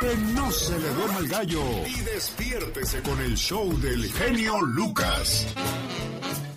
Que no se le duerma el gallo. Y despiértese con el show del genio Lucas.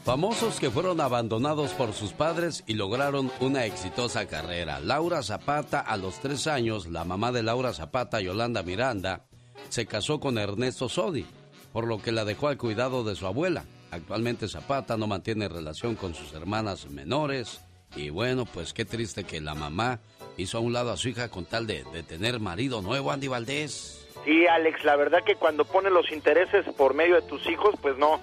Famosos que fueron abandonados por sus padres y lograron una exitosa carrera. Laura Zapata, a los tres años, la mamá de Laura Zapata, Yolanda Miranda, se casó con Ernesto Sodi, por lo que la dejó al cuidado de su abuela. Actualmente Zapata no mantiene relación con sus hermanas menores. Y bueno, pues qué triste que la mamá hizo a un lado a su hija con tal de, de tener marido nuevo, Andy Valdés. Sí, Alex, la verdad que cuando pones los intereses por medio de tus hijos, pues no,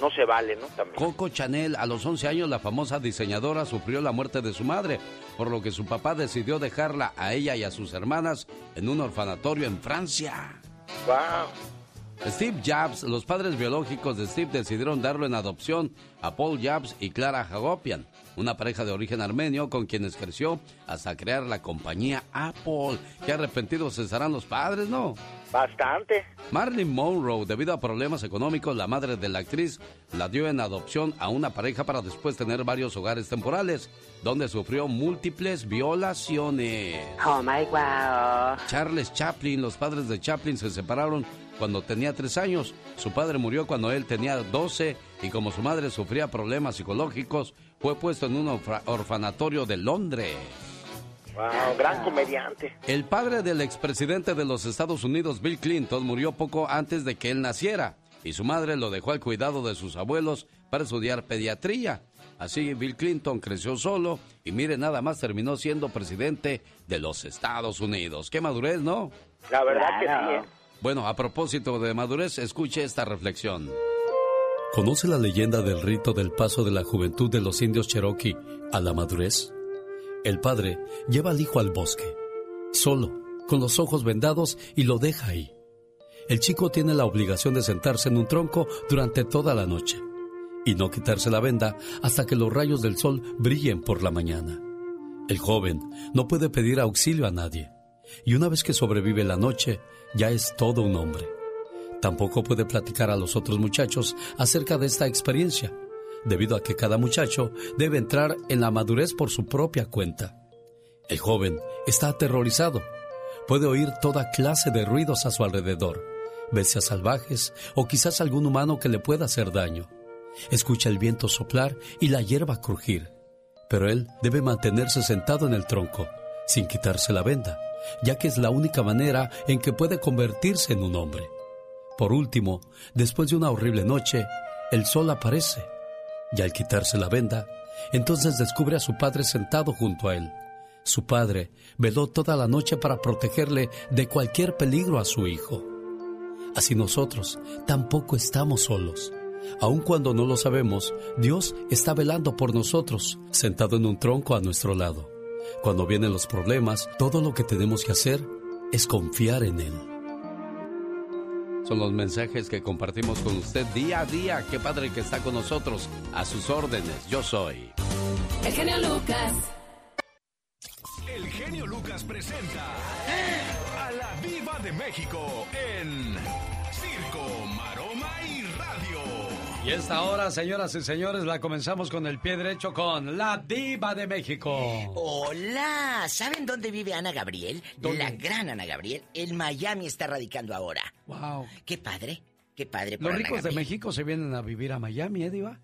no se vale, ¿no? También. Coco Chanel, a los 11 años, la famosa diseñadora sufrió la muerte de su madre, por lo que su papá decidió dejarla a ella y a sus hermanas en un orfanatorio en Francia. Wow. Steve Jobs, los padres biológicos de Steve decidieron darlo en adopción a Paul Jobs y Clara Hagopian, una pareja de origen armenio con quienes creció hasta crear la compañía Apple. Qué arrepentidos estarán los padres, ¿no? Bastante. Marilyn Monroe, debido a problemas económicos, la madre de la actriz la dio en adopción a una pareja para después tener varios hogares temporales, donde sufrió múltiples violaciones. Oh my wow. Charles Chaplin, los padres de Chaplin se separaron cuando tenía tres años. Su padre murió cuando él tenía 12 y como su madre sufría problemas psicológicos, fue puesto en un orfanatorio de Londres. Wow, gran comediante. El padre del expresidente de los Estados Unidos, Bill Clinton, murió poco antes de que él naciera y su madre lo dejó al cuidado de sus abuelos para estudiar pediatría. Así Bill Clinton creció solo y mire, nada más terminó siendo presidente de los Estados Unidos. Qué madurez, ¿no? La verdad que sí. ¿eh? Bueno, a propósito de madurez, escuche esta reflexión. ¿Conoce la leyenda del rito del paso de la juventud de los indios Cherokee a la madurez? El padre lleva al hijo al bosque, solo, con los ojos vendados y lo deja ahí. El chico tiene la obligación de sentarse en un tronco durante toda la noche y no quitarse la venda hasta que los rayos del sol brillen por la mañana. El joven no puede pedir auxilio a nadie y una vez que sobrevive la noche ya es todo un hombre. Tampoco puede platicar a los otros muchachos acerca de esta experiencia debido a que cada muchacho debe entrar en la madurez por su propia cuenta. El joven está aterrorizado. Puede oír toda clase de ruidos a su alrededor, bestias salvajes o quizás algún humano que le pueda hacer daño. Escucha el viento soplar y la hierba crujir, pero él debe mantenerse sentado en el tronco, sin quitarse la venda, ya que es la única manera en que puede convertirse en un hombre. Por último, después de una horrible noche, el sol aparece y al quitarse la venda, entonces descubre a su padre sentado junto a él. Su padre veló toda la noche para protegerle de cualquier peligro a su hijo. Así nosotros tampoco estamos solos. Aun cuando no lo sabemos, Dios está velando por nosotros, sentado en un tronco a nuestro lado. Cuando vienen los problemas, todo lo que tenemos que hacer es confiar en Él. Son los mensajes que compartimos con usted día a día. Qué padre que está con nosotros. A sus órdenes, yo soy. El genio Lucas. El genio Lucas presenta a la Viva de México en Y esta hora, señoras y señores, la comenzamos con el pie derecho con la Diva de México. Hola, ¿saben dónde vive Ana Gabriel? La gran Ana Gabriel. En Miami está radicando ahora. Wow. Qué padre, qué padre. Los ricos de México se vienen a vivir a Miami, ¿eh, Diva?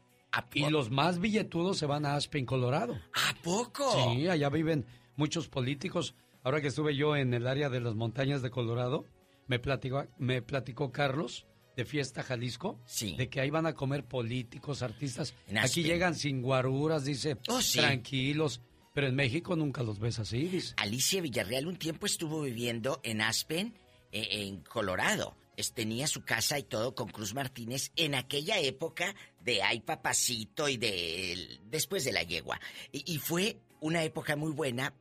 Y los más billetudos se van a Aspen, Colorado. ¿A poco? Sí, allá viven muchos políticos. Ahora que estuve yo en el área de las montañas de Colorado, me platicó, me platicó Carlos de Fiesta Jalisco, sí. de que ahí van a comer políticos, artistas. Aquí llegan sin guaruras, dice, oh, sí. tranquilos. Pero en México nunca los ves así, dice. Alicia Villarreal un tiempo estuvo viviendo en Aspen, eh, en Colorado. Tenía su casa y todo con Cruz Martínez en aquella época de Ay Papacito y de después de la yegua. Y, y fue una época muy buena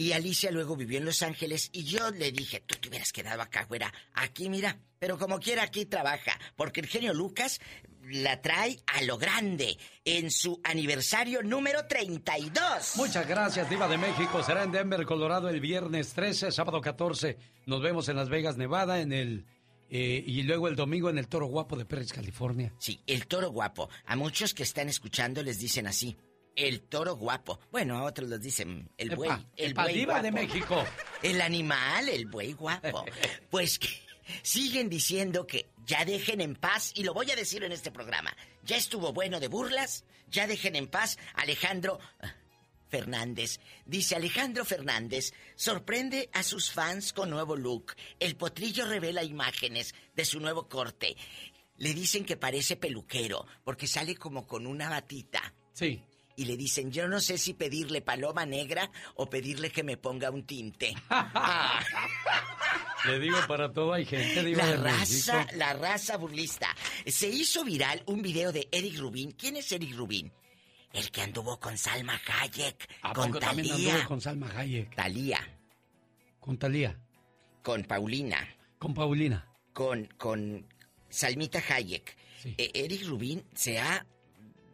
y Alicia luego vivió en Los Ángeles y yo le dije, tú te hubieras quedado acá, güera. Aquí, mira, pero como quiera aquí trabaja, porque el genio Lucas la trae a lo grande en su aniversario número 32. Muchas gracias, Diva de México. Será en Denver, Colorado, el viernes 13, sábado 14. Nos vemos en Las Vegas, Nevada, en el... Eh, y luego el domingo en el Toro Guapo de Pérez, California. Sí, el Toro Guapo. A muchos que están escuchando les dicen así. El toro guapo. Bueno, a otros les dicen el buey. El, buey Diva de guapo. México. El animal, el buey guapo. Pues que siguen diciendo que ya dejen en paz, y lo voy a decir en este programa, ya estuvo bueno de burlas, ya dejen en paz Alejandro Fernández. Dice Alejandro Fernández, sorprende a sus fans con nuevo look. El potrillo revela imágenes de su nuevo corte. Le dicen que parece peluquero, porque sale como con una batita. Sí y le dicen, yo no sé si pedirle paloma negra o pedirle que me ponga un tinte. Ah. Le digo, para todo hay gente. la raza, la raza burlista. Se hizo viral un video de Eric Rubin. ¿Quién es Eric Rubin? El que anduvo con Salma Hayek. con Talía. con Salma Hayek. Talía. Con Talía. Con Paulina. Con Paulina. Con, con Salmita Hayek. E, Eric Rubin se ha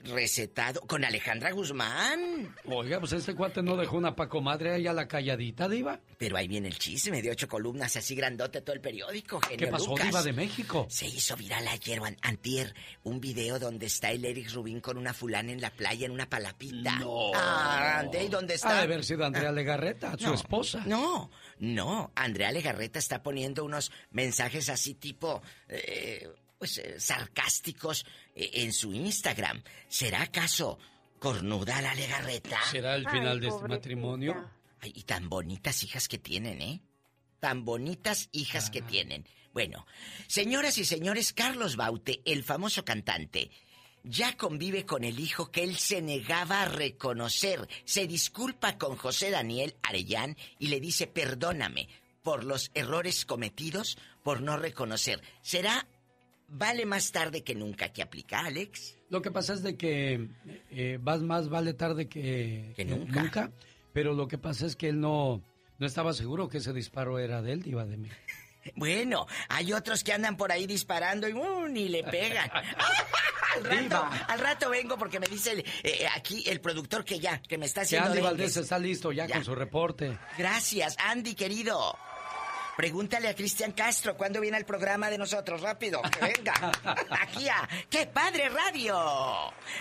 recetado con Alejandra Guzmán. Oiga, pues este cuate no dejó una pacomadre ahí a la calladita, Diva. Pero ahí viene el chisme de ocho columnas, así grandote todo el periódico, ¿Qué pasó, Diva de México? Se hizo viral ayer antier un video donde está el Eric Rubín con una fulana en la playa en una palapita. No. Ah, ¿y dónde está? Ha de haber sido Andrea Legarreta, su esposa. No, no. Andrea Legarreta está poniendo unos mensajes así tipo... Eh, pues eh, sarcásticos eh, en su Instagram. ¿Será acaso cornuda la legarreta? ¿Será el final de este matrimonio? Ay, y tan bonitas hijas que tienen, ¿eh? Tan bonitas hijas que tienen. Bueno, señoras y señores, Carlos Baute, el famoso cantante, ya convive con el hijo que él se negaba a reconocer. Se disculpa con José Daniel Arellán y le dice perdóname por los errores cometidos por no reconocer. ¿Será vale más tarde que nunca que aplica, Alex. Lo que pasa es de que eh, vas más vale tarde que, nunca. Pero lo que pasa es que él no, no estaba seguro que ese disparo era de él, iba de mí. Bueno, hay otros que andan por ahí disparando y uh, ni le pegan. al, rato, vengo porque me dice eh, aquí el productor que ya, que me está haciendo. Andy Valdés está listo ya, con su reporte. Gracias, Andy, querido. Pregúntale a Cristian Castro cuándo viene el programa de nosotros. Rápido, que venga. Aquí a ¡Qué padre radio!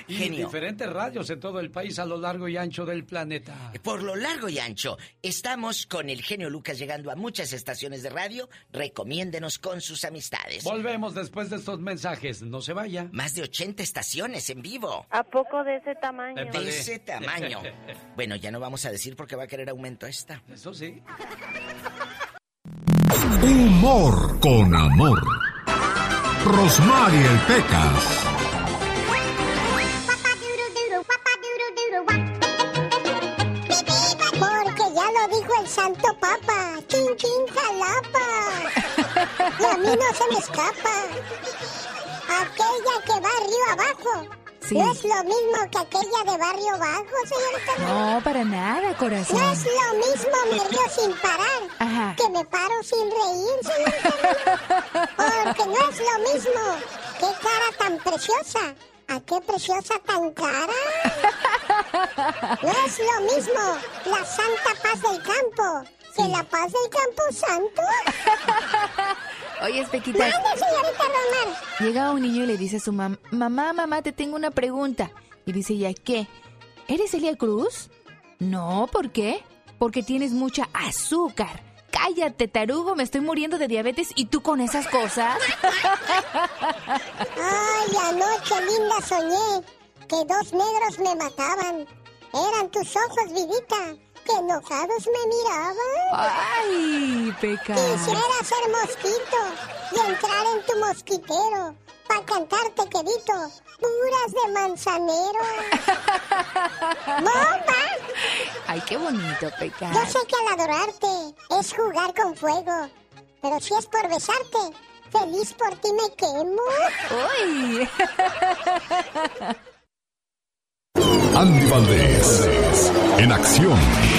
Y diferentes radios en todo el país a lo largo y ancho del planeta. Por lo largo y ancho, estamos con el genio Lucas llegando a muchas estaciones de radio. Recomiéndenos con sus amistades. Volvemos después de estos mensajes. No se vaya. Más de 80 estaciones en vivo. ¿A poco de ese tamaño? De ese tamaño. bueno, ya no vamos a decir porque va a querer aumento esta. Eso sí. Humor con amor. Rosmarie el Pecas. Porque ya lo dijo el Santo Papa. Chin chin jalapa. Y a mí no se me escapa. Aquella que va río abajo no es lo mismo que aquella de barrio bajo, señorita. No, para nada, corazón. No es lo mismo me río sin parar que me paro sin reír, señorita. Porque no es lo mismo. ¡Qué cara tan preciosa! ¿A qué preciosa tan cara? No es lo mismo la santa paz del campo que la paz del campo santo. Oye, Pequita. señorita Román? Llega un niño y le dice a su mamá, mamá, mamá, te tengo una pregunta. Y dice ella, ¿qué? ¿Eres Elia Cruz? No, ¿por qué? Porque tienes mucha azúcar. Cállate, tarugo, me estoy muriendo de diabetes y tú con esas cosas. Ay, anoche linda soñé que dos negros me mataban. Eran tus ojos, vidita que enojados me miraban. ¡Ay, peca! Quisiera ser mosquito y entrar en tu mosquitero para cantarte, quedito, puras de manzanero. ¡Bomba! ¡Ay, qué bonito, peca! Yo sé que al adorarte es jugar con fuego, pero si es por besarte, feliz por ti me quemo. ¡Uy! Andy Valdés, en acción.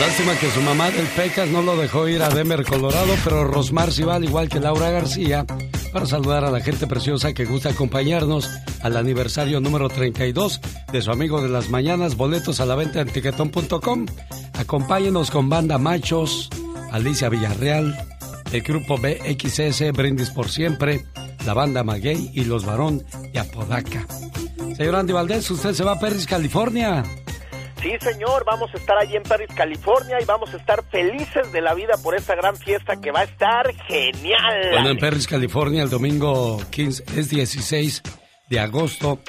Lástima que su mamá del Pecas no lo dejó ir a Denver, Colorado, pero Rosmar sí va al igual que Laura García para saludar a la gente preciosa que gusta acompañarnos al aniversario número 32 de su amigo de las mañanas, boletos a la venta en tiquetón.com. Acompáñenos con Banda Machos, Alicia Villarreal, el grupo BXS Brindis por Siempre, la banda Maguey y los Varón de Apodaca. Señor Andy Valdés, usted se va a Perris, California. Sí, señor, vamos a estar allí en Paris, California y vamos a estar felices de la vida por esta gran fiesta que va a estar genial. Bueno, en Paris, California, el domingo 15, es 16 de agosto.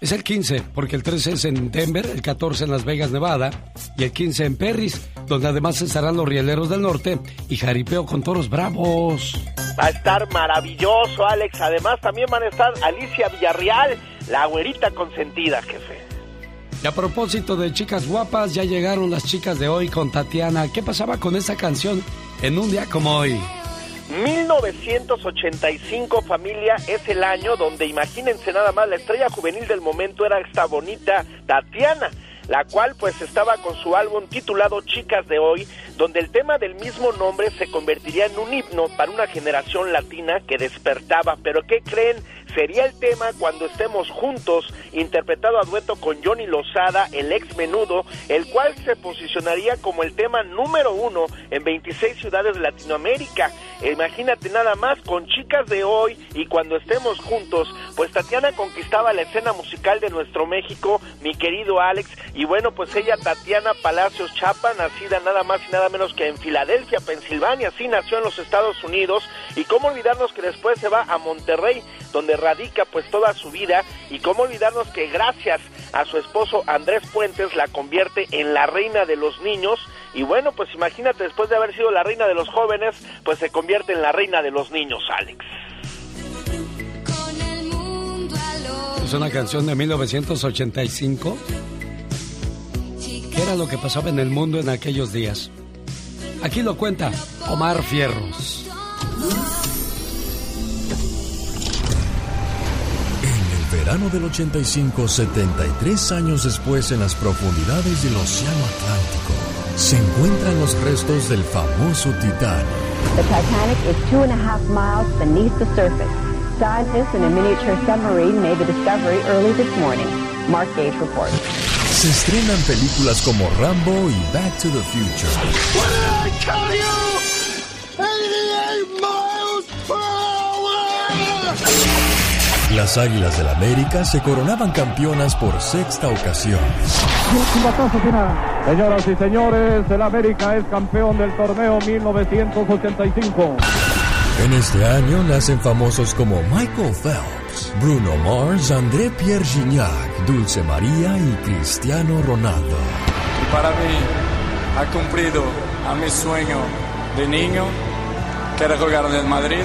Es el 15, porque el 13 es en Denver, el 14 en Las Vegas, Nevada, y el 15 en Perris, donde además estarán los Rieleros del Norte y Jaripeo con Toros Bravos. Va a estar maravilloso, Alex. Además, también van a estar Alicia Villarreal, la güerita consentida, jefe. Y a propósito de chicas guapas, ya llegaron las chicas de hoy con Tatiana. ¿Qué pasaba con esta canción en un día como hoy? 1985 familia es el año donde imagínense nada más la estrella juvenil del momento era esta bonita Tatiana la cual pues estaba con su álbum titulado Chicas de Hoy, donde el tema del mismo nombre se convertiría en un himno para una generación latina que despertaba. Pero ¿qué creen? Sería el tema cuando estemos juntos, interpretado a dueto con Johnny Lozada, el ex menudo, el cual se posicionaría como el tema número uno en 26 ciudades de Latinoamérica. Imagínate nada más con chicas de hoy y cuando estemos juntos, pues Tatiana conquistaba la escena musical de nuestro México, mi querido Alex, y bueno, pues ella, Tatiana Palacios Chapa, nacida nada más y nada menos que en Filadelfia, Pensilvania, sí nació en los Estados Unidos, y cómo olvidarnos que después se va a Monterrey, donde radica pues toda su vida y cómo olvidarnos que gracias a su esposo Andrés Puentes la convierte en la reina de los niños y bueno pues imagínate después de haber sido la reina de los jóvenes pues se convierte en la reina de los niños Alex. Es una canción de 1985. ¿Qué era lo que pasaba en el mundo en aquellos días? Aquí lo cuenta Omar Fierros. Verano del 85, 73 años después, en las profundidades del Océano Atlántico, se encuentran los restos del famoso Titanic. The Titanic is two and a half miles beneath the surface. Scientists in a miniature submarine made the discovery early this morning. Mark Gage reports. Se estrenan películas como Rambo y Back to the Future. What did I tell you? 88 miles per hour! Las Águilas del América se coronaban campeonas por sexta ocasión. Señoras y señores, el América es campeón del torneo 1985. En este año nacen famosos como Michael Phelps, Bruno Mars, André Pierre Gignac, Dulce María y Cristiano Ronaldo. Y para mí ha cumplido a mi sueño de niño, que era jugar en el Madrid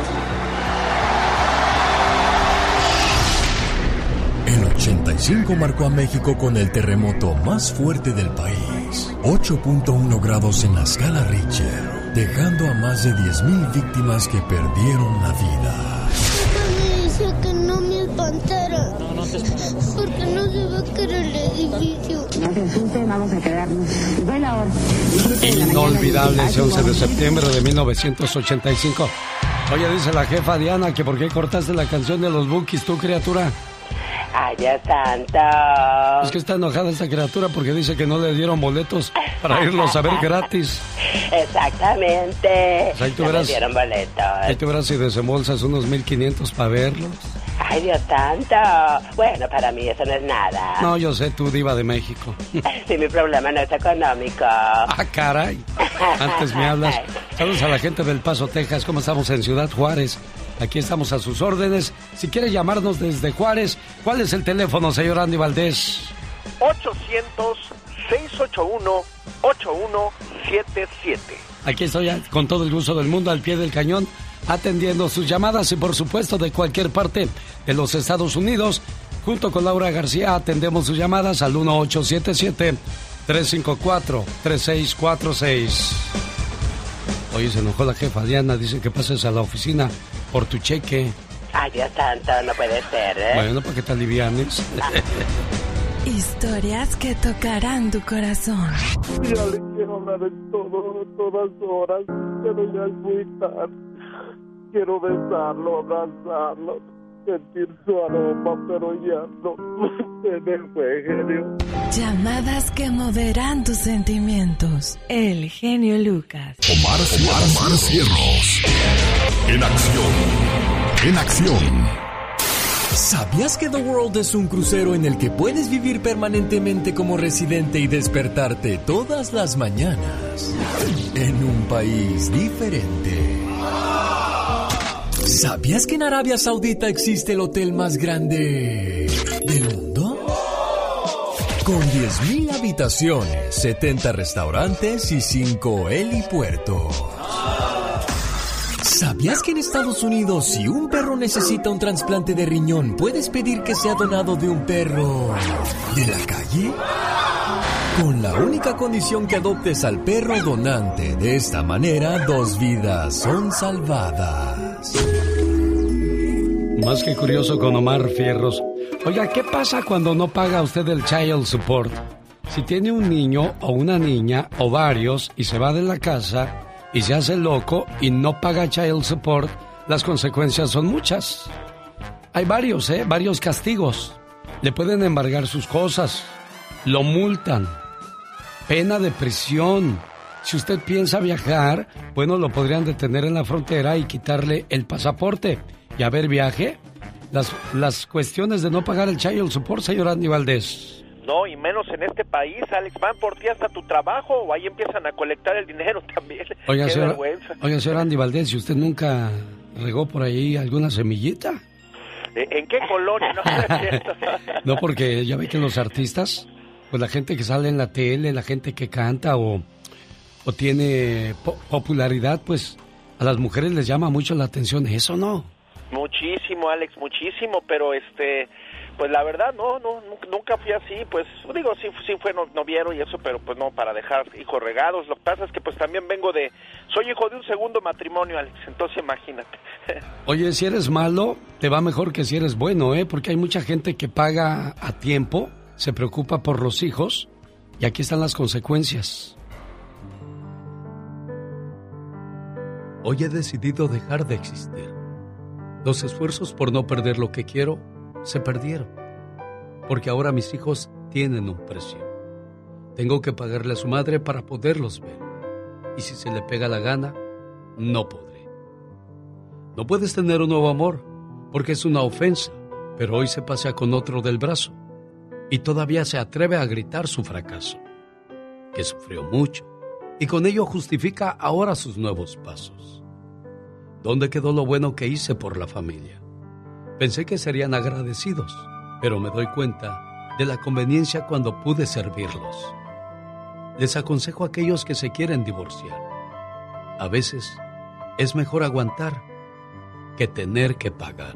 85 marcó a México con el terremoto más fuerte del país, 8.1 grados en la escala Richter, dejando a más de 10.000 víctimas que perdieron la vida. Me dice que no me espantara, porque no se va a caer el edificio. No se asuste, vamos a quedarnos. Buena hora. Inolvidable ese 11 de septiembre de 1985. Oye, dice la jefa Diana que por qué cortaste la canción de los Bookies, tú criatura. Ay, Dios santo. Es que está enojada esta criatura porque dice que no le dieron boletos para irlos a ver gratis. Exactamente. Pues ahí tú no verás, me dieron boletos. Ahí tú verás si desembolsas unos 1500 para verlos. Ay, Dios santo. Bueno, para mí eso no es nada. No, yo sé, tú diva de México. Si mi problema no es económico. Ah, caray. Antes me hablas. Saludos a la gente del Paso, Texas. ¿Cómo estamos en Ciudad Juárez? Aquí estamos a sus órdenes. Si quiere llamarnos desde Juárez, ¿cuál es el teléfono, señor Andy Valdés? 800-681-8177. Aquí estoy con todo el gusto del mundo al pie del cañón, atendiendo sus llamadas y por supuesto de cualquier parte de los Estados Unidos. Junto con Laura García atendemos sus llamadas al 1877-354-3646. Oye, se enojó la jefa Diana, dice que pases a la oficina por tu cheque. Ay, Dios santo, no puede ser, ¿eh? Bueno, para que te alivianes. Historias que tocarán tu corazón. Ya le quiero hablar en todo, todas horas, pero ya es muy tarde. Quiero besarlo, abrazarlo, sentir su aroma, pero ya no. Fue, genio. Llamadas que moverán tus sentimientos. El genio Lucas. Omar, Omar, Omar Cierros. En acción. En acción. ¿Sabías que The World es un crucero en el que puedes vivir permanentemente como residente y despertarte todas las mañanas en un país diferente? ¿Sabías que en Arabia Saudita existe el hotel más grande del mundo? Con 10.000 habitaciones, 70 restaurantes y 5 helipuertos. ¿Sabías que en Estados Unidos si un perro necesita un trasplante de riñón, puedes pedir que sea donado de un perro de la calle? Con la única condición que adoptes al perro donante. De esta manera, dos vidas son salvadas. Más que curioso con Omar Fierros. Oiga, ¿qué pasa cuando no paga usted el child support? Si tiene un niño o una niña o varios y se va de la casa, y se hace loco y no paga child support, las consecuencias son muchas. Hay varios, ¿eh? Varios castigos. Le pueden embargar sus cosas, lo multan, pena de prisión. Si usted piensa viajar, bueno, lo podrían detener en la frontera y quitarle el pasaporte. Y a ver, viaje. Las, las cuestiones de no pagar el child support, señor Andy Valdés. No, y menos en este país, Alex, van por ti hasta tu trabajo o ahí empiezan a colectar el dinero también. Oiga, Qué señor, oiga, señor Andy Valdés, ¿y usted nunca regó por ahí alguna semillita? ¿E, ¿En qué colonia? No, no, porque ya ve que los artistas, pues la gente que sale en la tele, la gente que canta o, o tiene popularidad, pues a las mujeres les llama mucho la atención eso, ¿no? Muchísimo, Alex, muchísimo, pero este pues la verdad, no, no, nunca fui así, pues digo, sí, sí fue noviero y eso, pero pues no para dejar hijos regados. Lo que pasa es que pues también vengo de, soy hijo de un segundo matrimonio, Alex, entonces imagínate. Oye, si eres malo, te va mejor que si eres bueno, ¿eh? Porque hay mucha gente que paga a tiempo, se preocupa por los hijos y aquí están las consecuencias. Hoy he decidido dejar de existir. Los esfuerzos por no perder lo que quiero se perdieron, porque ahora mis hijos tienen un precio. Tengo que pagarle a su madre para poderlos ver, y si se le pega la gana, no podré. No puedes tener un nuevo amor, porque es una ofensa, pero hoy se pasea con otro del brazo, y todavía se atreve a gritar su fracaso, que sufrió mucho, y con ello justifica ahora sus nuevos pasos. ¿Dónde quedó lo bueno que hice por la familia? Pensé que serían agradecidos, pero me doy cuenta de la conveniencia cuando pude servirlos. Les aconsejo a aquellos que se quieren divorciar. A veces es mejor aguantar que tener que pagar.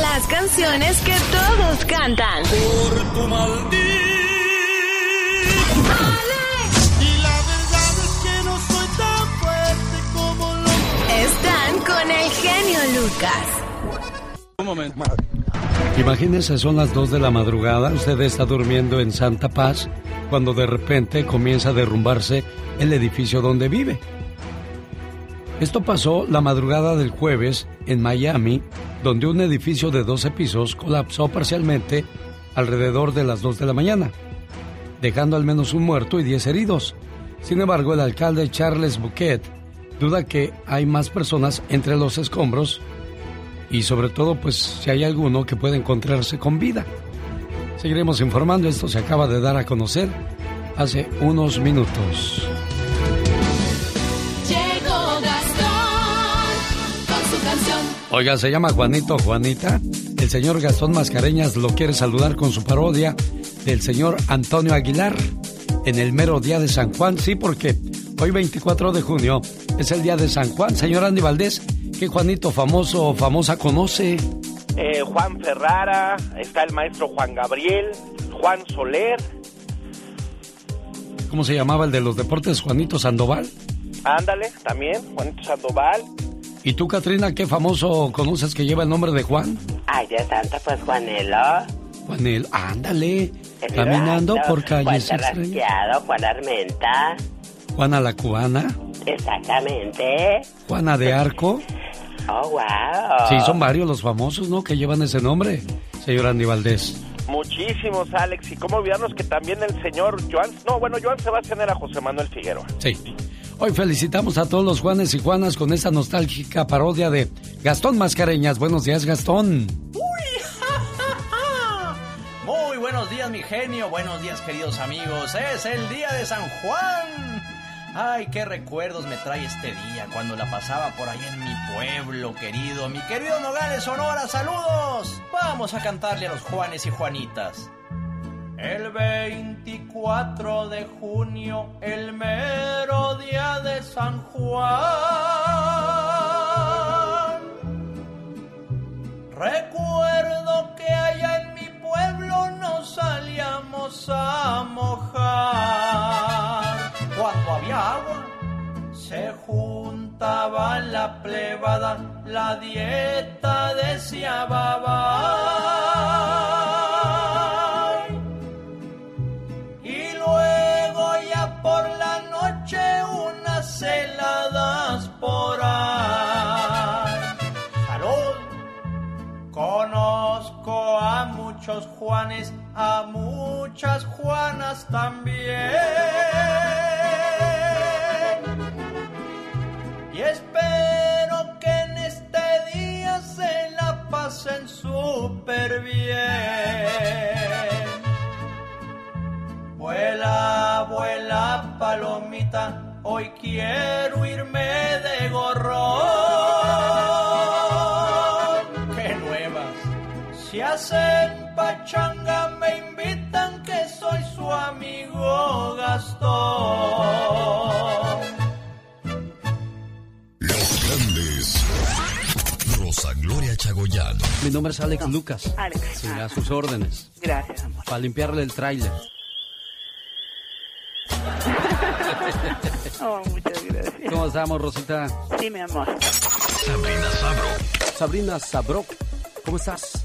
Las canciones que todos cantan. Por tu maldito con el genio Lucas. Un momento. Imagínense, son las 2 de la madrugada, usted está durmiendo en Santa Paz cuando de repente comienza a derrumbarse el edificio donde vive. Esto pasó la madrugada del jueves en Miami, donde un edificio de 12 pisos colapsó parcialmente alrededor de las 2 de la mañana, dejando al menos un muerto y 10 heridos. Sin embargo, el alcalde Charles Bouquet duda que hay más personas entre los escombros y sobre todo pues si hay alguno que puede encontrarse con vida. Seguiremos informando, esto se acaba de dar a conocer hace unos minutos. Oiga, se llama Juanito Juanita. El señor Gastón Mascareñas lo quiere saludar con su parodia del señor Antonio Aguilar en el mero día de San Juan. Sí, porque hoy 24 de junio es el día de San Juan. Señor Andy Valdés, ¿qué Juanito famoso o famosa conoce? Eh, Juan Ferrara, está el maestro Juan Gabriel, Juan Soler. ¿Cómo se llamaba el de los deportes? Juanito Sandoval. Ándale, también, Juanito Sandoval. ¿Y tú, Katrina, qué famoso conoces que lleva el nombre de Juan? Ay, de santa, pues Juanelo. Juanel, ándale. Caminando por calles. Juan Armenta. Juana la cubana. Exactamente. Juana de Arco. Oh, wow. Sí, son varios los famosos, ¿no? Que llevan ese nombre, señor Andy Valdés. Muchísimos, Alex. Y cómo olvidarnos que también el señor Joan... No, bueno, Joan Sebastián era José Manuel Figueroa. Sí. Hoy felicitamos a todos los Juanes y Juanas con esta nostálgica parodia de Gastón Mascareñas. Buenos días, Gastón. Muy buenos días, mi genio. Buenos días, queridos amigos. Es el día de San Juan. Ay, qué recuerdos me trae este día cuando la pasaba por ahí en mi pueblo querido. Mi querido Nogales Sonora, saludos. Vamos a cantarle a los Juanes y Juanitas. El 24 de junio, el mero día de San Juan. Recuerdo que allá en mi pueblo nos salíamos a mojar. Cuando había agua, se juntaba la plebada, la dieta decía baba. heladas por ahí. Salud. Conozco a muchos Juanes, a muchas Juanas también. Espero que en este día se la pasen súper bien. Vuela, vuela, palomita Hoy quiero irme de gorrón. ¡Qué nuevas! Si hacen pachanga me invitan que soy su amigo Gastón. Gloria Chagoyán. Mi nombre es Alex Lucas. Alex. Sí, a sus órdenes. Gracias, amor. Para limpiarle el tráiler. Oh, muchas gracias. ¿Cómo estamos, Rosita? Sí, mi amor. Sabrina Sabro. Sabrina Sabro, ¿cómo estás?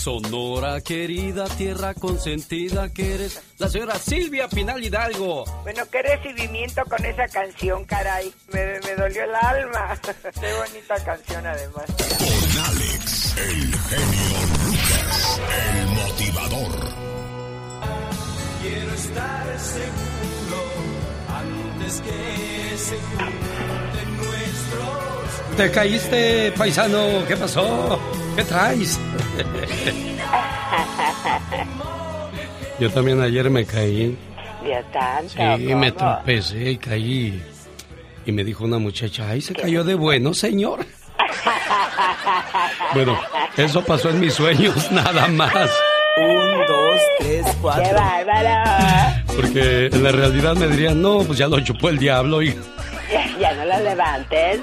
Sonora querida, tierra consentida que eres la señora Silvia Pinal Hidalgo. Bueno, qué recibimiento con esa canción, caray. Me, me dolió el alma. qué bonita canción, además. Con Alex, el genio Lucas, el motivador. Quiero estar seguro antes que se junten nuestros. ¿Te caíste, paisano? ¿Qué pasó? ¿Qué traes? Yo también ayer me caí. Dios. Sí, me tropecé y caí. Y me dijo una muchacha, ay, se cayó de bueno, señor. Bueno, eso pasó en mis sueños, nada más. Un, dos, tres, cuatro. ¡Qué bárbaro! Porque en la realidad me dirían, no, pues ya lo chupó el diablo. Y Ya, ya no la levantes.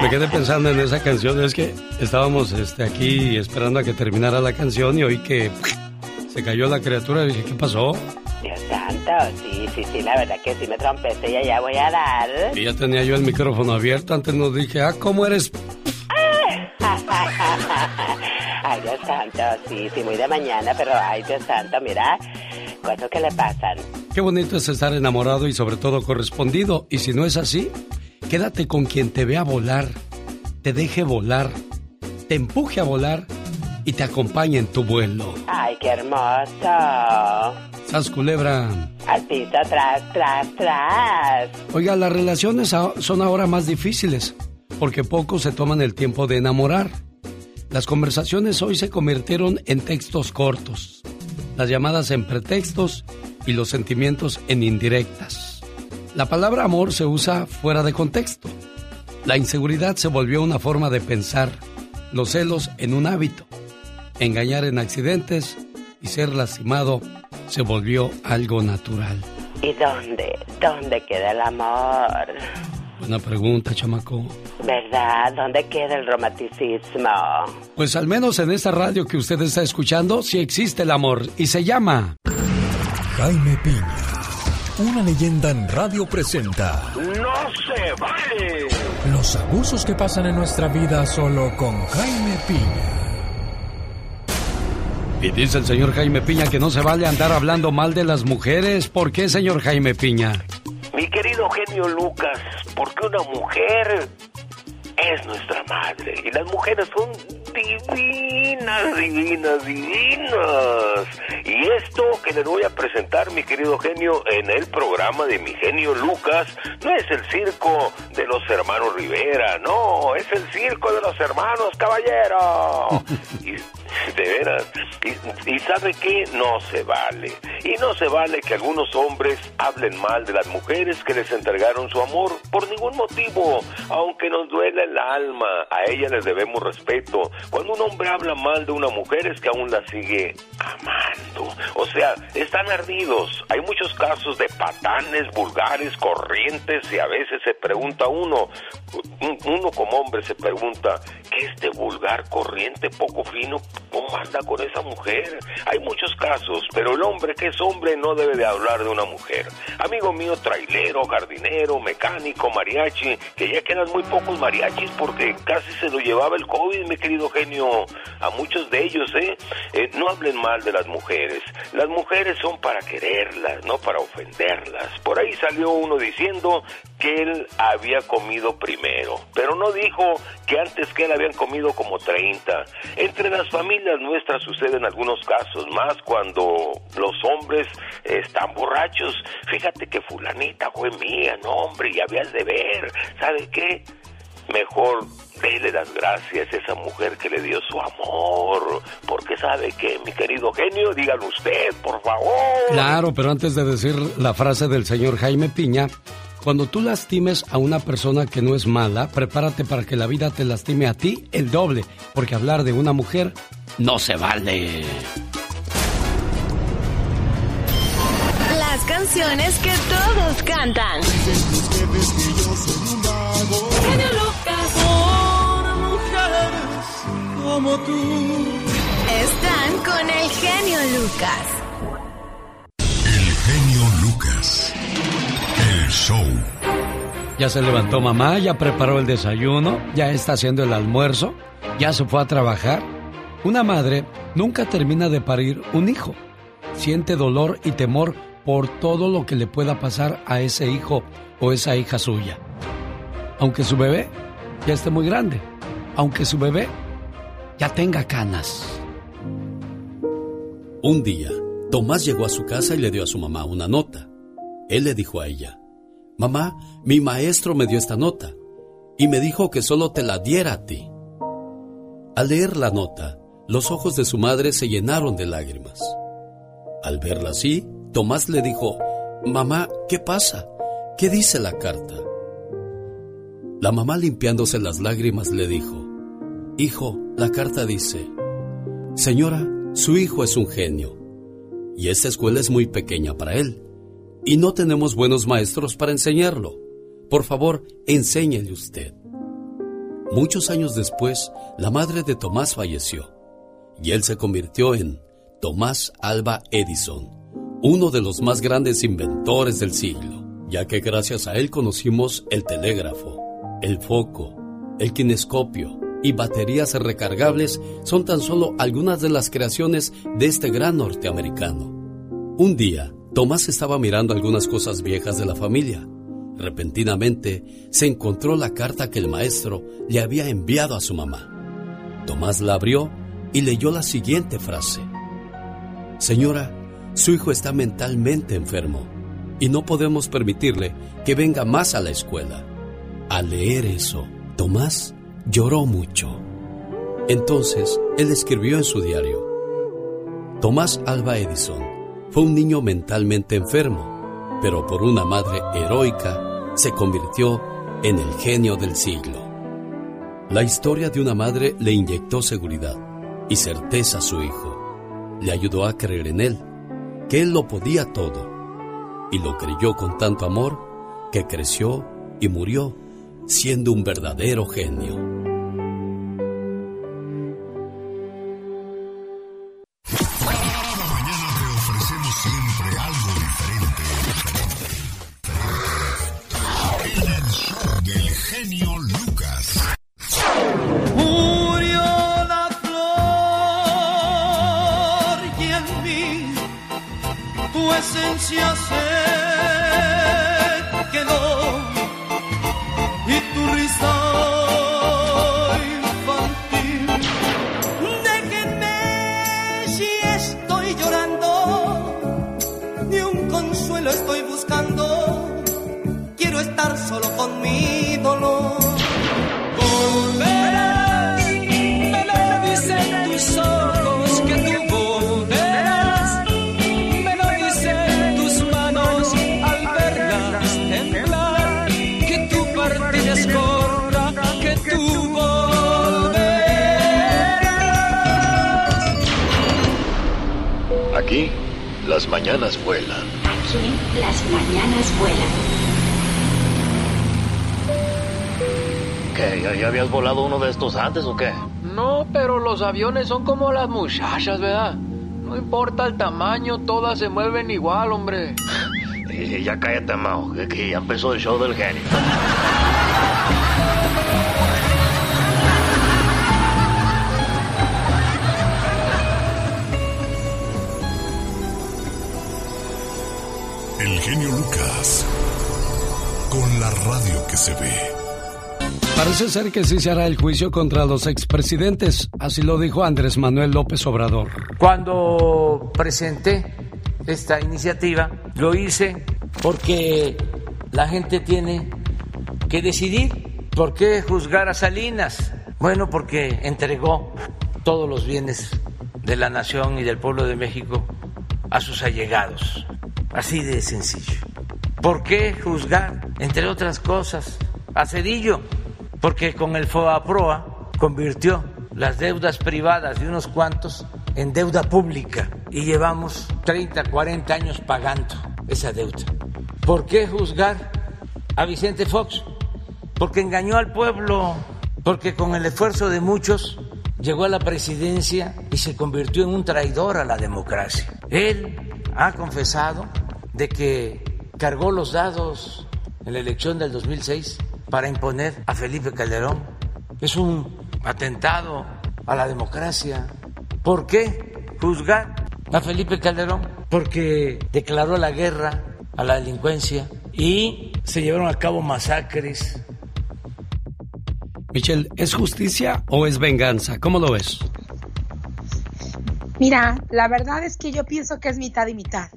me quedé pensando en esa canción. Es que estábamos este, aquí esperando a que terminara la canción y oí que se cayó la criatura. Y dije, ¿qué pasó? Dios santo, sí, sí, sí, la verdad que sí me trompecé y allá voy a dar. Y ya tenía yo el micrófono abierto. Antes nos dije, ah, ¿cómo eres? Santo, sí, sí, muy de mañana, pero ay, Dios santo, mira, cosas que le pasan. Qué bonito es estar enamorado y sobre todo correspondido. Y si no es así, quédate con quien te vea volar, te deje volar, te empuje a volar y te acompañe en tu vuelo. Ay, qué hermoso. Sas culebra. Al piso, tras, tras, tras. Oiga, las relaciones son ahora más difíciles porque pocos se toman el tiempo de enamorar. Las conversaciones hoy se convirtieron en textos cortos, las llamadas en pretextos y los sentimientos en indirectas. La palabra amor se usa fuera de contexto. La inseguridad se volvió una forma de pensar, los celos en un hábito, engañar en accidentes y ser lastimado se volvió algo natural. ¿Y dónde? ¿Dónde queda el amor? Buena pregunta, chamaco. ¿Verdad? ¿Dónde queda el romanticismo? Pues al menos en esta radio que usted está escuchando, sí existe el amor y se llama Jaime Piña, una leyenda en radio presenta ¡No se vale! los abusos que pasan en nuestra vida solo con Jaime Piña. Y dice el señor Jaime Piña que no se vale andar hablando mal de las mujeres. ¿Por qué, señor Jaime Piña? Mi querido genio Lucas, porque una mujer es nuestra madre. Y las mujeres son divinas, divinas, divinas. Y esto que les voy a presentar, mi querido genio, en el programa de mi genio Lucas, no es el circo de los hermanos Rivera, no, es el circo de los hermanos Caballero. y de veras. Y, sabe que no se vale. Y no se vale que algunos hombres hablen mal de las mujeres que les entregaron su amor por ningún motivo. Aunque nos duele el alma, a ella les debemos respeto. Cuando un hombre habla mal de una mujer es que aún la sigue amando. O sea, están ardidos. Hay muchos casos de patanes vulgares, corrientes y a veces se pregunta uno, uno como hombre se pregunta, ¿qué este vulgar, corriente, poco fino? ¿Cómo anda con esa mujer? Hay muchos casos, pero el hombre que es hombre no debe de hablar de una mujer. Amigo mío, trailero, jardinero, mecánico, mariachi, que ya quedan muy pocos mariachis porque casi se lo llevaba el COVID, mi querido genio, a muchos de ellos, ¿eh? eh no hablen mal de las mujeres. Las mujeres son para quererlas, no para ofenderlas. Por ahí salió uno diciendo que él había comido primero, pero no dijo que antes que él habían comido como 30. Entre las familias nuestras suceden algunos casos, más cuando los hombres están borrachos. Fíjate que fulanita fue mía, no hombre, ya habías de ver. ¿Sabe qué? Mejor dele las gracias a esa mujer que le dio su amor. Porque sabe que, mi querido genio, dígalo usted, por favor. Claro, pero antes de decir la frase del señor Jaime Piña, cuando tú lastimes a una persona que no es mala, prepárate para que la vida te lastime a ti el doble, porque hablar de una mujer no se vale. Las canciones que todos cantan. Genio Lucas. mujeres como tú. Están con el genio Lucas. El genio Lucas. Show. Ya se levantó mamá, ya preparó el desayuno, ya está haciendo el almuerzo, ya se fue a trabajar. Una madre nunca termina de parir un hijo. Siente dolor y temor por todo lo que le pueda pasar a ese hijo o esa hija suya. Aunque su bebé ya esté muy grande, aunque su bebé ya tenga canas. Un día, Tomás llegó a su casa y le dio a su mamá una nota. Él le dijo a ella, Mamá, mi maestro me dio esta nota y me dijo que solo te la diera a ti. Al leer la nota, los ojos de su madre se llenaron de lágrimas. Al verla así, Tomás le dijo, Mamá, ¿qué pasa? ¿Qué dice la carta? La mamá limpiándose las lágrimas le dijo, Hijo, la carta dice, Señora, su hijo es un genio, y esta escuela es muy pequeña para él y no tenemos buenos maestros para enseñarlo. Por favor, enséñele usted. Muchos años después, la madre de Tomás falleció y él se convirtió en Tomás Alba Edison, uno de los más grandes inventores del siglo, ya que gracias a él conocimos el telégrafo, el foco, el kinescopio y baterías recargables son tan solo algunas de las creaciones de este gran norteamericano. Un día, Tomás estaba mirando algunas cosas viejas de la familia. Repentinamente se encontró la carta que el maestro le había enviado a su mamá. Tomás la abrió y leyó la siguiente frase. Señora, su hijo está mentalmente enfermo y no podemos permitirle que venga más a la escuela. Al leer eso, Tomás lloró mucho. Entonces, él escribió en su diario, Tomás Alba Edison, fue un niño mentalmente enfermo, pero por una madre heroica se convirtió en el genio del siglo. La historia de una madre le inyectó seguridad y certeza a su hijo. Le ayudó a creer en él, que él lo podía todo, y lo creyó con tanto amor que creció y murió siendo un verdadero genio. Son como las muchachas, ¿verdad? No importa el tamaño, todas se mueven igual, hombre. Ya cállate, Mao, que aquí ya empezó el show del genio. El genio Lucas. Con la radio que se ve. Parece ser que sí se hará el juicio contra los expresidentes, así lo dijo Andrés Manuel López Obrador. Cuando presenté esta iniciativa, lo hice porque la gente tiene que decidir por qué juzgar a Salinas. Bueno, porque entregó todos los bienes de la nación y del pueblo de México a sus allegados. Así de sencillo. ¿Por qué juzgar, entre otras cosas, a Cedillo? Porque con el FOAPROA convirtió las deudas privadas de unos cuantos en deuda pública y llevamos 30, 40 años pagando esa deuda. ¿Por qué juzgar a Vicente Fox? Porque engañó al pueblo, porque con el esfuerzo de muchos llegó a la presidencia y se convirtió en un traidor a la democracia. Él ha confesado de que cargó los dados en la elección del 2006 para imponer a Felipe Calderón. Es un atentado a la democracia. ¿Por qué juzgar a Felipe Calderón? Porque declaró la guerra a la delincuencia y se llevaron a cabo masacres. Michelle, ¿es justicia o es venganza? ¿Cómo lo ves? Mira, la verdad es que yo pienso que es mitad y mitad,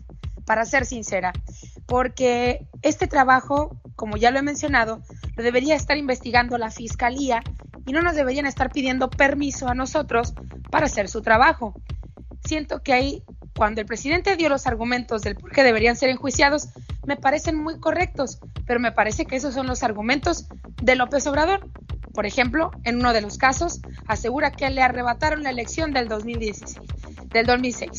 para ser sincera, porque este trabajo, como ya lo he mencionado, lo debería estar investigando la fiscalía y no nos deberían estar pidiendo permiso a nosotros para hacer su trabajo. Siento que ahí, cuando el presidente dio los argumentos del por qué deberían ser enjuiciados, me parecen muy correctos, pero me parece que esos son los argumentos de López Obrador. Por ejemplo, en uno de los casos, asegura que le arrebataron la elección del 2016, del 2006.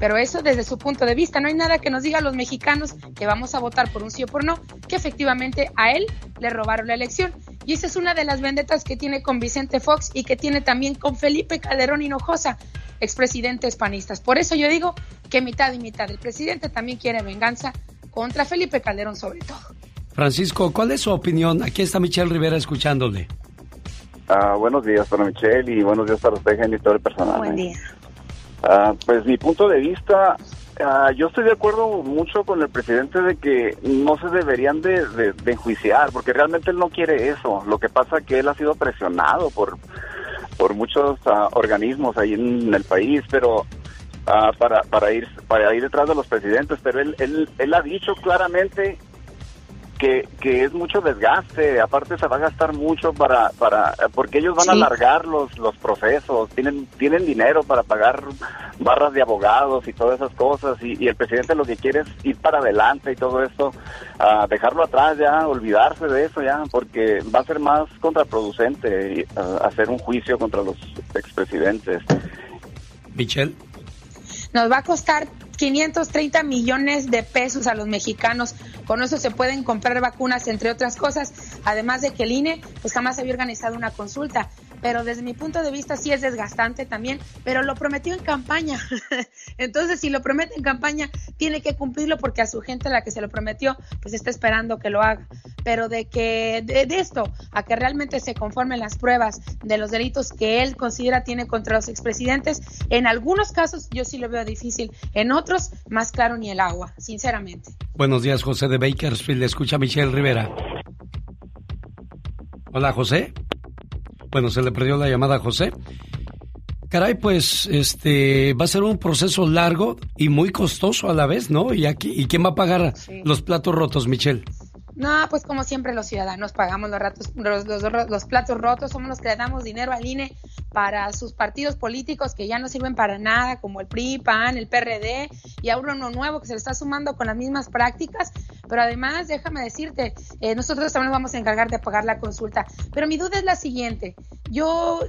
Pero eso desde su punto de vista, no hay nada que nos diga a los mexicanos que vamos a votar por un sí o por no, que efectivamente a él le robaron la elección. Y esa es una de las vendetas que tiene con Vicente Fox y que tiene también con Felipe Calderón Hinojosa, expresidentes panistas. Por eso yo digo que mitad y mitad. El presidente también quiere venganza contra Felipe Calderón sobre todo. Francisco, ¿cuál es su opinión? Aquí está Michelle Rivera escuchándole. Ah, buenos días para Michelle y buenos días para usted, Jenny, y todo el personal. Buen día. Ah, pues mi punto de vista, ah, yo estoy de acuerdo mucho con el presidente de que no se deberían de, de- enjuiciar, porque realmente él no quiere eso. Lo que pasa es que él ha sido presionado por, por muchos ah, organismos ahí en el país, pero ah, para, para, ir, para ir detrás de los presidentes, pero él, él, él ha dicho claramente que, que es mucho desgaste, aparte se va a gastar mucho para, para porque ellos van a alargar los, los procesos, tienen, tienen dinero para pagar barras de abogados y todas esas cosas, y, y el presidente lo que quiere es ir para adelante y todo esto, ah, dejarlo atrás ya, olvidarse de eso ya, porque va a ser más contraproducente hacer un juicio contra los expresidentes. Michelle. Nos va a costar 530 millones de pesos a los mexicanos. Con eso se pueden comprar vacunas, entre otras cosas. Además de que el INE, pues jamás había organizado una consulta. Pero desde mi punto de vista sí es desgastante también, pero lo prometió en campaña. Entonces, si lo promete en campaña, tiene que cumplirlo porque a su gente la que se lo prometió, pues está esperando que lo haga. Pero de que de, de esto a que realmente se conformen las pruebas de los delitos que él considera tiene contra los expresidentes, en algunos casos yo sí lo veo difícil, en otros más claro ni el agua, sinceramente. Buenos días, José de Bakersfield. Escucha Michelle Rivera. Hola, José. Bueno, se le perdió la llamada a José. Caray, pues este va a ser un proceso largo y muy costoso a la vez, ¿no? ¿Y aquí y quién va a pagar Sí. los platos rotos, Michelle? No, pues como siempre los ciudadanos pagamos los, ratos, los, los- platos rotos, somos los que le damos dinero al INE para sus partidos políticos que ya no sirven para nada, como el PRI, PAN, el PRD, y ahora uno nuevo que se le está sumando con las mismas prácticas. Pero además, déjame decirte, eh, nosotros también nos vamos a encargar de pagar la consulta. Pero mi duda es la siguiente, yo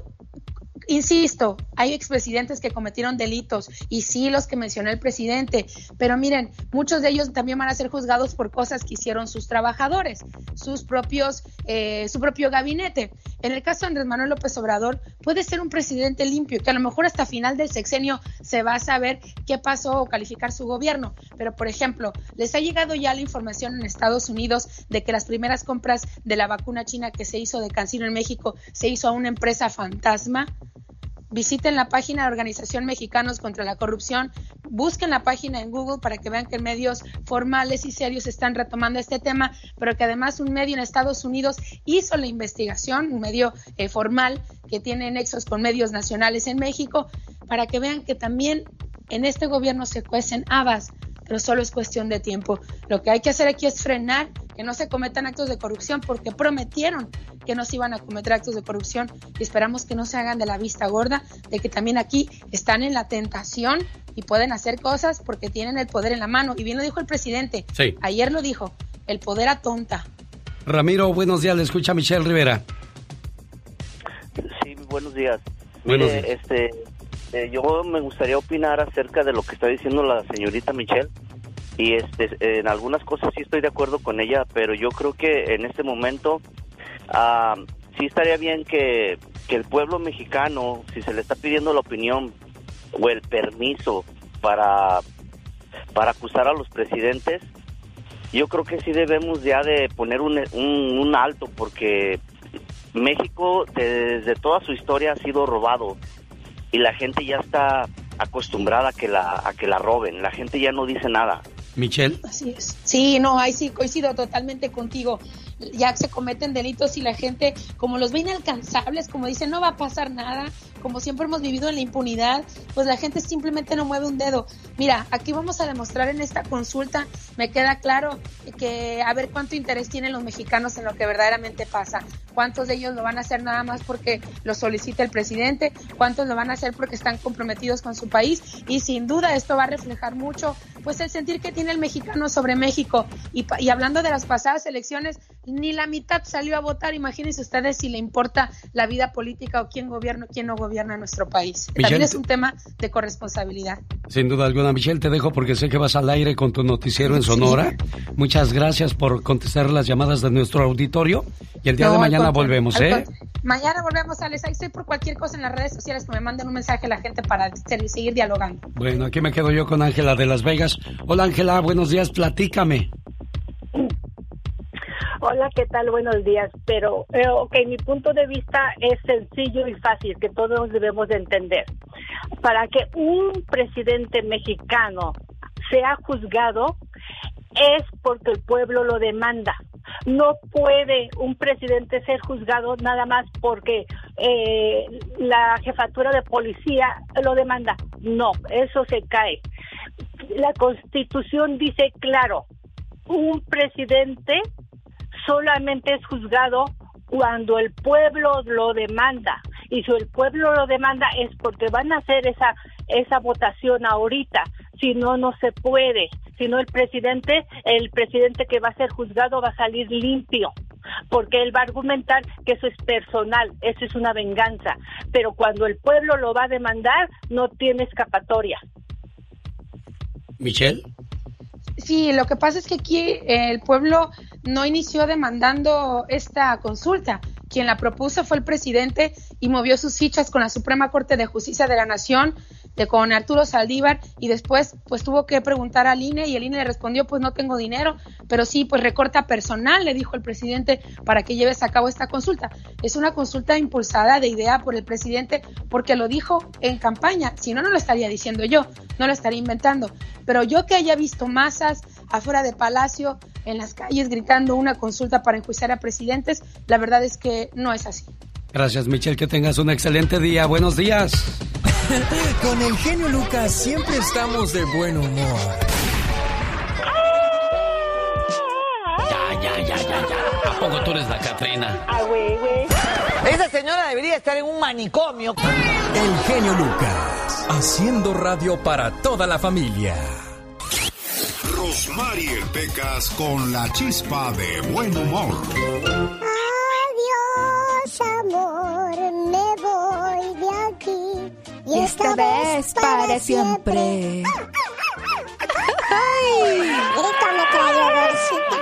insisto, hay expresidentes que cometieron delitos y sí los que mencionó el presidente, pero miren, muchos de ellos también van a ser juzgados por cosas que hicieron sus trabajadores, sus propios, eh, su propio gabinete. En el caso de Andrés Manuel López Obrador, puede ser un presidente limpio, que a lo mejor hasta final del sexenio se va a saber qué pasó o calificar su gobierno. Pero, por ejemplo, les ha llegado ya la información en Estados Unidos de que las primeras compras de la vacuna china que se hizo de Cancino en México se hizo a una empresa fantasma. Visiten la página de Organización Mexicanos contra la Corrupción, busquen la página en Google para que vean que medios formales y serios están retomando este tema, pero que además un medio en Estados Unidos hizo la investigación, un medio eh, formal que tiene nexos con medios nacionales en México, para que vean que también en este gobierno se cuecen habas, pero solo es cuestión de tiempo. Lo que hay que hacer aquí es frenar que no se cometan actos de corrupción porque prometieron que no se iban a cometer actos de corrupción y esperamos que no se hagan de la vista gorda, de que también aquí están en la tentación y pueden hacer cosas porque tienen el poder en la mano. Y bien lo dijo el presidente, sí. ayer lo dijo, el poder atonta. Ramiro, buenos días, le escucha Michelle Rivera. Sí, buenos días. Buenos este, eh, yo me gustaría opinar acerca de lo que está diciendo la señorita Michelle y este en algunas cosas sí estoy de acuerdo con ella pero yo creo que en este momento ah, sí estaría bien que, que el pueblo mexicano si se le está pidiendo la opinión o el permiso para para acusar a los presidentes yo creo que sí debemos ya de poner un, un, un alto porque México desde toda su historia ha sido robado y la gente ya está acostumbrada a que la a que la roben la gente ya no dice nada Michelle. Así es. Sí, no, ahí sí coincido totalmente contigo. Ya se cometen delitos y la gente, como los ve inalcanzables, como dicen, no va a pasar nada, como siempre hemos vivido en la impunidad, pues la gente simplemente no mueve un dedo. Mira, aquí vamos a demostrar en esta consulta, me queda claro que a ver cuánto interés tienen los mexicanos en lo que verdaderamente pasa. ¿Cuántos de ellos lo van a hacer nada más porque lo solicita el presidente? ¿Cuántos lo van a hacer porque están comprometidos con su país? Y sin duda esto va a reflejar mucho, pues el sentir que tiene el mexicano sobre México. Y, hablando de las pasadas elecciones, ni la mitad salió a votar. Imagínense ustedes si le importa la vida política o quién gobierna o quién no gobierna nuestro país. Michelle, También es un tema de corresponsabilidad. Sin duda alguna, Michelle, te dejo porque sé que vas al aire con tu noticiero en Sonora. Sí. Muchas gracias por contestar las llamadas de nuestro auditorio. Y el día no, de mañana volvemos, ¿eh? Mañana volvemos, Alex. Ahí estoy por cualquier cosa en las redes sociales que me manden un mensaje a la gente para seguir dialogando. Bueno, aquí me quedo yo con Ángela de Las Vegas. Hola, Ángela, buenos días, platícame. Hola, ¿qué tal? Buenos días. Pero, eh, ok, mi punto de vista es sencillo y fácil, que todos debemos de entender. Para que un presidente mexicano sea juzgado es porque el pueblo lo demanda. No puede un presidente ser juzgado nada más porque eh, la jefatura de policía lo demanda. No, eso se cae. La constitución dice claro, un presidente solamente es juzgado cuando el pueblo lo demanda. Y si el pueblo lo demanda es porque van a hacer esa, esa votación ahorita. Si no, no se puede. Si no, el presidente, el presidente que va a ser juzgado va a salir limpio. Porque él va a argumentar que eso es personal, eso es una venganza. Pero cuando el pueblo lo va a demandar, no tiene escapatoria. Michelle. Sí, lo que pasa es que aquí el pueblo no inició demandando esta consulta. Quien la propuso fue el presidente y movió sus fichas con la Suprema Corte de Justicia de la Nación, de con Arturo Saldívar, y después pues tuvo que preguntar al INE y el INE le respondió pues no tengo dinero, pero sí pues recorta personal, le dijo el presidente, para que lleves a cabo esta consulta. Es una consulta impulsada de idea por el presidente porque lo dijo en campaña, si no, no lo estaría diciendo yo, no lo estaría inventando. Pero yo que haya visto masas afuera de Palacio, en las calles, gritando una consulta para enjuiciar a presidentes, la verdad es que no es así. Gracias, Michelle. Que tengas un excelente día. Buenos días. Con el genio Lucas siempre estamos de buen humor. Ya, ya, ya, ya, ya. ¿A poco tú eres la Catrina? Ah, güey, güey. Esa señora debería estar en un manicomio. El genio Lucas, haciendo radio para toda la familia. Rosmarie Pecas con la chispa de buen humor. Adiós, amor, me voy de aquí. Y es para siempre. ¡Ay! Grito ametralladorcita.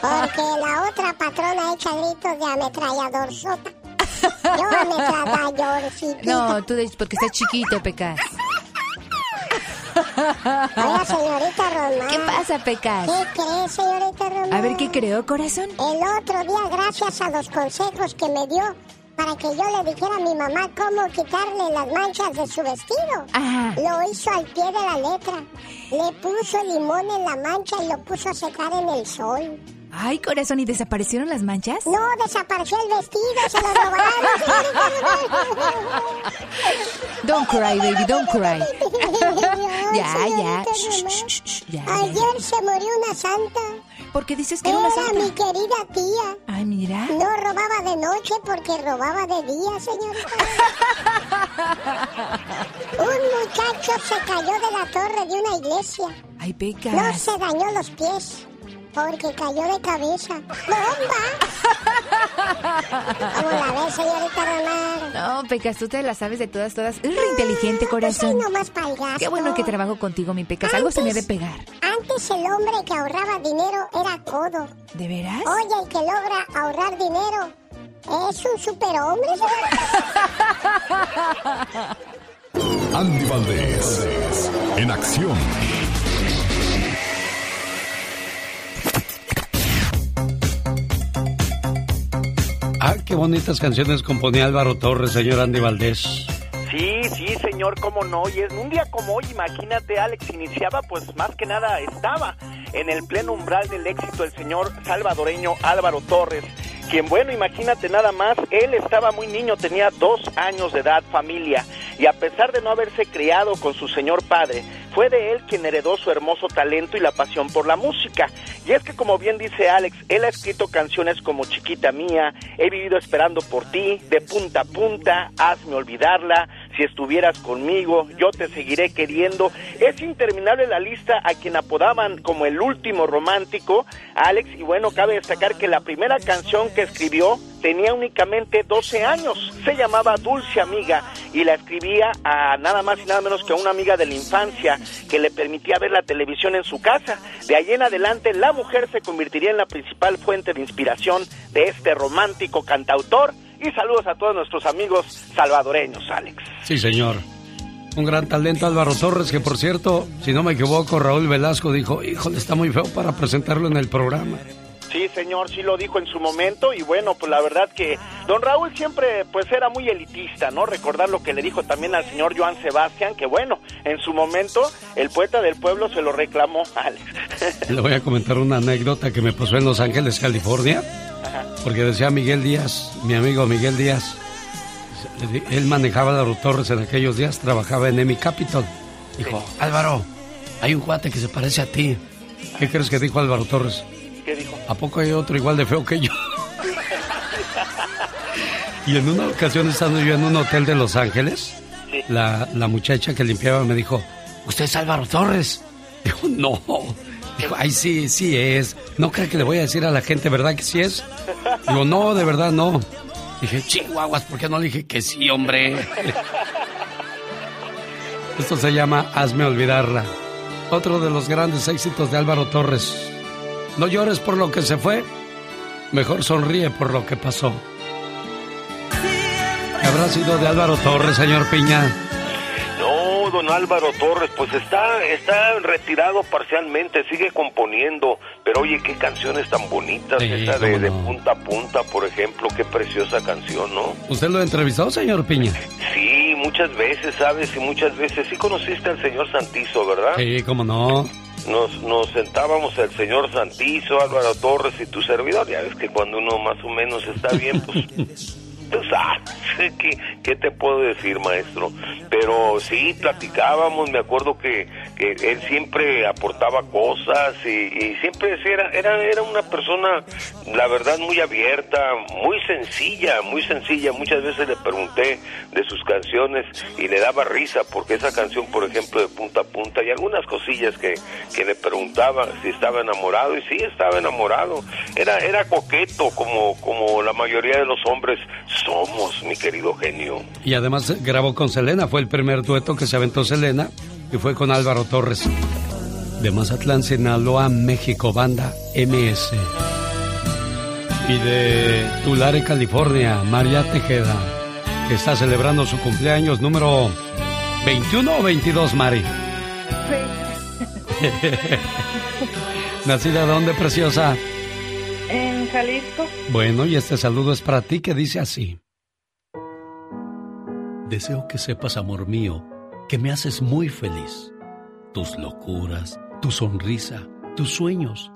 Porque la otra patrona echa gritos de ametrallador sota. Yo ametralladorcita. No, tú porque estás chiquito, Pecas. Hola, señorita Román. ¿Qué pasa, Pecas? ¿Qué crees, señorita Román? A ver, ¿qué creo, corazón? El otro día, gracias a los consejos que me dio para que yo le dijera a mi mamá cómo quitarle las manchas de su vestido. Lo hizo al pie de la letra. Le puso limón en la mancha y lo puso a secar en el sol. Ay, corazón, ¿y desaparecieron las manchas? No, desapareció el vestido, se lo robaron. don't cry, baby, don't cry. ya, ya. ya. Ayer se murió una santa. ¿Por qué dices que era, una santa? mi querida tía. Ay, mira. No robaba de noche porque robaba de día, señorita. Un muchacho se cayó de la torre de una iglesia. Ay, peca. No se dañó los pies. Porque cayó de cabeza. ¡Bomba! ¿Cómo la ves, señorita Román? No, Pecas, tú te la sabes de todas, todas. Es re inteligente, corazón. Pues nomás Qué bueno que trabajo contigo, mi Pecas. Algo se me debe pegar. Antes el hombre que ahorraba dinero era codo. ¿De veras? Oye, el que logra ahorrar dinero es un superhombre, Andy Valdés, en acción. Qué bonitas canciones componía Álvaro Torres, señor Andy Valdés. Sí, sí, señor, cómo no. Y en un día como hoy, imagínate, Alex, iniciaba, pues más que nada estaba en el pleno umbral del éxito el señor salvadoreño Álvaro Torres quien, bueno, imagínate nada más, él estaba muy niño, tenía dos años de edad, familia, y a pesar de no haberse criado con su señor padre, fue de él quien heredó su hermoso talento y la pasión por la música. Y es que, como bien dice Alex, él ha escrito canciones como Chiquita Mía, He vivido esperando por ti, De punta a punta, Hazme olvidarla, Si estuvieras conmigo, Yo te seguiré queriendo. Es interminable la lista a quien apodaban como el último romántico, Alex, y bueno, cabe destacar que la primera canción que escribió tenía únicamente 12 años. Se llamaba Dulce Amiga y la escribía a nada más y nada menos que a una amiga de la infancia que le permitía ver la televisión en su casa. De ahí en adelante la mujer se convertiría en la principal fuente de inspiración de este romántico cantautor. Y saludos a todos nuestros amigos salvadoreños, Alex. Sí, señor. Un gran talento Álvaro Torres, que por cierto, si no me equivoco, Raúl Velasco dijo, híjole, está muy feo para presentarlo en el programa. Sí, señor, sí lo dijo en su momento y bueno, pues la verdad que don Raúl siempre pues era muy elitista, ¿no? Recordar lo que le dijo también al señor Joan Sebastián, que bueno, en su momento el poeta del pueblo se lo reclamó, Alex. Le voy a comentar una anécdota que me pasó en Los Ángeles, California, porque decía Miguel Díaz, mi amigo Miguel Díaz, él manejaba a los Torres en aquellos días, trabajaba en Emi Capital. Dijo, Álvaro, hay un cuate que se parece a ti. ¿Qué crees que dijo Álvaro Torres? ¿A poco hay otro igual de feo que yo? y en una ocasión estando yo en un hotel de Los Ángeles, la, muchacha que limpiaba me dijo, ¿usted es Álvaro Torres? Dijo, no. Ay, sí, sí es. ¿No cree que le voy a decir a la gente, verdad que sí es? Digo, no, de verdad no. Dije, chihuahuas, ¿por qué no le dije que sí, hombre? Esto se llama Hazme Olvidarla. Otro de los grandes éxitos de Álvaro Torres. No llores por lo que se fue, mejor sonríe por lo que pasó. ¿Habrá sido de Álvaro Torres, señor Piña? Don Álvaro Torres, pues está, está retirado parcialmente, sigue componiendo, pero oye, qué canciones tan bonitas, esa de, de, punta a punta, por ejemplo, qué preciosa canción, ¿no? ¿Usted lo entrevistó, señor Piña? Sí, muchas veces, ¿sabes? Y muchas veces, sí conociste al señor Santizo, ¿verdad? Sí, cómo no nos, nos sentábamos el señor Santizo, Álvaro Torres y tu servidor. Ya ves que cuando uno más o menos está bien, pues tú sabes, ¿qué, ¿qué, te puedo decir, maestro? Pero sí, platicábamos, me acuerdo que, que él siempre aportaba cosas y, siempre era, era, era una persona, la verdad, muy abierta, muy sencilla, muy sencilla. Muchas veces le pregunté de sus canciones y le daba risa porque esa canción, por ejemplo, de punta a punta y algunas cosillas que, que le preguntaba si estaba enamorado y sí estaba enamorado. Era, era coqueto como, como la mayoría de los hombres somos, mi querido genio. Y además grabó con Selena, fue el primer dueto que se aventó Selena y fue con Álvaro Torres. De Mazatlán, Sinaloa, México, banda MS. Y de Tulare, California, María Tejeda, que está celebrando su cumpleaños número 21 o 22, Mari. ¿Nacida dónde, preciosa? En Jalisco. Bueno, y este saludo es para ti que dice así. Deseo que sepas, amor mío, que me haces muy feliz. Tus locuras, tu sonrisa, tus sueños,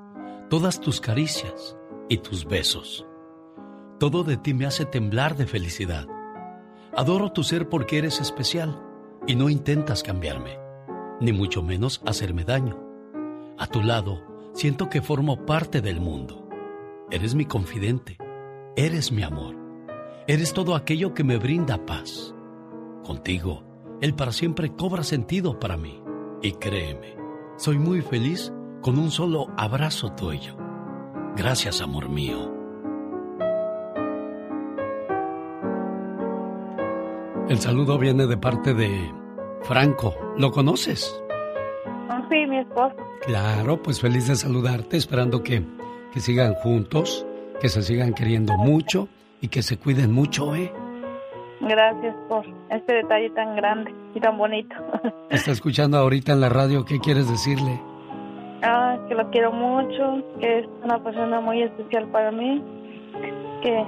todas tus caricias y tus besos. Todo de ti me hace temblar de felicidad. Adoro tu ser porque eres especial y no intentas cambiarme, ni mucho menos hacerme daño. A tu lado, siento que formo parte del mundo. Eres mi confidente, eres mi amor, eres todo aquello que me brinda paz. Contigo, el para siempre cobra sentido para mí. Y créeme, soy muy feliz con un solo abrazo tuyo. Gracias, amor mío. El saludo viene de parte de Franco. ¿Lo conoces? Ah, sí, mi esposo. Claro, pues feliz de saludarte, esperando que, que sigan juntos, que se sigan queriendo mucho y que se cuiden mucho, ¿eh? Gracias por este detalle tan grande y tan bonito. Está escuchando ahorita en la radio, ¿qué quieres decirle? Ah, que lo quiero mucho, que es una persona muy especial para mí, que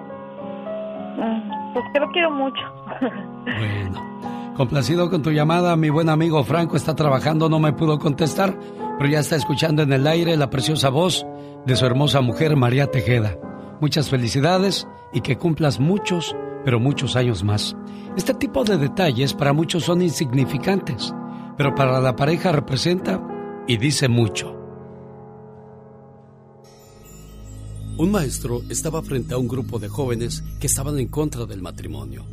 mm, pues que lo quiero mucho. Bueno, complacido con tu llamada, mi buen amigo Franco está trabajando, no me pudo contestar, pero ya está escuchando en el aire la preciosa voz de su hermosa mujer María Tejeda. Muchas felicidades y que cumplas muchos pero muchos años más. Este tipo de detalles para muchos son insignificantes, pero para la pareja representa y dice mucho. Un maestro estaba frente a un grupo de jóvenes que estaban en contra del matrimonio.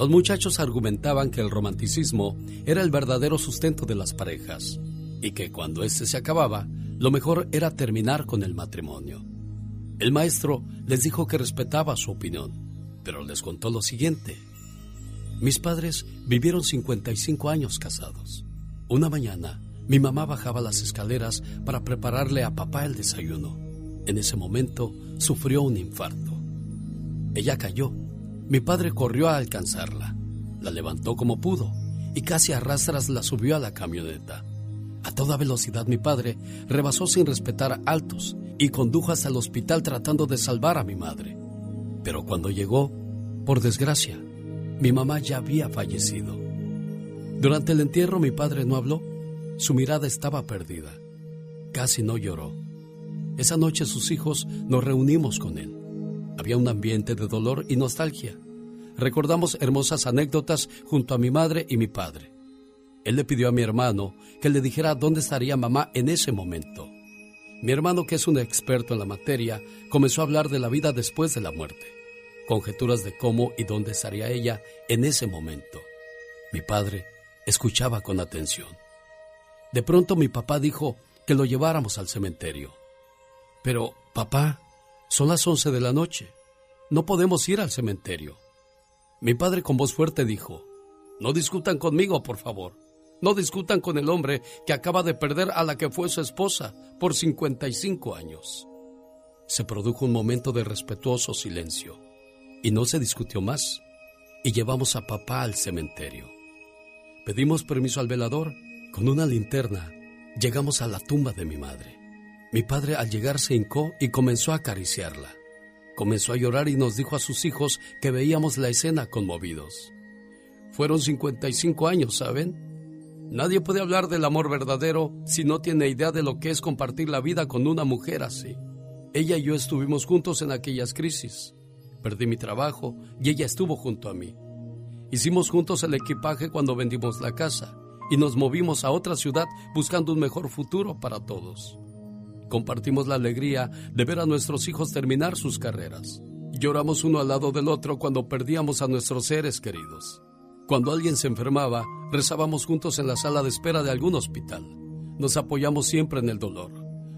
Los muchachos argumentaban que el romanticismo era el verdadero sustento de las parejas y que cuando éste se acababa, lo mejor era terminar con el matrimonio. El maestro les dijo que respetaba su opinión, pero les contó lo siguiente. Mis padres vivieron 55 años casados. Una mañana, mi mamá bajaba las escaleras para prepararle a papá el desayuno. En ese momento, sufrió un infarto. Ella cayó. Mi padre corrió a alcanzarla. La levantó como pudo y casi a rastras la subió a la camioneta. A toda velocidad mi padre rebasó sin respetar altos y condujo hasta el hospital tratando de salvar a mi madre. Pero cuando llegó, por desgracia, mi mamá ya había fallecido. Durante el entierro mi padre no habló, su mirada estaba perdida. Casi no lloró. Esa noche sus hijos nos reunimos con él. Había un ambiente de dolor y nostalgia. Recordamos hermosas anécdotas junto a mi madre y mi padre. Él le pidió a mi hermano que le dijera dónde estaría mamá en ese momento. Mi hermano, que es un experto en la materia, comenzó a hablar de la vida después de la muerte, conjeturas de cómo y dónde estaría ella en ese momento. Mi padre escuchaba con atención. De pronto mi papá dijo que lo lleváramos al cementerio. Pero, papá, son las once de la noche. No podemos ir al cementerio. Mi padre con voz fuerte dijo, No discutan conmigo, por favor. No discutan con el hombre que acaba de perder a la que fue su esposa por 55 años. Se produjo un momento de respetuoso silencio y no se discutió más y llevamos a papá al cementerio. Pedimos permiso al velador. Con una linterna llegamos a la tumba de mi madre. Mi padre al llegar se hincó y comenzó a acariciarla. Comenzó a llorar y nos dijo a sus hijos que veíamos la escena conmovidos. Fueron 55 años, ¿saben? Nadie puede hablar del amor verdadero si no tiene idea de lo que es compartir la vida con una mujer así. Ella y yo estuvimos juntos en aquellas crisis. Perdí mi trabajo y ella estuvo junto a mí. Hicimos juntos el equipaje cuando vendimos la casa y nos movimos a otra ciudad buscando un mejor futuro para todos. Compartimos la alegría de ver a nuestros hijos terminar sus carreras. Lloramos uno al lado del otro cuando perdíamos a nuestros seres queridos. Cuando alguien se enfermaba, rezábamos juntos en la sala de espera de algún hospital. Nos apoyamos siempre en el dolor.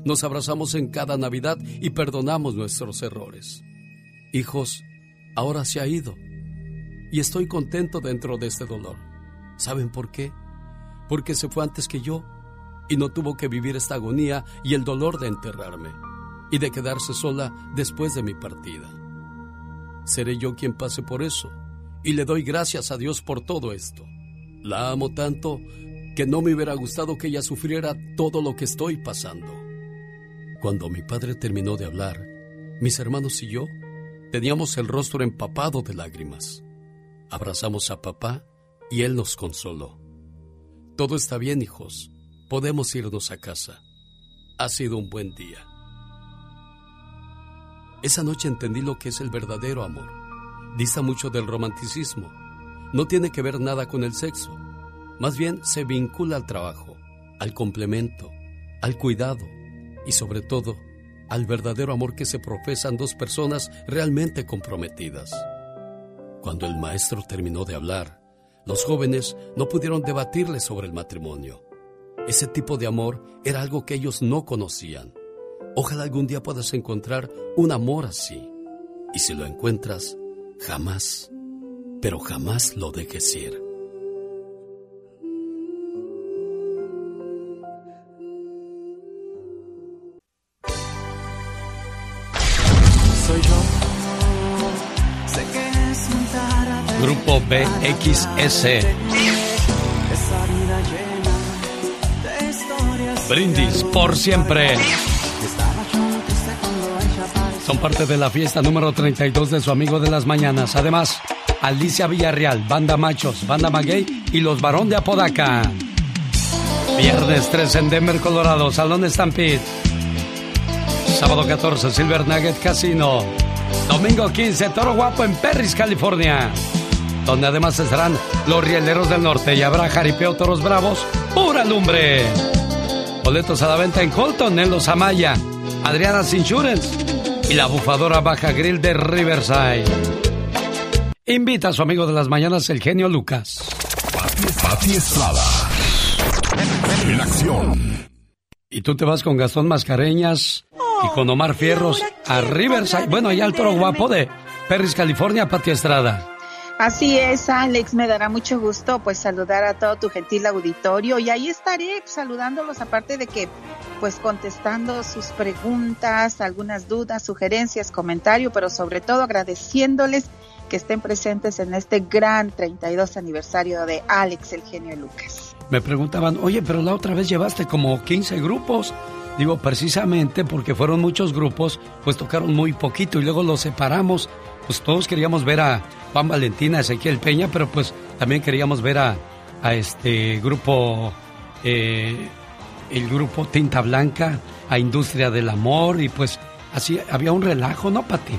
Nos abrazamos en cada Navidad y perdonamos nuestros errores. Hijos, ahora se ha ido. Y estoy contento dentro de este dolor. ¿Saben por qué? Porque se fue antes que yo y no tuvo que vivir esta agonía y el dolor de enterrarme y de quedarse sola después de mi partida. Seré yo quien pase por eso y le doy gracias a Dios por todo esto. La amo tanto que no me hubiera gustado que ella sufriera todo lo que estoy pasando. Cuando mi padre terminó de hablar, mis hermanos y yo teníamos el rostro empapado de lágrimas. Abrazamos a papá y él nos consoló. Todo está bien, hijos. Podemos irnos a casa. Ha sido un buen día. Esa noche entendí lo que es el verdadero amor. Dista mucho del romanticismo. No tiene que ver nada con el sexo. Más bien se vincula al trabajo, al complemento, al cuidado y sobre todo al verdadero amor que se profesan dos personas realmente comprometidas. Cuando el maestro terminó de hablar, los jóvenes no pudieron debatirle sobre el matrimonio. Ese tipo de amor era algo que ellos no conocían. Ojalá algún día puedas encontrar un amor así. Y si lo encuentras, jamás, pero jamás lo dejes ir. Soy yo. Grupo BXS. Brindis por siempre. Son parte de la fiesta número 32 de su amigo de las mañanas. Además, Alicia Villarreal, Banda Machos, Banda Maguey y los Barón de Apodaca. Viernes 3 en Denver, Colorado, Salón Stampede. Sábado 14, Silver Nugget Casino. Domingo 15, Toro Guapo en Perris, California. Donde además estarán los Rieleros del Norte y habrá jaripeo Toros Bravos, pura lumbre. Boletos a la venta en Colton, en Los Amaya, Adriana's Insurance y la bufadora Baja Grill de Riverside. Invita a su amigo de las mañanas, el genio Lucas. Pati Estrada. En acción. Y tú te vas con Gastón Mascareñas y con Omar Fierros a Riverside. Bueno, allá al toro guapo de Perris, California, Pati Estrada. Así es, Alex, me dará mucho gusto pues saludar a todo tu gentil auditorio y ahí estaré saludándolos aparte de que pues contestando sus preguntas, algunas dudas, sugerencias, comentarios, pero sobre todo agradeciéndoles que estén presentes en este gran 32 aniversario de Alex, el genio Lucas. Me preguntaban, oye, pero la otra vez llevaste como 15 grupos. Digo, precisamente porque fueron muchos grupos, pues tocaron muy poquito y luego los separamos. Pues todos queríamos ver a Juan Valentina, Ezequiel Peña, pero pues también queríamos ver a, a este grupo, eh, el grupo Tinta Blanca, a Industria del Amor y pues así había un relajo, ¿no, Pati?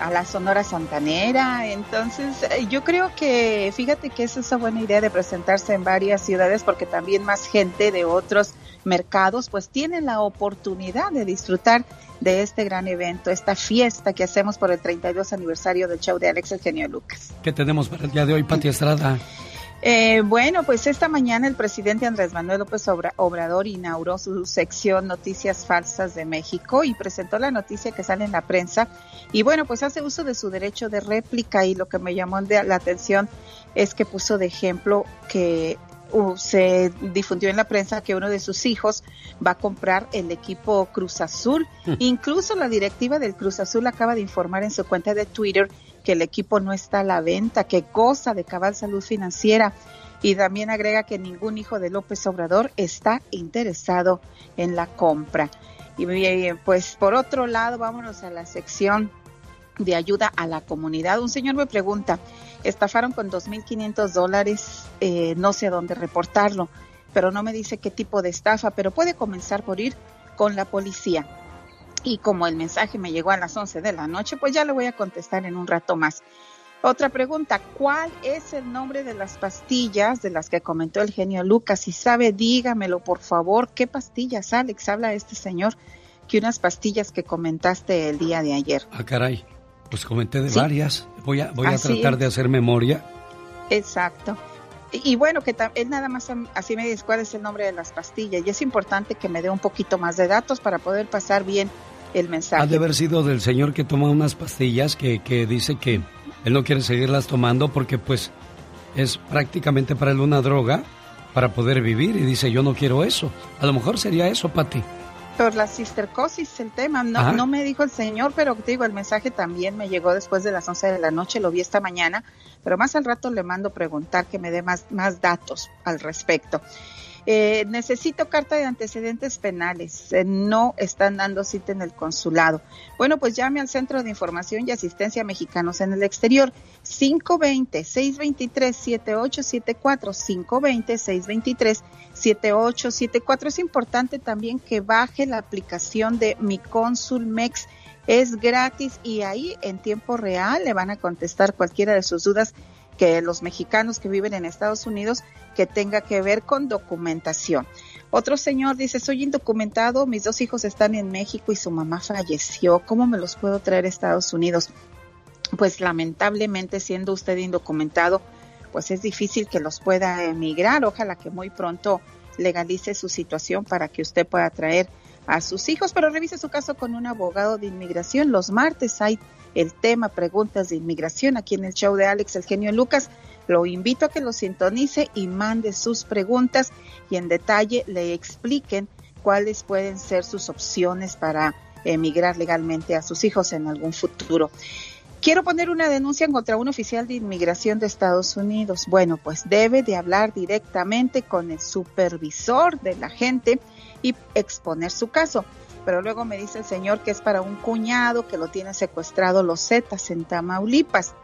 A la Sonora Santanera. Entonces, eh, yo creo que, fíjate que es esa buena idea de presentarse en varias ciudades porque también más gente de otros mercados pues tienen la oportunidad de disfrutar de este gran evento, esta fiesta que hacemos por el 32 aniversario del show de Alex Eugenio Lucas. ¿Qué tenemos para el día de hoy, Pati Estrada? Eh, bueno, pues esta mañana el presidente Andrés Manuel López Obrador inauguró su sección Noticias Falsas de México y presentó la noticia que sale en la prensa. Y bueno, pues hace uso de su derecho de réplica y lo que me llamó la atención es que puso de ejemplo que uh, se difundió en la prensa que uno de sus hijos va a comprar el equipo Cruz Azul. Hmm. Incluso la directiva del Cruz Azul acaba de informar en su cuenta de Twitter que el equipo no está a la venta, que goza de cabal salud financiera y también agrega que ningún hijo de López Obrador está interesado en la compra. Y bien, pues por otro lado, vámonos a la sección de ayuda a la comunidad. Un señor me pregunta, estafaron con 2.500 dólares, eh, no sé dónde reportarlo, pero no me dice qué tipo de estafa, pero puede comenzar por ir con la policía y como el mensaje me llegó a las 11 de la noche, pues ya le voy a contestar en un rato más. Otra pregunta, ¿cuál es el nombre de las pastillas de las que comentó el genio Lucas? Si sabe, dígamelo, por favor. ¿Qué pastillas, Alex? Habla este señor que unas pastillas que comentaste el día de ayer. Ah, caray. Pues comenté de varias. Voy a, voy a tratar de hacer memoria. Exacto. Y, bueno, que él nada más así me dice cuál es el nombre de las pastillas. Y es importante que me dé un poquito más de datos para poder pasar bien el mensaje. Ha de haber sido del señor que toma unas pastillas que, que dice que él no quiere seguirlas tomando porque pues es prácticamente para él una droga para poder vivir y dice yo no quiero eso. A lo mejor sería eso, Pati. Por la cistercosis, el tema. No, no me dijo el señor, pero te digo, el mensaje también me llegó después de las 11 de la noche, lo vi esta mañana, pero más al rato le mando preguntar que me dé más, más datos al respecto. Eh, necesito carta de antecedentes penales. Eh, no están dando cita en el consulado. Bueno, pues llame al Centro de Información y Asistencia Mexicanos en el Exterior. 520-623-7874. 520-623-7874. Es importante también que baje la aplicación de Mi Consul Mex. Es gratis y ahí en tiempo real le van a contestar cualquiera de sus dudas que los mexicanos que viven en Estados Unidos que tenga que ver con documentación. Otro señor dice, soy indocumentado, mis dos hijos están en México y su mamá falleció, ¿cómo me los puedo traer a Estados Unidos? Pues lamentablemente siendo usted indocumentado, pues es difícil que los pueda emigrar. Ojalá que muy pronto legalice su situación para que usted pueda traer a sus hijos, pero revise su caso con un abogado de inmigración. Los martes hay el tema preguntas de inmigración aquí en el show de Alex El Genio Lucas. Lo invito a que lo sintonice y mande sus preguntas y en detalle le expliquen cuáles pueden ser sus opciones para emigrar legalmente a sus hijos en algún futuro. Quiero poner una denuncia contra un oficial de inmigración de Estados Unidos. Bueno, pues debe de hablar directamente con el supervisor de la gente y exponer su caso. Pero luego me dice el señor que es para un cuñado que lo tiene secuestrado los Zetas en Tamaulipas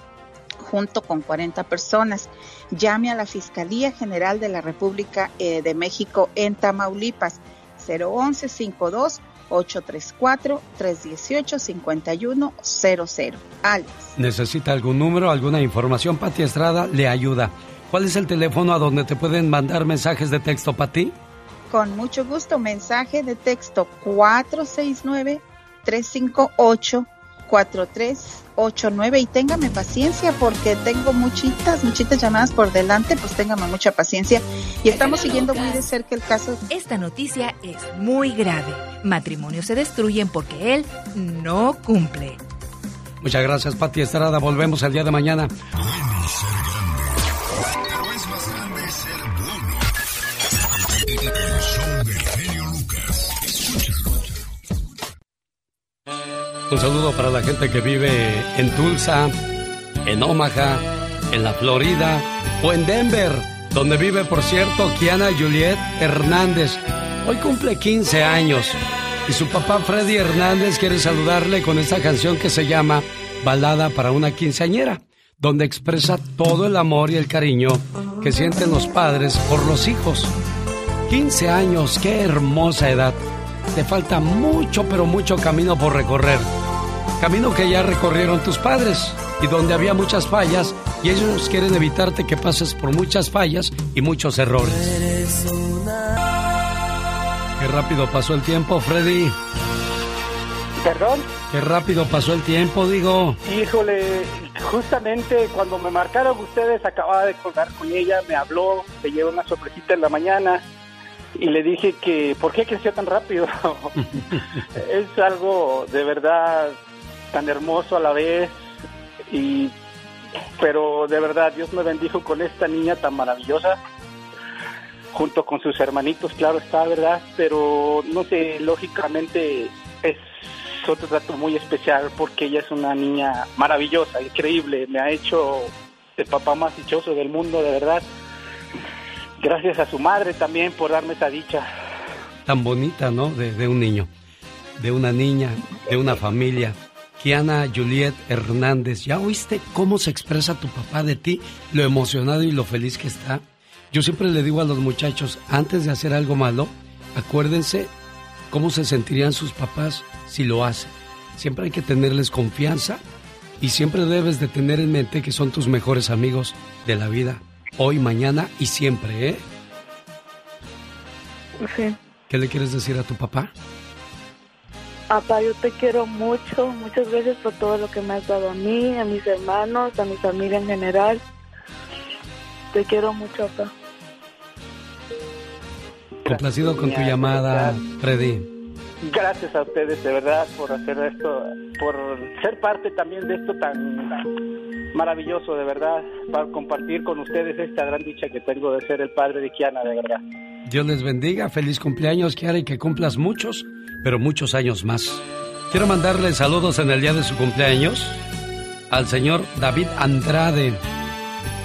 junto con 40 personas. Llame a la Fiscalía General de la República eh, de México en Tamaulipas 011 52 834 318 5100. Alex. ¿Necesita algún número, alguna información? Pati Estrada le ayuda. ¿Cuál es el teléfono a donde te pueden mandar mensajes de texto, Pati? Con mucho gusto, mensaje de texto 469 358 4389 y téngame paciencia porque tengo muchitas, muchitas llamadas por delante, pues téngame mucha paciencia y estamos siguiendo muy de cerca el caso. Esta noticia es muy grave. Matrimonios se destruyen porque él no cumple. Muchas gracias, Pati Estrada. Volvemos el día de mañana. Un saludo para la gente que vive en Tulsa, en Omaha, en la Florida o en Denver, donde vive, por cierto, Kiana Juliet Hernández. Hoy cumple 15 años y su papá Freddy Hernández quiere saludarle con esta canción que se llama Balada para una quinceañera, donde expresa todo el amor y el cariño que sienten los padres por los hijos. 15 años, qué hermosa edad. Te falta mucho, pero mucho camino por recorrer. Camino que ya recorrieron tus padres y donde había muchas fallas y ellos quieren evitarte que pases por muchas fallas y muchos errores. Qué rápido pasó el tiempo, Freddy. ¿Perdón? Qué rápido pasó el tiempo, digo. Híjole, justamente cuando me marcaron ustedes, acababa de colgar con ella, me habló, me llevó una sorpresita en la mañana y le dije que, ¿por qué creció tan rápido? es algo de verdad tan hermoso a la vez y pero de verdad Dios me bendijo con esta niña tan maravillosa junto con sus hermanitos claro está verdad pero no sé lógicamente es otro trato muy especial porque ella es una niña maravillosa increíble me ha hecho el papá más dichoso del mundo de verdad gracias a su madre también por darme esa dicha. Tan bonita, ¿no? De, un niño, de una niña, de una familia. Kiana Juliet Hernández, ¿ya oíste cómo se expresa tu papá de ti? Lo emocionado y lo feliz que está. Yo siempre le digo a los muchachos, antes de hacer algo malo, acuérdense cómo se sentirían sus papás si lo hacen. Siempre hay que tenerles confianza Y siempre debes de tener en mente que son tus mejores amigos de la vida, hoy, mañana y siempre, ¿eh? Sí. ¿Qué le quieres decir a tu papá? Papá, yo te quiero mucho. Muchas gracias por todo lo que me has dado a mí, a mis hermanos, a mi familia en general. Te quiero mucho, papá. Complacido con tu llamada, Freddy. Gracias a ustedes, de verdad, por hacer esto, por ser parte también de esto tan maravilloso, de verdad, para compartir con ustedes esta gran dicha que tengo de ser el padre de Kiana, de verdad. Dios les bendiga, feliz cumpleaños, Kiara, y que cumplas muchos, pero muchos años más. Quiero mandarle saludos en el día de su cumpleaños al señor David Andrade.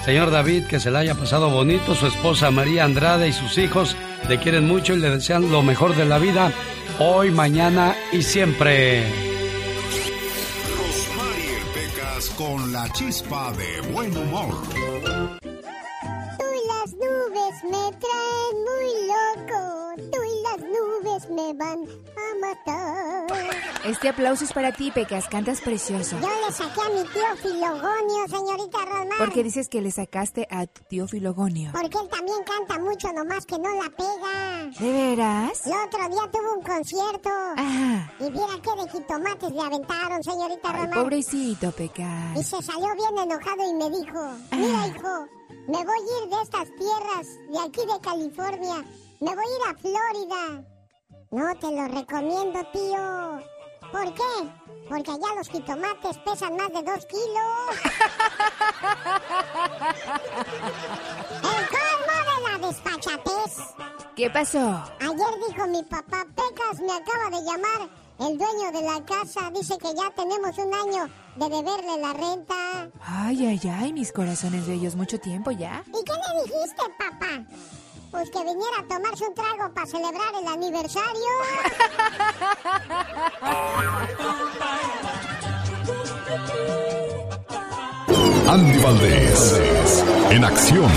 Señor David, que se le haya pasado bonito, su esposa María Andrade y sus hijos le quieren mucho y le desean lo mejor de la vida hoy, mañana y siempre. Rosmarie Pecas con la chispa de buen humor. Tú y las nubes me traen muy loco. Tú y las nubes me van a Este aplauso es para ti, Pecas. Cantas precioso. Yo le saqué a mi tío Filogonio, señorita Rosmar. ¿Por qué dices que le sacaste a tu tío Filogonio? Porque él también canta mucho, nomás que no la pega. ¿De veras? El otro día tuvo un concierto. Ajá. Y viera qué de jitomates le aventaron, señorita Rosmar. pobrecito, Pecas. Y se salió bien enojado y me dijo, mira hijo, me voy a ir de estas tierras, de aquí de California, me voy a ir a Florida. No te lo recomiendo, tío. ¿Por qué? Porque allá los jitomates pesan más de dos kilos. El colmo de la despachatez. ¿Qué pasó? Ayer dijo mi papá, Pecas me acaba de llamar el dueño de la casa. Dice que ya tenemos un año de deberle la renta. Ay, ay, ay, mis corazones bellos, mucho tiempo ya. ¿Y qué le dijiste, papá? Pues que viniera a tomarse un trago para celebrar el aniversario. Andy Valdés, en acción.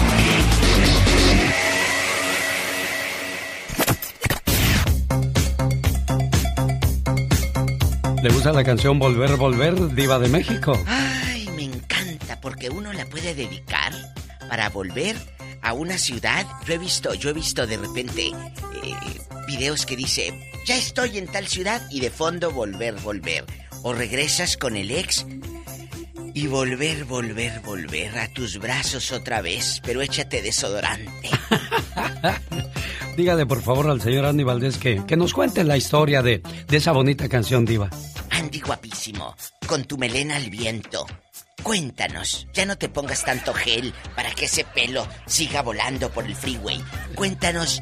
¿Le gusta la canción Volver, Volver, Diva de México? Ay, me encanta porque uno la puede dedicar para volver a una ciudad. Yo he visto, yo he visto de repente eh, videos que dice, ya estoy en tal ciudad y de fondo volver, volver. O regresas con el ex y volver, volver, volver a tus brazos otra vez, pero échate desodorante. Dígale por favor al señor Andy Valdés que, que nos cuente la historia de, de esa bonita canción, Diva. Andy guapísimo, con tu melena al viento. Cuéntanos, ya no te pongas tanto gel para que ese pelo siga volando por el freeway. Cuéntanos,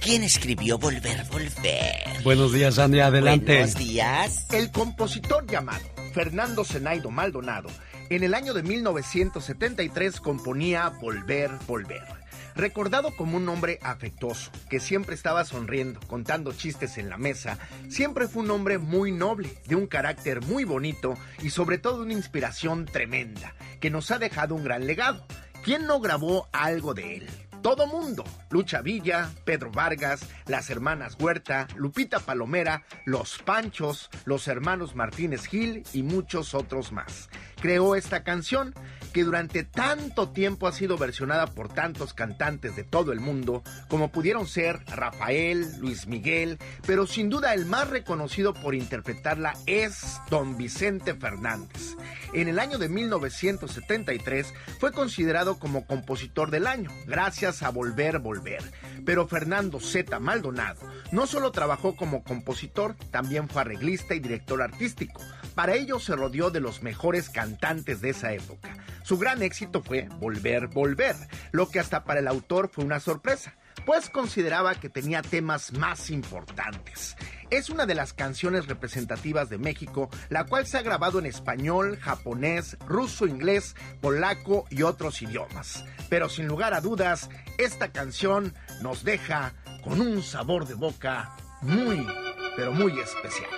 ¿quién escribió Volver, Volver? Buenos días, Andy, adelante. Buenos días. El compositor llamado Fernando Zenaido Maldonado en el año de 1973 componía Volver, Volver. Recordado como un hombre afectuoso, que siempre estaba sonriendo, contando chistes en la mesa, siempre fue un hombre muy noble, de un carácter muy bonito y sobre todo una inspiración tremenda, que nos ha dejado un gran legado. ¿Quién no grabó algo de él? Todo mundo. Lucha Villa, Pedro Vargas, las hermanas Huerta, Lupita Palomera, los Panchos, los hermanos Martínez Gil y muchos otros más. Creó esta canción que durante tanto tiempo ha sido versionada por tantos cantantes de todo el mundo, como pudieron ser Rafael, Luis Miguel, pero sin duda el más reconocido por interpretarla es Don Vicente Fernández. En el año de 1973 fue considerado como compositor del año, gracias a Volver, Volver. Pero Fernando Z. Maldonado no solo trabajó como compositor, también fue arreglista y director artístico. Para ello se rodeó de los mejores cantantes de esa época. Su gran éxito fue Volver, Volver, lo que hasta para el autor fue una sorpresa pues consideraba que tenía temas más importantes. Es una de las canciones representativas de México, la cual se ha grabado en español, japonés, ruso, inglés, polaco y otros idiomas. Pero sin lugar a dudas, esta canción nos deja con un sabor de boca muy, pero muy especial.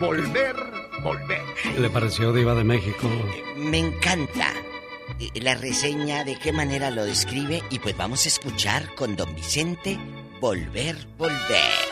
Volver, volver. ¿Qué le pareció Diva de México? Me encanta la reseña, de qué manera lo describe y pues vamos a escuchar con don Vicente Volver, Volver.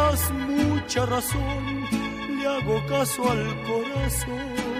Tenías mucha razón, le hago caso al corazón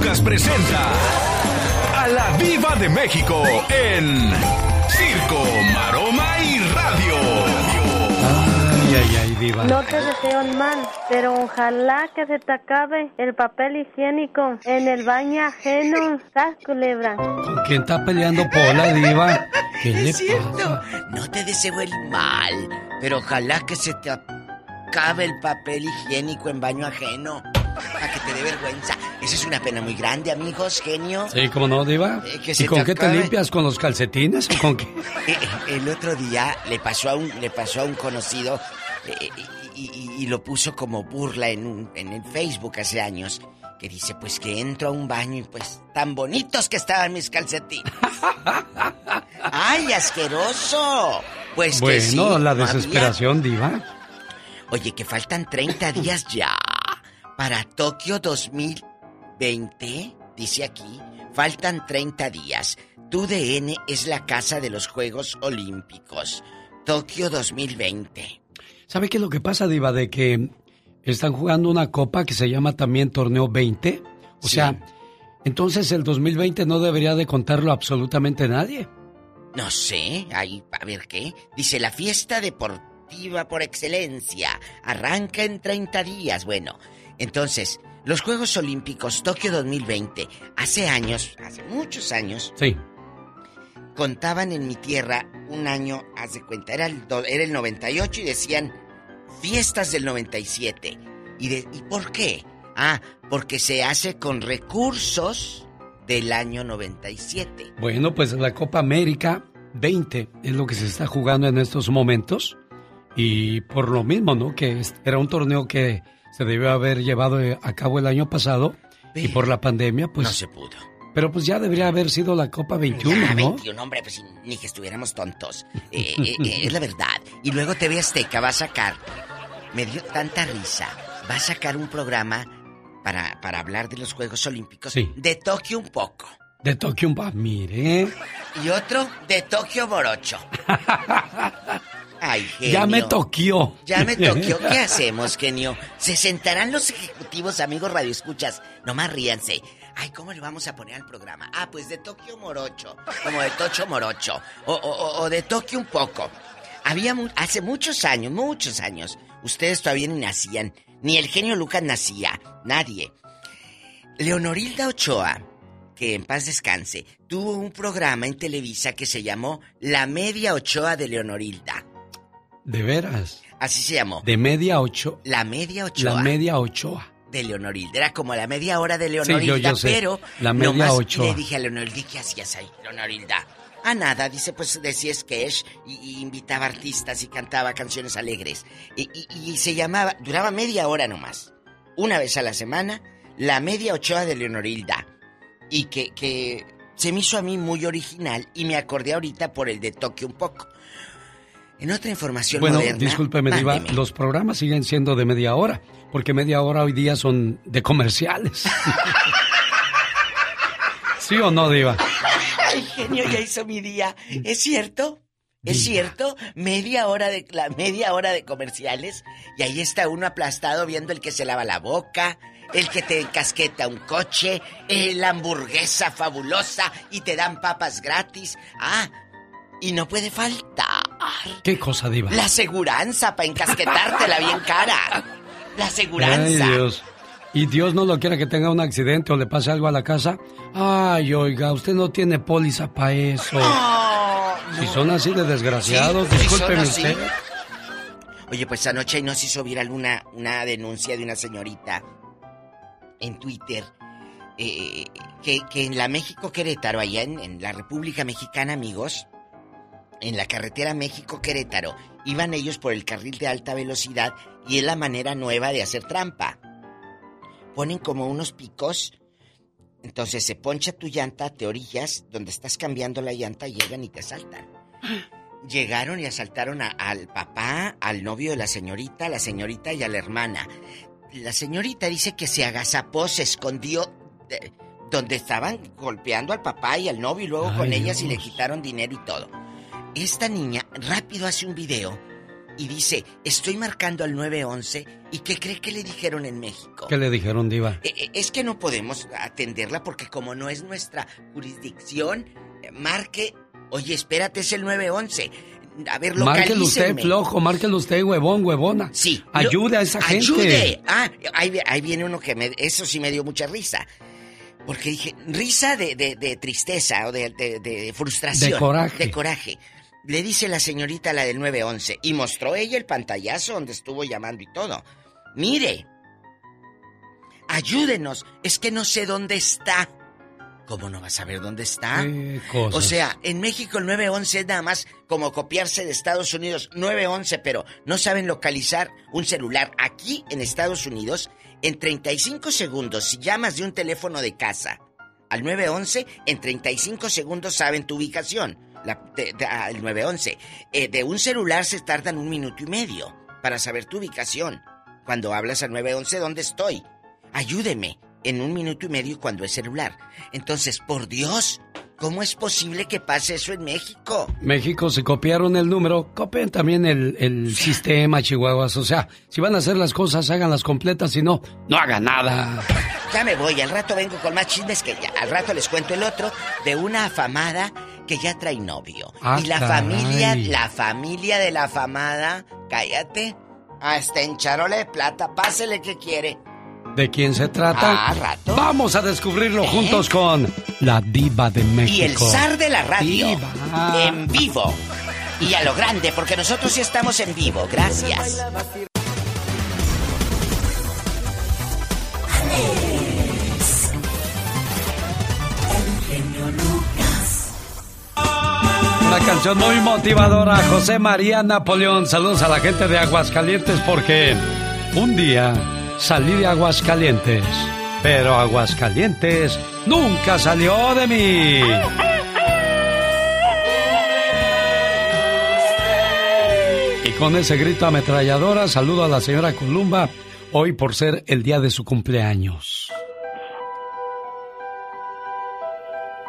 Lucas presenta a la Viva de México en Circo, Maroma y Radio. Ay, ay, ay, diva. No te deseo el mal, pero ojalá que se te acabe el papel higiénico en el baño ajeno. ¿Sabes, culebra? ¿Con quién está peleando Pola, diva? ¿Qué le Es cierto. pasa? No te deseo el mal, pero ojalá que se te acabe el papel higiénico en baño ajeno. Para que te dé vergüenza. Esa es una pena muy grande, amigos, genio. Sí, ¿cómo no, diva? Eh, que ¿Y con qué te limpias? ¿Con los calcetines o con qué? Eh, eh, El otro día le pasó a un, le pasó a un conocido eh, y, y- y lo puso como burla en, un- en el Facebook hace años. Que dice, pues que entro a un baño y pues tan bonitos que estaban mis calcetines. ¡Ay, asqueroso! Pues que sí, bueno, la había. desesperación, diva. Oye, que faltan 30 días ya para Tokio 2020, dice aquí. Faltan 30 días. Tu DN es la casa de los Juegos Olímpicos. Tokio 2020. ¿Sabe qué es lo que pasa, diva? De que están jugando una copa que se llama también Torneo 20. O Sí. sea, entonces el 2020 no debería de contarlo absolutamente nadie. No sé, ahí, a ver qué. Dice, la fiesta deportiva por excelencia arranca en 30 días. Bueno, entonces, los Juegos Olímpicos Tokio 2020, hace años, hace muchos años, Sí. contaban en mi tierra un año, haz de cuenta, era el, do- era el 98 y decían fiestas del 97. ¿Y, de, ¿Y por qué? Ah, porque se hace con recursos del año 97. Bueno, pues la Copa América 20 es lo que se está jugando en estos momentos. Y por lo mismo, ¿no? Que era un torneo que se debió haber llevado eh, a cabo el año pasado. Y por la pandemia, pues. No se pudo. Pero pues ya debería haber sido la Copa 21, Ya, ¿no? 21, hombre, pues ni que estuviéramos tontos. Eh, eh, eh, es la verdad. Y luego TV Azteca va a sacar, me dio tanta risa, va a sacar un programa para, para hablar de los Juegos Olímpicos Sí. de Tokio un poco. De Tokio, ah, mire. Y otro de Tokio Morocho. Ay, genio. Ya me toquió. Ya me toqueó. ¿Qué hacemos, genio? ¿Se sentarán los ejecutivos, amigos radioescuchas? Nomás ríanse. Ay, ¿cómo le vamos a poner al programa? Ah, pues de Tokio Morocho. Como de Tocho Morocho. O, o- o- o de Tokio un poco. Había hace muchos años, muchos años, ustedes todavía ni nacían, ni el genio Lucas nacía, nadie. Leonorilda Ochoa, que en paz descanse, tuvo un programa en Televisa que se llamó La Media Ochoa de Leonorilda. ¿De veras? Así se llamó. De media ocho. La media ochoa. La media ochoa. De Leonorilda. Era como la media hora de Leonorilda, sí, yo, yo sé. pero. La media nomás ochoa. Le dije a Leonorilda, ¿qué hacías ahí, Leonorilda? A nada, dice, pues decía sketch y, y invitaba artistas y cantaba canciones alegres. Y, y, y, se llamaba, duraba media hora nomás. Una vez a la semana, la media ochoa de Leonorilda. Y que, que se me hizo a mí muy original y me acordé ahorita por el de Tokio un poco. En otra información bueno, moderna. discúlpeme, Diva, los programas siguen siendo de media hora, porque media hora hoy día son de comerciales. ¿Sí o no, Diva? Ay, genio, ya hizo mi día. ¿Es cierto? ¿Es cierto? Media hora de la media hora de comerciales y ahí está uno aplastado viendo el que se lava la boca, el que te encasqueta un coche, eh, la hamburguesa fabulosa y te dan papas gratis. Ah, y no puede faltar ¿Qué cosa, Diva? la aseguranza para encasquetártela bien cara. La Ay, aseguranza. Dios. Y Dios no lo quiera que tenga un accidente o le pase algo a la casa. Ay, oiga, usted no tiene póliza para eso. Si son así de desgraciados, Sí, discúlpeme usted. Oye, pues anoche nos hizo viral una, una denuncia de una señorita en Twitter eh, que, que en la México Querétaro, allá en, en la República Mexicana, amigos, en la carretera México Querétaro, iban ellos por el carril de alta velocidad y es la manera nueva de hacer trampa. Ponen como unos picos, entonces se poncha tu llanta, te orillas, donde estás cambiando la llanta, llegan y te asaltan. Llegaron y asaltaron a- al papá, al novio de la señorita, a la señorita y a la hermana. La señorita dice que se agazapó, se escondió de- donde estaban golpeando al papá y al novio y luego Ay, con ellas y le quitaron dinero y todo. Esta niña rápido hace un video y dice, estoy marcando al 911 y ¿qué cree que le dijeron en México? ¿Qué le dijeron, Diva? Eh, eh, Es que no podemos atenderla porque como no es nuestra jurisdicción, eh, marque, oye, espérate, es el 911. A ver, Márquelo usted, flojo, márquelo usted, huevón, huevona. Sí. Ayude Lo- a esa gente. Ayude. Ah, ahí, ahí viene uno que me... Eso sí me dio mucha risa. Porque dije, risa de, de- de tristeza o de, de- de frustración. De coraje. De coraje. Le dice la señorita la del 911 y mostró ella el pantallazo donde estuvo llamando y todo. Mire, ayúdenos, es que no sé dónde está. ¿Cómo no vas a saber dónde está? O sea, en México el 911 es nada más como copiarse de Estados Unidos 911, pero no saben localizar un celular. Aquí en Estados Unidos, en 35 segundos, si llamas de un teléfono de casa al 911, en 35 segundos saben tu ubicación. La, de- de- ah, el 911. Eh, de un celular se tardan un minuto y medio para saber tu ubicación. Cuando hablas al 911, ¿dónde estoy? Ayúdeme en un minuto y medio cuando es celular. Entonces, por Dios, ¿cómo es posible que pase eso en México? México, si copiaron el número, copien también el, el sistema, Chihuahuas. O sea, si van a hacer las cosas, háganlas completas, si no, no hagan nada. Ya me voy, al rato vengo con más chismes que ya, al rato les cuento el otro de una afamada que ya trae novio. Ah, y la familia, la familia de la afamada, cállate, hasta en charola de plata, pásele que quiere. ¿De quién se trata? Ah, rato. Vamos a descubrirlo juntos con la diva de México. Y el zar de la radio, Diva. en vivo. Y a lo grande, porque nosotros sí estamos en vivo, gracias. Canción muy motivadora. José María Napoleón. Saludos a la gente de Aguascalientes porque un día salí de Aguascalientes, pero Aguascalientes nunca salió de mí. Y con ese grito ametralladora saludo a la señora Columba hoy por ser el día de su cumpleaños.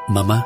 Mamá,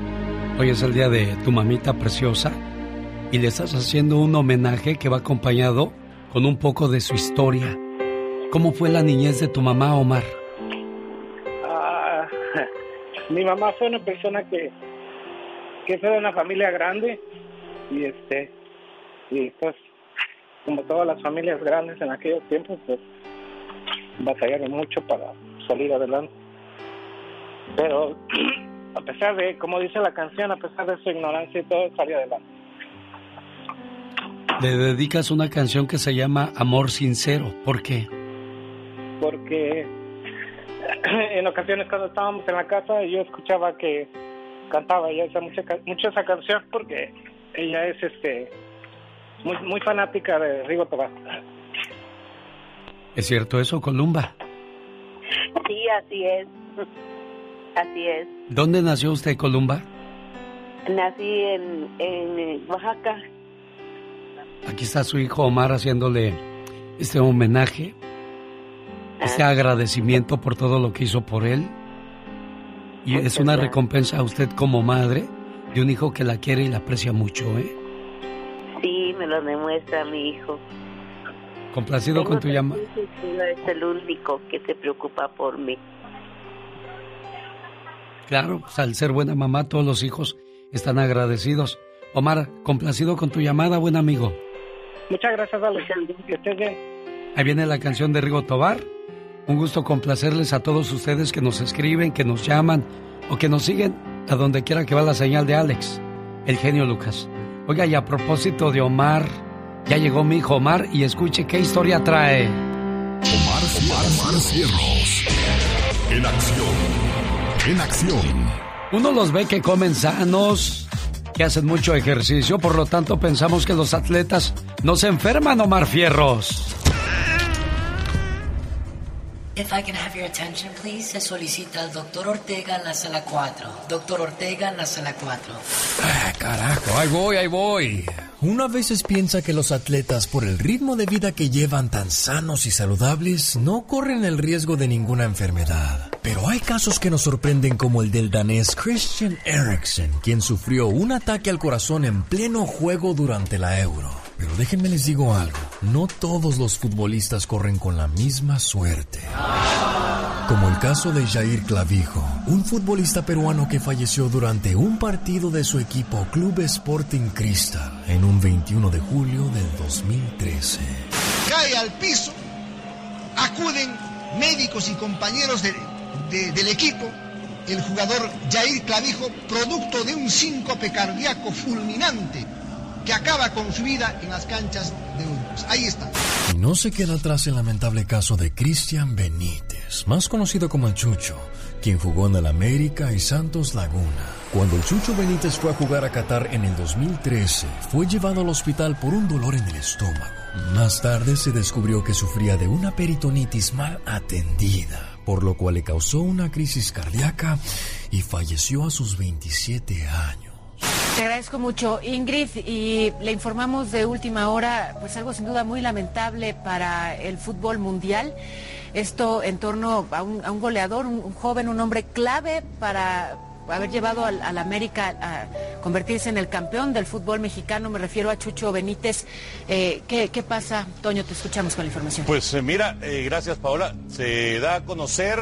hoy es el día de tu mamita preciosa y le estás haciendo un homenaje que va acompañado con un poco de su historia. ¿Cómo fue la niñez de tu mamá, Omar? Ah, mi mamá fue una persona que, que fue de una familia grande y este y pues como todas las familias grandes en aquellos tiempos pues batallaron mucho para salir adelante. Pero a pesar de, como dice la canción, a pesar de su ignorancia y todo, salió adelante. Le dedicas una canción que se llama Amor Sincero. ¿Por qué? Porque en ocasiones cuando estábamos en la casa yo escuchaba que cantaba ella esa mucha, mucho esa canción porque ella es este muy, muy fanática de Rigo Tobar. ¿Es cierto eso, Columba? Sí, así es. Así es. ¿Dónde nació usted, Columba? Nací en, en Oaxaca. Aquí está su hijo Omar haciéndole este homenaje, este agradecimiento por todo lo que hizo por él. Y es una recompensa a usted como madre de un hijo que la quiere y la aprecia mucho, ¿eh? Sí, me lo demuestra mi hijo. Complacido con tu llamada. Es el único que se preocupa por mí. Claro, pues al ser buena mamá, todos los hijos están agradecidos. Omar, complacido con tu llamada, buen amigo. Muchas gracias, Alex. Que estés bien. Ahí viene la canción de Rigo Tobar. Un gusto complacerles a todos ustedes que nos escriben, que nos llaman o que nos siguen a donde quiera que va la señal de Alex, el genio Lucas. Oiga, y a propósito de Omar, ya llegó mi hijo Omar y escuche qué historia trae. Omar, Omar, Omar Cierros. En acción. En acción. Uno los ve que comen sanos, que hacen mucho ejercicio, por lo tanto pensamos que los atletas no se enferman, Omar Fierros. If I can have your attention, please, se solicita al doctor Ortega en la sala 4. Doctor Ortega en la sala 4. Ah, carajo, ahí voy, ahí voy. Una veces piensa que los atletas, por el ritmo de vida que llevan tan sanos y saludables, no corren el riesgo de ninguna enfermedad. Pero hay casos que nos sorprenden como el del danés Christian Eriksen, quien sufrió un ataque al corazón en pleno juego durante la Euro. Pero déjenme les digo algo, no todos los futbolistas corren con la misma suerte. Como el caso de Jair Clavijo, un futbolista peruano que falleció durante un partido de su equipo Club Sporting Cristal en un 21 de julio del 2013. Cae al piso, acuden médicos y compañeros de, de, del equipo, el jugador Jair Clavijo, producto de un síncope cardíaco fulminante que acaba con su vida en las canchas de Urcos. Ahí está. Y no se queda atrás el lamentable caso de Cristian Benítez, más conocido como el Chucho, quien jugó en el América y Santos Laguna. Cuando el Chucho Benítez fue a jugar a Qatar en el 2013, fue llevado al hospital por un dolor en el estómago. Más tarde se descubrió que sufría de una peritonitis mal atendida, por lo cual le causó una crisis cardíaca y falleció a sus 27 años. Te agradezco mucho, Ingrid, y le informamos de última hora, pues algo sin duda muy lamentable para el fútbol mundial. Esto en torno a un, goleador, un, joven, un hombre clave para haber llevado al, América a convertirse en el campeón del fútbol mexicano. Me refiero a Chucho Benítez. Eh, ¿qué, pasa, Toño? Te escuchamos con la información. Pues eh, mira, eh, gracias Paola. Se da a conocer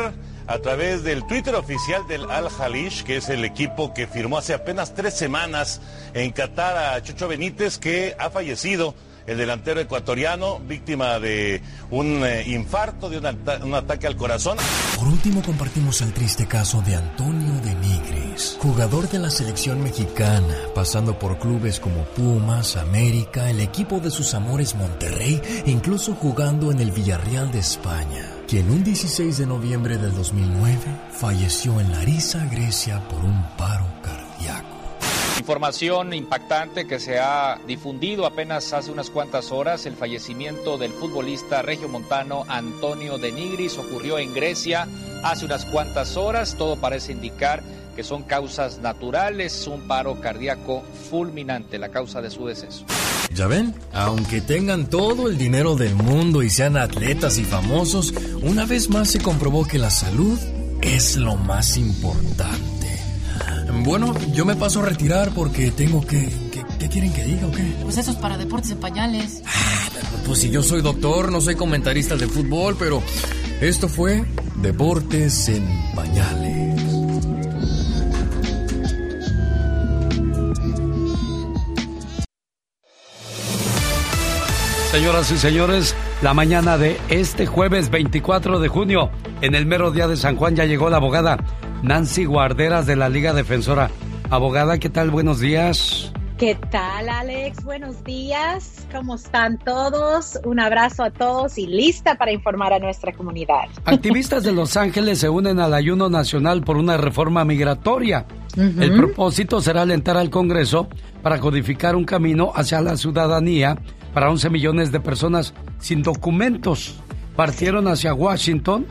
a través del Twitter oficial del Al Halish, que es el equipo que firmó hace apenas tres semanas en Qatar a Chucho Benítez, que ha fallecido el delantero ecuatoriano, víctima de un eh, infarto, de un, ataque al corazón. Por último, compartimos el triste caso de Antonio de Nigris, jugador de la selección mexicana, pasando por clubes como Pumas, América, el equipo de sus amores Monterrey, incluso jugando en el Villarreal de España quien un 16 de noviembre del 2009 falleció en Larissa, Grecia, por un paro cardíaco. Información impactante que se ha difundido apenas hace unas cuantas horas. El fallecimiento del futbolista regiomontano Antonio de Nigris ocurrió en Grecia hace unas cuantas horas. Todo parece indicar que son causas naturales, un paro cardíaco fulminante, la causa de su deceso. Ya ven, aunque tengan todo el dinero del mundo y sean atletas y famosos, una vez más se comprobó que la salud es lo más importante. Bueno, yo me paso a retirar porque tengo que... ¿Qué, quieren que diga o qué? Pues eso es para deportes en pañales. Ah, pues si yo soy doctor, no soy comentarista de fútbol, pero esto fue Deportes en Pañales. Señoras y señores, la mañana de este jueves 24 de junio, en el mero día de San Juan, ya llegó la abogada Nancy Guarderas de la Liga Defensora. Abogada, ¿qué tal? Buenos días. ¿Qué tal, Alex? Buenos días. ¿Cómo están todos? Un abrazo a todos y lista para informar a nuestra comunidad. Activistas de Los Ángeles se unen al ayuno nacional por una reforma migratoria. El propósito será alentar al Congreso para codificar un camino hacia la ciudadanía para 11 millones de personas sin documentos. Partieron hacia Washington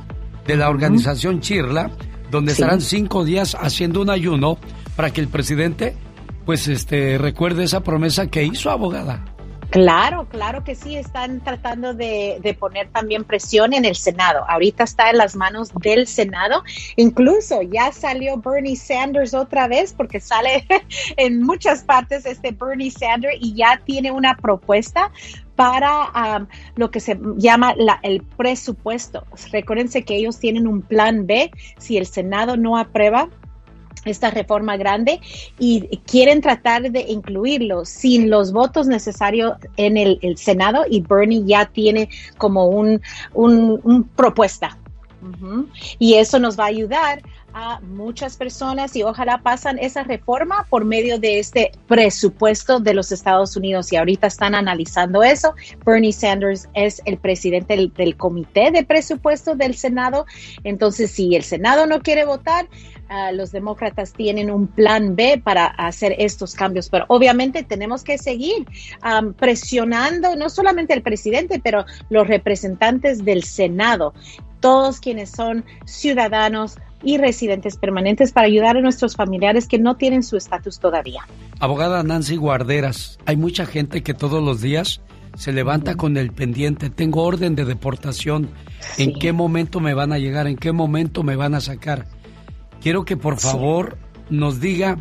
de la organización Chirla donde estarán cinco días haciendo un ayuno para que el presidente, pues, este, recuerde esa promesa que hizo, abogada. Claro, claro que sí, están tratando de, de, poner también presión en el Senado. Ahorita está en las manos del Senado. Incluso ya salió Bernie Sanders otra vez porque sale en muchas partes este Bernie Sanders y ya tiene una propuesta para lo que se llama el presupuesto. Recuérdense que ellos tienen un plan B si el Senado no aprueba esta reforma grande y quieren tratar de incluirlo sin los votos necesarios en el, Senado y Bernie ya tiene como un, un, propuesta. Y eso nos va a ayudar a muchas personas y ojalá pasan esa reforma por medio de este presupuesto de los Estados Unidos y ahorita están analizando eso. Bernie Sanders es el presidente del, comité de presupuesto del Senado. Entonces, si el Senado no quiere votar, ah, los demócratas tienen un plan B para hacer estos cambios, pero obviamente tenemos que seguir presionando no solamente el presidente, pero los representantes del Senado, todos quienes son ciudadanos y residentes permanentes para ayudar a nuestros familiares que no tienen su estatus todavía. Abogada Nancy Guarderas, hay mucha gente que todos los días se levanta con el pendiente, tengo orden de deportación, ¿en qué momento me van a llegar? ¿En qué momento me van a sacar? Quiero que por favor nos diga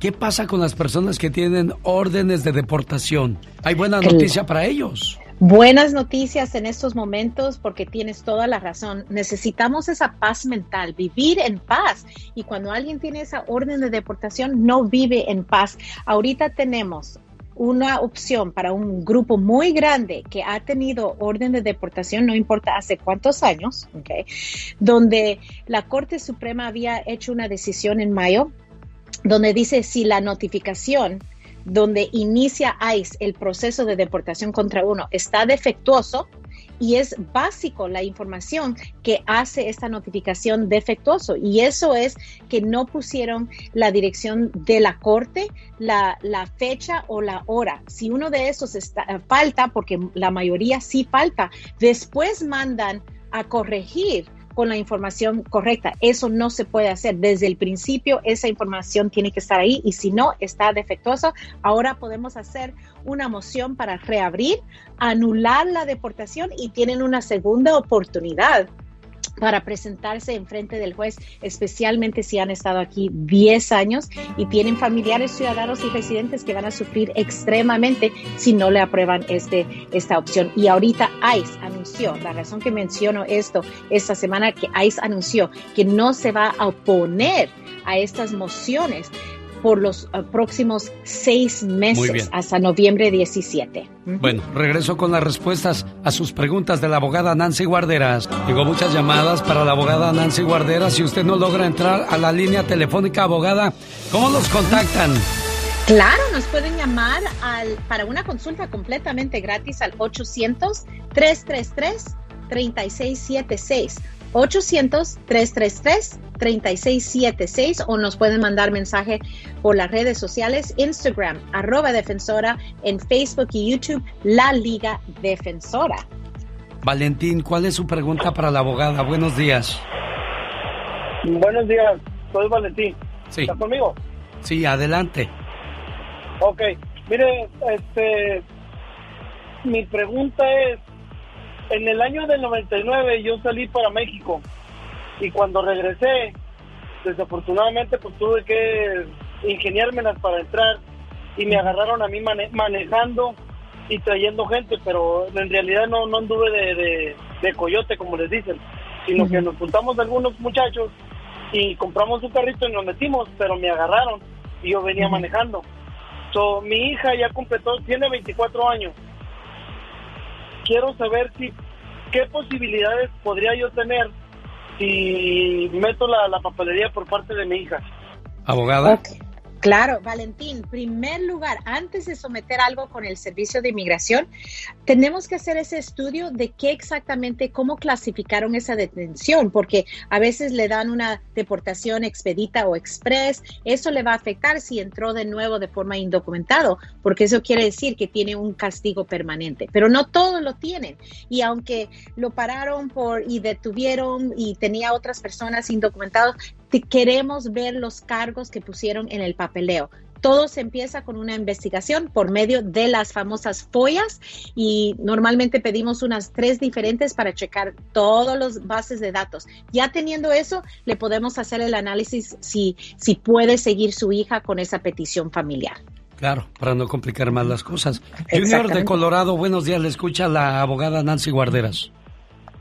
qué pasa con las personas que tienen órdenes de deportación. ¿Hay buena noticia para ellos? Buenas noticias en estos momentos porque tienes toda la razón. Necesitamos esa paz mental, vivir en paz. Y cuando alguien tiene esa orden de deportación, no vive en paz. Ahorita tenemos una opción para un grupo muy grande que ha tenido orden de deportación, no importa hace cuántos años, donde la Corte Suprema había hecho una decisión en mayo donde dice si la notificación donde inicia ICE el proceso de deportación contra uno está defectuoso y es básico la información que hace esta notificación defectuoso y eso es que no pusieron la dirección de la corte, la, fecha o la hora. Si uno de esos falta, porque la mayoría sí falta, después mandan a corregir con la información correcta. Eso no se puede hacer. Desde el principio esa información tiene que estar ahí y si no está defectuosa, ahora podemos hacer una moción para reabrir, anular la deportación y tienen una segunda oportunidad para presentarse en frente del juez, especialmente si han estado aquí 10 años y tienen familiares, ciudadanos y residentes que van a sufrir extremadamente si no le aprueban este, esta opción. Y ahorita ICE anunció, la razón que menciono esto esta semana, que ICE anunció que no se va a oponer a estas mociones por los uh, próximos seis meses hasta noviembre 17. Bueno, regreso con las respuestas a sus preguntas de la abogada Nancy Guarderas. Tengo muchas llamadas para la abogada Nancy Guarderas. Si usted no logra entrar a la línea telefónica abogada, ¿cómo los contactan? Claro, nos pueden llamar al, para una consulta completamente gratis al 800-333-3676. 800-333-3676 o nos pueden mandar mensaje por las redes sociales, Instagram, arroba defensora, en Facebook y YouTube, La Liga Defensora. Valentín, ¿cuál es su pregunta para la abogada? Buenos días. Buenos días, soy Valentín. Sí. ¿Está conmigo? Sí, adelante. Ok, mire, este, mi pregunta es, en el año del 99 yo salí para México. Y cuando regresé, desafortunadamente pues tuve que ingeniármelas para entrar. Y me agarraron a mí manejando y trayendo gente, pero en realidad no, no anduve de, de, coyote como les dicen, sino que nos juntamos algunos muchachos y compramos un carrito y nos metimos, pero me agarraron y yo venía manejando. So, mi hija ya completó, tiene 24 años quiero saber si qué posibilidades podría yo tener si meto la, papelería por parte de mi hija. Abogada. Claro, Valentín, primer lugar, antes de someter algo con el Servicio de Inmigración, tenemos que hacer ese estudio de qué exactamente, cómo clasificaron esa detención, porque a veces le dan una deportación expedita o express, eso le va a afectar si entró de nuevo de forma indocumentado, porque eso quiere decir que tiene un castigo permanente, pero no todos lo tienen. Y aunque lo pararon por y detuvieron y tenía otras personas indocumentados, queremos ver los cargos que pusieron en el papeleo. Todo se empieza con una investigación por medio de las famosas follas y normalmente pedimos unas tres diferentes para checar todos los bases de datos. Ya teniendo eso, le podemos hacer el análisis si, si puede seguir su hija con esa petición familiar. Claro, para no complicar más las cosas. Junior de Colorado, buenos días. Le escucha la abogada Nancy Guarderas.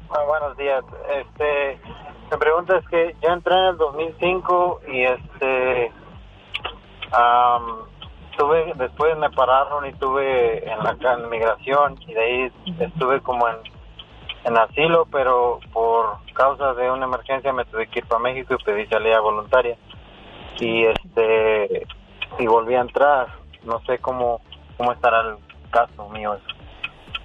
Ah, buenos días. Este, me pregunta es que yo entré en el 2005 y este tuve después me pararon y tuve en la migración y de ahí estuve como en, en asilo pero por causa de una emergencia me tuve que ir para México y pedí salida voluntaria. Y este y volví a entrar. No sé cómo cómo estará el caso mío eso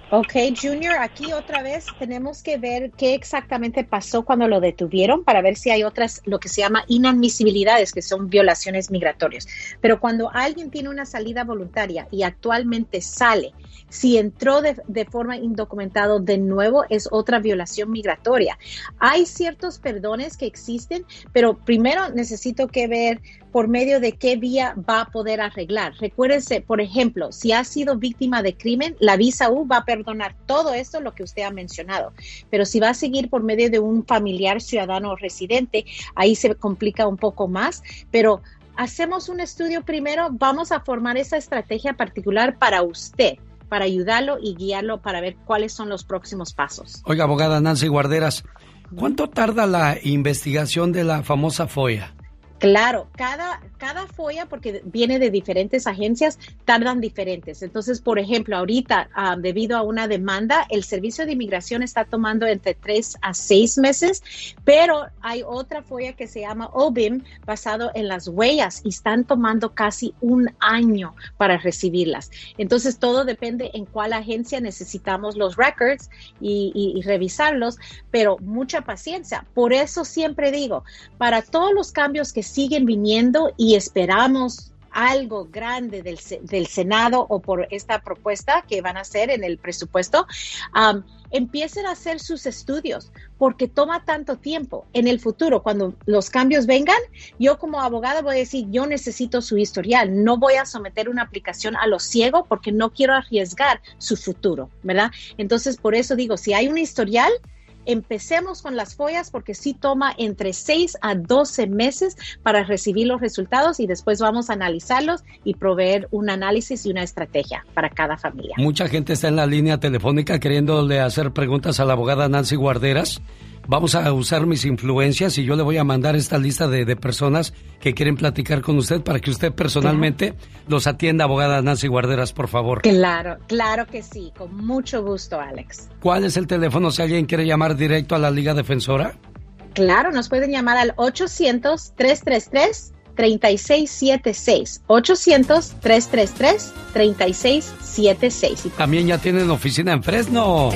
Ok, Junior, aquí otra vez tenemos que ver qué exactamente pasó cuando lo detuvieron para ver si hay otras, lo que se llama inadmisibilidades, que son violaciones migratorias. Pero cuando alguien tiene una salida voluntaria y actualmente sale, si entró de, de forma indocumentada de nuevo, es otra violación migratoria. Hay ciertos perdones que existen, pero primero necesito que ver por medio de qué vía va a poder arreglar. Recuérdense, por ejemplo, si ha sido víctima de crimen, la visa U va a perdonar todo esto, lo que usted ha mencionado. Pero si va a seguir por medio de un familiar ciudadano o residente, ahí se complica un poco más. Pero hacemos un estudio primero, vamos a formar esa estrategia particular para usted para ayudarlo y guiarlo para ver cuáles son los próximos pasos. Oiga, abogada Nancy Guarderas, ¿cuánto tarda la investigación de la famosa FOIA? Claro, cada, cada porque viene de diferentes agencias, tardan diferentes. Entonces, por ejemplo, ahorita, ah, debido a una demanda, el Servicio de Inmigración está tomando entre tres a seis meses, pero hay otra FOIA que se llama OBIM, basado en las huellas, y están tomando casi un año para recibirlas. Entonces, todo depende en cuál agencia necesitamos los records y, y revisarlos, pero mucha paciencia. Por eso siempre digo, para todos los cambios que siguen viniendo y esperamos algo grande del, del, Senado o por esta propuesta que van a hacer en el presupuesto, empiecen a hacer sus estudios porque toma tanto tiempo. En el futuro, cuando los cambios vengan, yo como abogada voy a decir, yo necesito su historial, no voy a someter una aplicación a lo ciego porque no quiero arriesgar su futuro, ¿verdad? Entonces, por eso digo, si hay un historial, empecemos con las follas porque sí toma entre 6 a 12 meses para recibir los resultados y después vamos a analizarlos y proveer un análisis y una estrategia para cada familia. Mucha gente está en la línea telefónica queriéndole hacer preguntas a la abogada Nancy Guarderas vamos a usar mis influencias y yo le voy a mandar esta lista de, personas que quieren platicar con usted para que usted personalmente los atienda, abogada Nancy Guarderas, por favor. Claro, claro que sí, con mucho gusto, Alex. ¿Cuál es el teléfono si alguien quiere llamar directo a la Liga Defensora? Claro, nos pueden llamar al 800-333. 3676 800 333 3676 También ya tienen oficina en Fresno.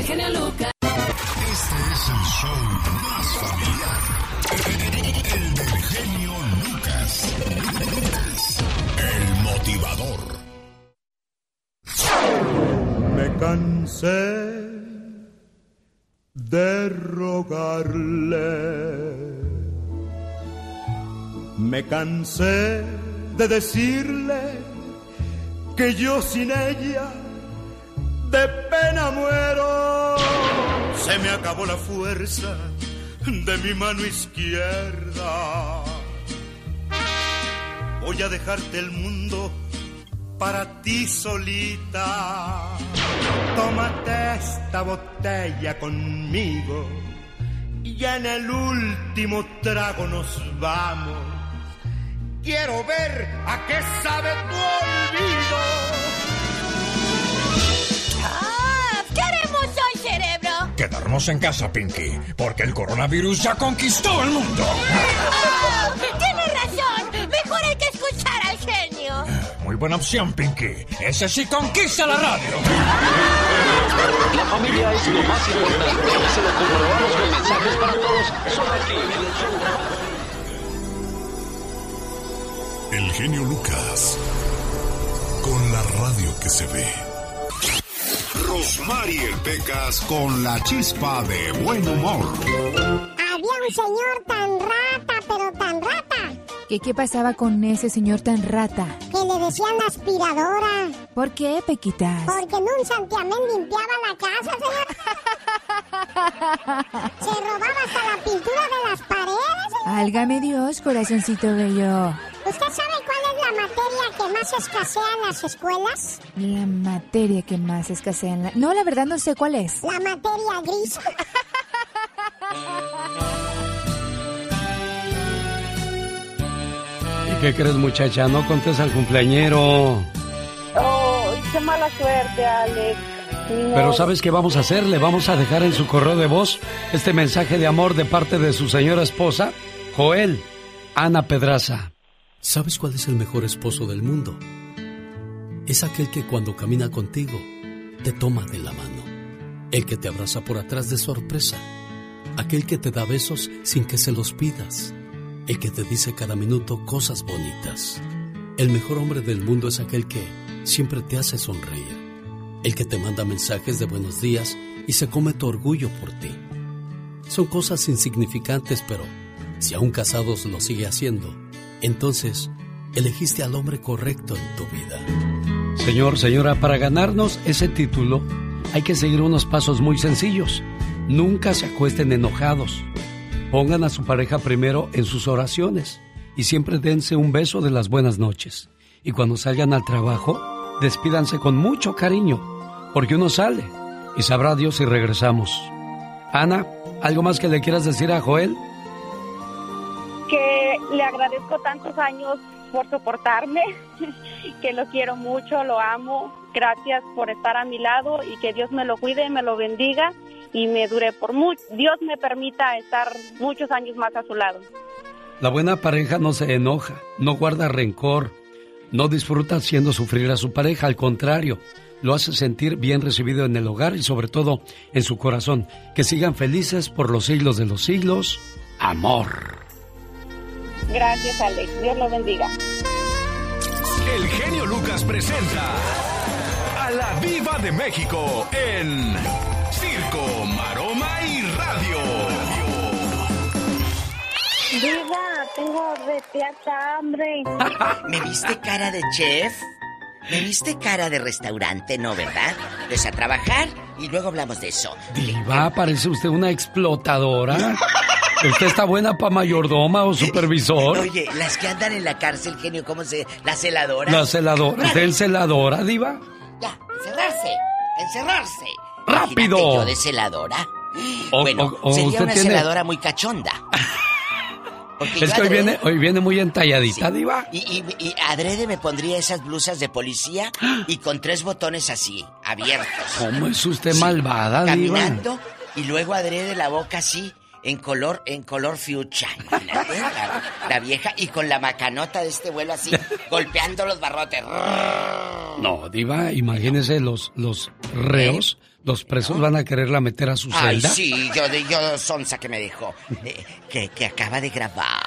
Cansé de rogarle. Me cansé de decirle que yo sin ella de pena muero. Se me acabó la fuerza de mi mano izquierda. Voy a dejarte el mundo para ti solita. Tómate esta botella conmigo y en el último trago nos vamos. Quiero ver a qué sabe tu olvido. Ah, ¿Qué haremos hoy, cerebro? Quedarnos en casa, Pinky, porque el coronavirus ya conquistó el mundo. Oh, buena opción, Pinky. Ese sí conquista la radio. La familia es lo más importante. Se lo comprobamos con mensajes para todos. Solo aquí el genio Lucas. Con la radio que se ve. Rosmarie Pecas con la chispa de buen humor. Había un señor tan rata, pero tan rata ¿Qué, pasaba con ese señor tan rata? Que le decían aspiradora. ¿Por qué, Pequitas? Porque en un santiamén limpiaba la casa, señor. Se robaba hasta la pintura de las paredes. Álgame Dios, corazoncito bello. ¿Usted sabe cuál es la materia que más escasea en las escuelas? La materia que más escasea en la... No, la verdad no sé cuál es. La materia gris. ¿Qué crees, muchacha? No contes al cumpleañero. Oh, qué mala suerte, Alex. Pero ¿sabes qué vamos a hacer? Le vamos a dejar en su correo de voz este mensaje de amor de parte de su señora esposa, Joel, Ana Pedraza. ¿Sabes cuál es el mejor esposo del mundo? Es aquel que cuando camina contigo te toma de la mano. El que te abraza por atrás de sorpresa. Aquel que te da besos sin que se los pidas el que te dice cada minuto cosas bonitas. El mejor hombre del mundo es aquel que siempre te hace sonreír, el que te manda mensajes de buenos días y se come tu orgullo por ti. Son cosas insignificantes, pero si aún casados lo sigue haciendo, entonces elegiste al hombre correcto en tu vida. Señor, señora, para ganarnos ese título hay que seguir unos pasos muy sencillos. Nunca se acuesten enojados. Pongan a su pareja primero en sus oraciones y siempre dense un beso de las buenas noches. Y cuando salgan al trabajo, despídanse con mucho cariño, porque uno sale y sabrá Dios si regresamos. Ana, ¿algo más que le quieras decir a Joel? Que le agradezco tantos años por soportarme, que lo quiero mucho, lo amo. Gracias por estar a mi lado y que Dios me lo cuide y me lo bendiga y me dure por mucho, Dios me permita estar muchos años más a su lado. La buena pareja no se enoja, no guarda rencor, no disfruta haciendo sufrir a su pareja, al contrario, lo hace sentir bien recibido en el hogar y sobre todo en su corazón. Que sigan felices por los siglos de los siglos. Amor. Gracias, Alex. Dios lo bendiga. El genio Lucas presenta a la Viva de México en Circo, Maroma y Radio. Viva, tengo de hambre. ¿Me viste cara de chef? ¿Me viste cara de restaurante, no, verdad? Pues a trabajar y luego hablamos de eso. Diva, parece usted una explotadora. ¿Usted está buena para mayordoma o supervisor? Oye, las que andan en la cárcel, genio, ¿cómo se...? La celadora. La celadora. ¿Usted es celadora, Diva? Ya, encerrarse, encerrarse. ¡Rápido! Imagínate yo de celadora. O- bueno, o- o sería una tiene- celadora muy cachonda. Porque Es que hoy viene, hoy viene muy entalladita, Diva. Y, y- y adrede me pondría esas blusas de policía y con tres botones así, abiertos. ¿Cómo es usted malvada, Diva? Caminando y luego adrede la boca así, en color, en color fuchsia. Imagínate, la, la vieja y con la macanota de este vuelo así, golpeando los barrotes. No, Diva, imagínese los, los reos, los presos van a quererla meter a su ¿Eh? Ay, celda. sí, yo, yo sonsa que me dejó. Eh, que, que acaba de grabar.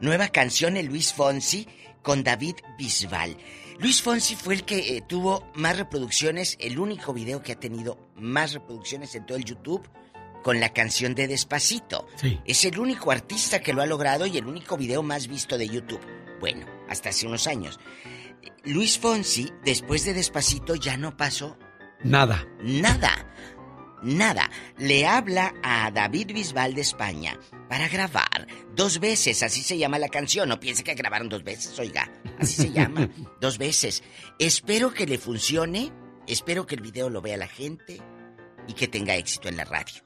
Nueva canción de Luis Fonsi con David Bisbal. Luis Fonsi fue el que eh, tuvo más reproducciones, el único video que ha tenido más reproducciones en todo el YouTube con la canción de Despacito. Sí. Es el único artista que lo ha logrado y el único video más visto de YouTube. Bueno, hasta hace unos años. Luis Fonsi, después de Despacito, ya no pasó Nada. Nada. Nada. Le habla a David Bisbal de España para grabar dos veces, así se llama la canción. No piense que grabaron dos veces, oiga. Así se llama. dos veces. Espero que le funcione. Espero que el video lo vea la gente y que tenga éxito en la radio.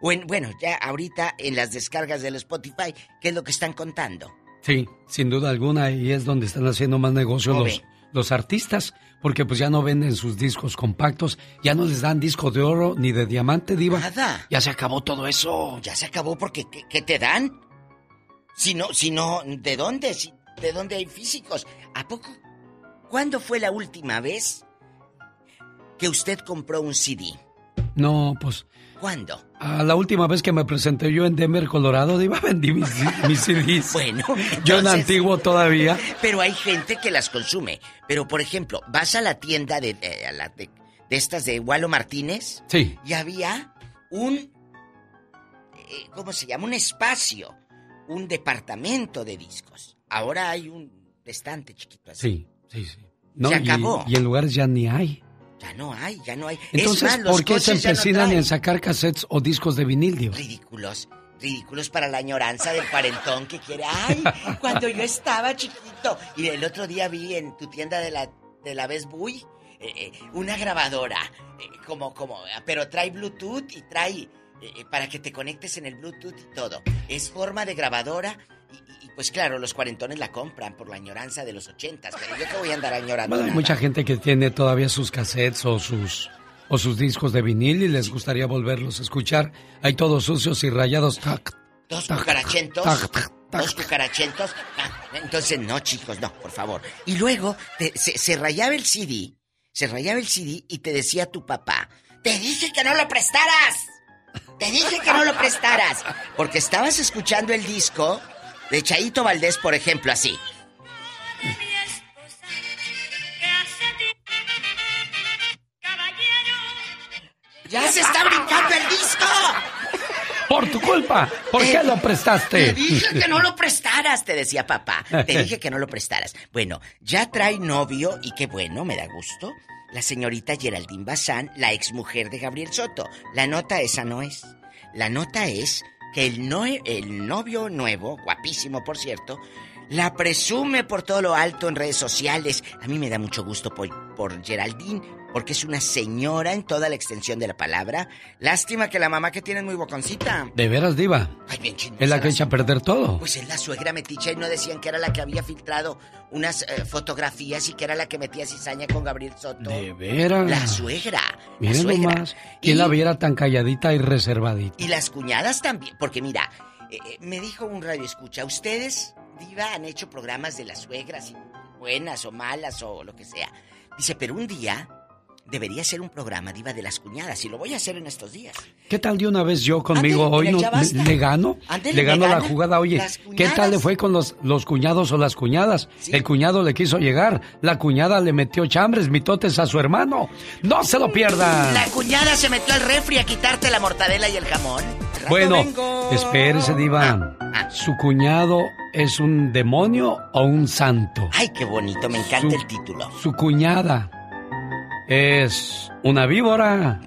O en, bueno, ya ahorita en las descargas del Spotify, ¿qué es lo que están contando? Sí, sin duda alguna, y es donde están haciendo más negocio ¿Cómo los, los artistas, porque pues ya no venden sus discos compactos, ya no les dan disco de oro ni de diamante, diva. Nada. Ya se acabó todo eso. Ya se acabó porque ¿qué, qué te dan? Si no, si no, ¿de dónde? Si- ¿De dónde hay físicos? ¿A poco? ¿Cuándo fue la última vez que usted compró un CD? No, pues ¿Cuándo? la última vez que me presenté yo en Denver, Colorado, diva, vendí mis, mis CDs. Bueno, Yo en antiguo todavía. Pero hay gente que las consume. Pero, por ejemplo, vas a la tienda de, eh, a la de, de estas de Walo Martínez Sí. y había un... eh, ¿Cómo se llama? Un espacio. Un departamento de discos. Ahora hay un estante chiquito así. Sí, sí, sí. No, Se y- acabó. Y, en lugares ya ni hay. Ya no hay, ya no hay. Entonces, es más, los ¿por qué se no empecinan en sacar cassettes o discos de vinil, diva? Ridículos. Ridículos para la añoranza del cuarentón que quiere. Ay, cuando yo estaba chiquito. Y el otro día vi en tu tienda de la, de la Best Buy eh, eh, una grabadora. eh, como, como, pero trae Bluetooth y trae para que te conectes en el Bluetooth y todo. Es forma de grabadora. Y, y- pues claro, los cuarentones la compran por la añoranza de los ochentas. Pero yo te voy a andar añorando. Bueno, hay mucha gente que tiene todavía sus cassettes o sus o sus discos de vinil y les gustaría volverlos a escuchar. Hay todos sucios y rayados. Tac, Dos tac, cucarachentos. tac, Dos cucarachentos. Ah, entonces, no, chicos, no, por favor. Y luego te- se, se rayaba el CD. Se rayaba el CD y te decía tu papá: Te dije que no lo prestaras. Te dije que no lo prestaras. Porque estabas escuchando el disco de Chaito Valdés, por ejemplo, así. ¡Ya se está brincando el disco! Por tu culpa. ¿Por qué lo prestaste? Te dije que no lo prestaras, te decía papá. Te dije que no lo prestaras. Bueno, ya trae novio y qué bueno, me da gusto. La señorita Geraldine Bazán, la exmujer de Gabriel Soto. La nota esa no es. La nota es que el, no, el novio nuevo, guapísimo por cierto, la presume por todo lo alto en redes sociales. A mí me da mucho gusto por, por Geraldine, porque es una señora en toda la extensión de la palabra. Lástima que la mamá que tiene es muy boconcita. De veras, diva. Ay, bien chismosa Es la que la echa a perder todo. pues es la suegra meticha y no decían que era la que había filtrado unas eh, fotografías y que era la que metía cizaña con Gabriel Soto. De veras. La suegra. la Miren suegra. nomás. ¿Quién la viera tan calladita y reservadita? Y las cuñadas también. Porque mira, eh, eh, me dijo un radio escucha, ustedes, Diva, han hecho programas de las suegras, y buenas o malas o lo que sea. Dice, pero un día debería ser un programa, Diva, de las cuñadas. Y lo voy a hacer en estos días. ¿Qué tal de una vez yo conmigo hoy no, le gano? Le gano la jugada. Oye, ¿qué tal le fue con los, los cuñados o las cuñadas? El cuñado le quiso llegar, la cuñada le metió chambres, mitotes a su hermano. ¡No se lo pierdan! La cuñada se metió al refri a quitarte la mortadela y el jamón. Rato Bueno, vengo. espérese, Diva. Ah, Su cuñado es un demonio o un santo. Ay, qué bonito, me encanta el título. Su cuñada es una víbora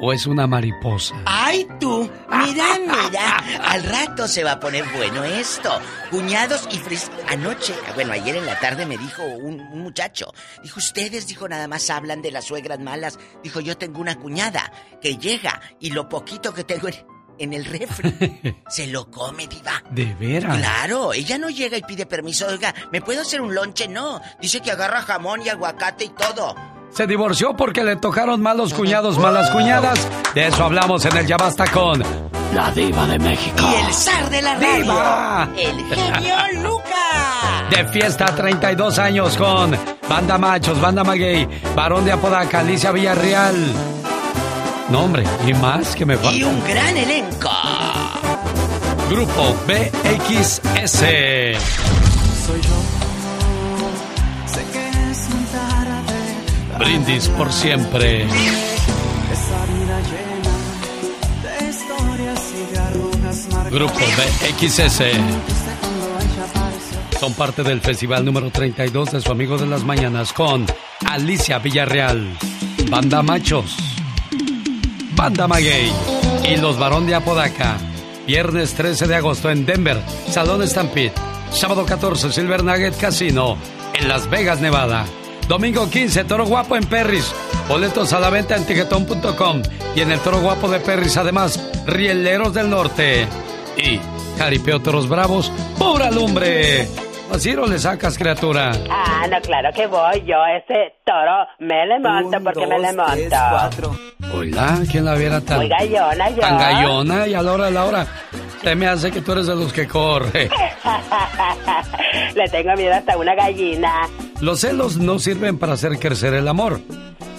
o es una mariposa. ¡Ay, tú! Mira, mira. Al rato se va a poner bueno esto. Cuñados y fres... Anoche, bueno, ayer en la tarde me dijo un, muchacho. Dijo, ustedes, dijo, nada más hablan de las suegras malas. Dijo, yo tengo una cuñada que llega y lo poquito que tengo en el refri se lo come, diva. ¿De veras? Claro, ella no llega y pide permiso. Oiga, ¿me puedo hacer un lonche? No. Dice que agarra jamón y aguacate y todo. Se divorció porque le tocaron malos cuñados, malas cuñadas. De eso hablamos en el Ya Basta con la Diva de México. Y el zar de la radio. ¡Diva! El genio Lucas. De fiesta 32 años con Banda Machos, Banda Maguey, Varón de Apodaca, Alicia Villarreal. No, hombre, y más que me falta. Y un gran elenco. Grupo BXS. Soy yo. Sé que es un tarde. Brindis por siempre. Esa vida llena de historias y marcadas. Grupo BXS. Son parte del festival número 32 de su amigo de las mañanas con Alicia Villarreal, Banda Machos, Banda Maguey y los Barón de Apodaca. Viernes 13 de agosto en Denver, Salón Stampede. Sábado 14, Silver Nugget Casino en Las Vegas, Nevada. Domingo 15, Toro Guapo en Perris. Boletos a la venta en tiquetón.com y en el Toro Guapo de Perris. Además, Rieleros del Norte. Y Jaripeo Toros Bravos, pura lumbre. Así no le sacas, criatura. Ah, no, claro que voy. Yo ese toro me le monto porque me le monto. Hola, ¿quién la viera tan... Muy gallona yo. Tan gallona y a la hora, a la hora. Se me hace que tú eres de los que corre. le tengo miedo hasta una gallina. Los celos no sirven para hacer crecer el amor.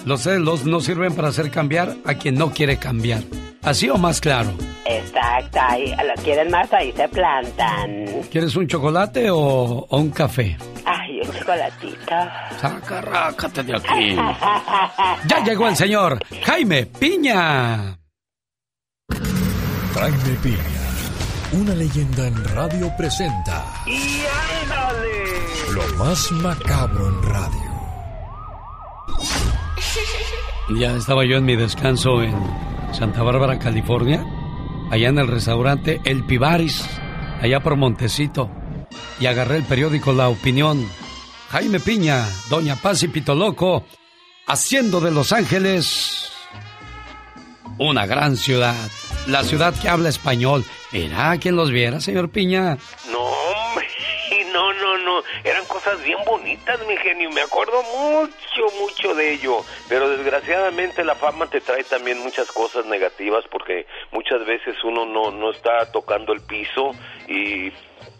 Los celos no sirven para hacer cambiar a quien no quiere cambiar. ¿Así o más claro? Exacto, ahí lo quieren más, ahí se plantan. ¿Quieres un chocolate o, o un café? Ay, un chocolatito. Saca, rácate de aquí. ya llegó el señor Jaime Piña. Jaime Piña, una leyenda en radio presenta. ¡Y ándale! Lo más macabro en radio. Ya estaba yo en mi descanso en Santa Bárbara, California, allá en el restaurante El Pibaris, allá por Montecito, y agarré el periódico La Opinión. Jaime Piña, Doña Paz y Pitoloco, haciendo de Los Ángeles una gran ciudad, la ciudad que habla español. ¿Era quien los viera, señor Piña? No, hombre, no, no, no. Eran cosas bien bonitas, mi genio. Me acuerdo mucho, mucho de ello. Pero desgraciadamente la fama te trae también muchas cosas negativas porque muchas veces uno no, no está tocando el piso y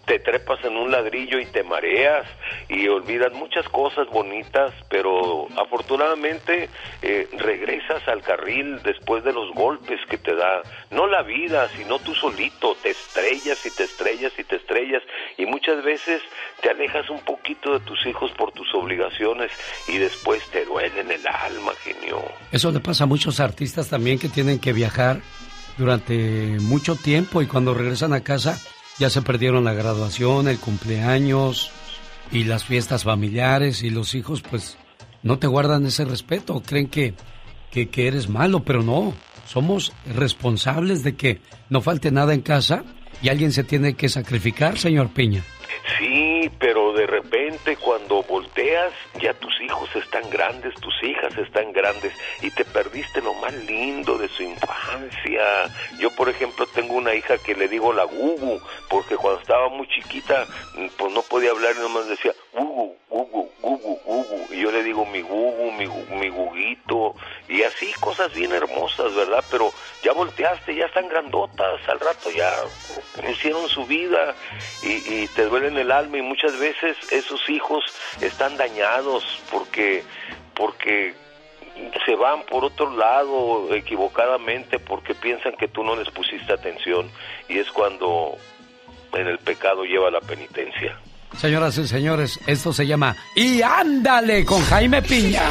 te trepas en un ladrillo y te mareas y olvidas muchas cosas bonitas, pero afortunadamente eh, regresas al carril después de los golpes que te da, no la vida, sino tú solito, te estrellas y te estrellas y te estrellas y muchas veces te alejas un poquito de tus hijos por tus obligaciones y después te duele en el alma, genio. Eso le pasa a muchos artistas también que tienen que viajar durante mucho tiempo y cuando regresan a casa ya se perdieron la graduación, el cumpleaños y las fiestas familiares y los hijos pues no te guardan ese respeto, creen que, que, que, eres malo, pero no, somos responsables de que no falte nada en casa y alguien se tiene que sacrificar, señor Piña. Sí, pero cuando volteas ya tus hijos están grandes, tus hijas están grandes y te perdiste lo más lindo de su infancia. Yo, por ejemplo, tengo una hija que le digo la Gugu, porque cuando estaba muy chiquita, pues no podía hablar y nomás decía Gugu, Gugu, Gugu, Gugu. Y yo le digo mi Gugu, mi, mi Guguito, y así cosas bien hermosas, ¿verdad? Pero ya volteaste, ya están grandotas, al rato ya hicieron su vida y, y te duele en el alma y muchas veces esos hijos están dañados porque porque se van por otro lado equivocadamente porque piensan que tú no les pusiste atención y es cuando en el pecado lleva la penitencia. Señoras y señores, esto se llama Y ándale con Jaime Piña.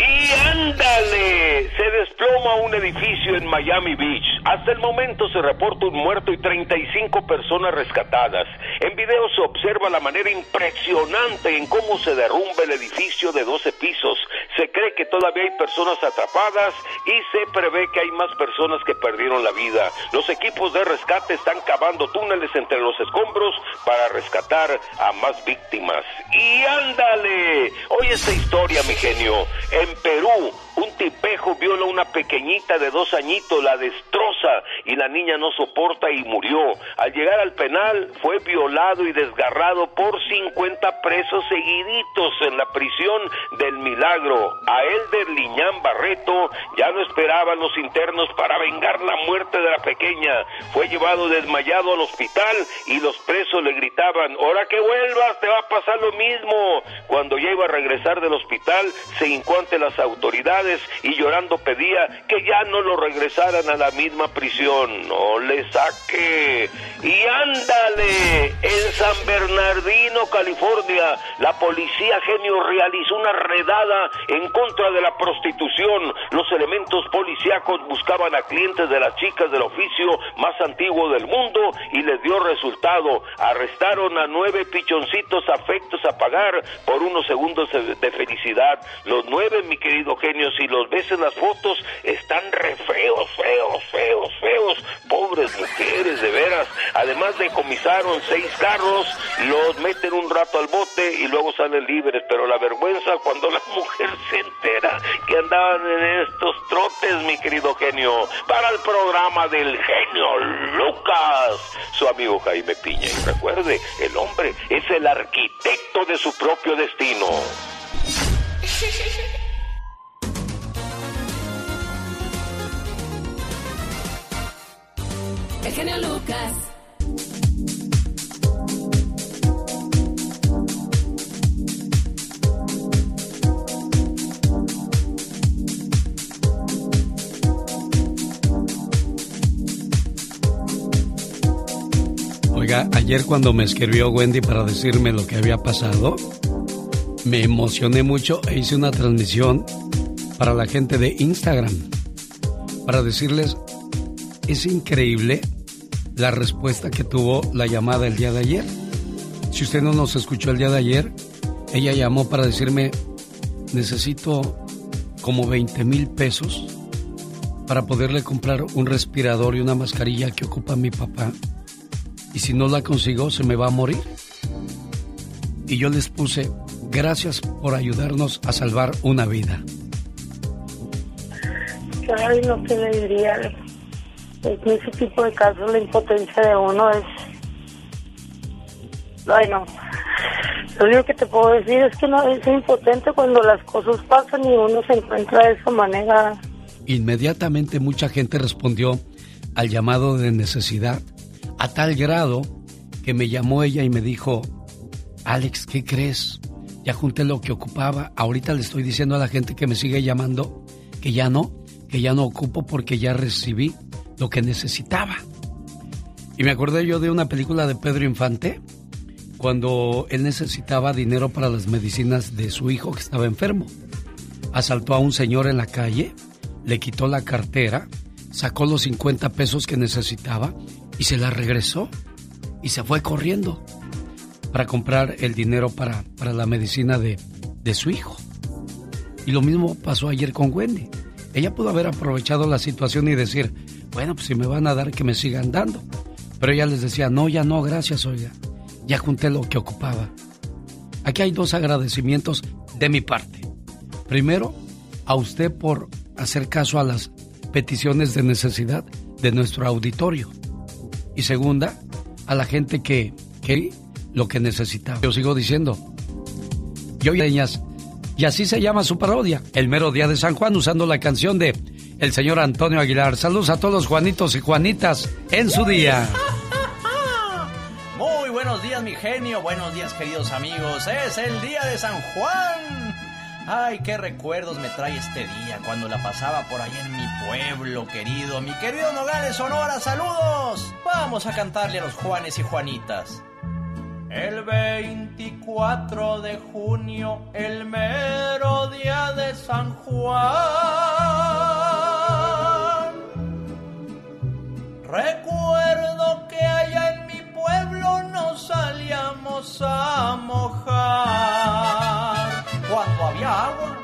Y ándale, se desploma un edificio en Miami Beach. Hasta el momento se reporta un muerto y 35 personas rescatadas. En video se observa la manera impresionante en cómo se derrumba el edificio de 12 pisos. Se cree que todavía hay personas atrapadas y se prevé que hay más personas que perdieron la vida. Los equipos de rescate están cavando túneles entre los escombros para rescatar a más víctimas. Y ándale, oye esta historia, mi genio. En Perú, un tipejo viola a una pequeñita de dos añitos, la destroza y la niña no soporta y murió. Al llegar al penal fue violado y desgarrado por 50 presos seguiditos en la prisión del Milagro. A Elder Liñán Barreto ya no esperaban los internos para vengar la muerte de la pequeña. Fue llevado desmayado al hospital y los presos le gritaban, ahora que vuelvas te va a pasar lo mismo. Cuando ya iba a regresar del hospital se hincó las autoridades y llorando pedía que ya no lo regresaran a la misma prisión. No le saque. Y ándale, en San Bernardino, California, la policía genio realizó una redada en contra de la prostitución. Los elementos policíacos buscaban a clientes de las chicas del oficio más antiguo del mundo y les dio resultado. Arrestaron a nueve pichoncitos afectos a pagar por unos segundos de felicidad. Los nueve, mi querido genio, si los ves en las fotos, están re feos, feos, feos, feos. Pobres mujeres, de veras. Además decomisaron seis carros, los meten un rato al bote y luego salen libres. Pero la vergüenza cuando la mujer se entera que andaban en estos trotes, mi querido genio. Para el programa del genio Lucas, su amigo Jaime Piña. Y recuerde, el hombre es el arquitecto de su propio destino. El genio Lucas. Oiga, ayer cuando me escribió Wendy para decirme lo que había pasado, me emocioné mucho e hice una transmisión para la gente de Instagram para decirles, es increíble la respuesta que tuvo la llamada el día de ayer. Si usted no nos escuchó el día de ayer, ella llamó para decirme, necesito como 20 mil pesos para poderle comprar un respirador y una mascarilla que ocupa mi papá. Y si no la consigo, se me va a morir. Y yo les puse, gracias por ayudarnos a salvar una vida. Ay, no te le diría. En ese tipo de casos la impotencia de uno es... Ay, no. Lo único que te puedo decir es que no es impotente cuando las cosas pasan y uno se encuentra de esa manera. Inmediatamente mucha gente respondió al llamado de necesidad, a tal grado que me llamó ella y me dijo, Alex, ¿qué crees? Ya junté lo que ocupaba, ahorita le estoy diciendo a la gente que me sigue llamando que ya no, que ya no ocupo porque ya recibí lo que necesitaba. Y me acordé yo de una película de Pedro Infante, cuando él necesitaba dinero para las medicinas de su hijo que estaba enfermo. Asaltó a un señor en la calle, le quitó la cartera, sacó los 50 pesos que necesitaba y se la regresó y se fue corriendo para comprar el dinero para, para la medicina de, de su hijo. Y lo mismo pasó ayer con Wendy. Ella pudo haber aprovechado la situación y decir, bueno, pues si me van a dar, que me sigan dando. Pero ella les decía, no, ya no, gracias, oiga. Ya junté lo que ocupaba. Aquí hay dos agradecimientos de mi parte. Primero, a usted por hacer caso a las peticiones de necesidad de nuestro auditorio. Y segunda, a la gente que, que lo que necesitaba. Yo sigo diciendo. Yo. Y así se llama su parodia, El mero día de San Juan, usando la canción de el señor Antonio Aguilar. Saludos a todos los Juanitos y Juanitas en su día. Muy buenos días, mi genio. Buenos días, queridos amigos. Es el día de San Juan. Ay, qué recuerdos me trae este día cuando la pasaba por ahí en mi pueblo querido. Mi querido Nogales Sonora, saludos. Vamos a cantarle a los Juanes y Juanitas. El 24 de junio, el mero día de San Juan. Recuerdo que allá en mi pueblo nos salíamos a mojar. Cuando había agua,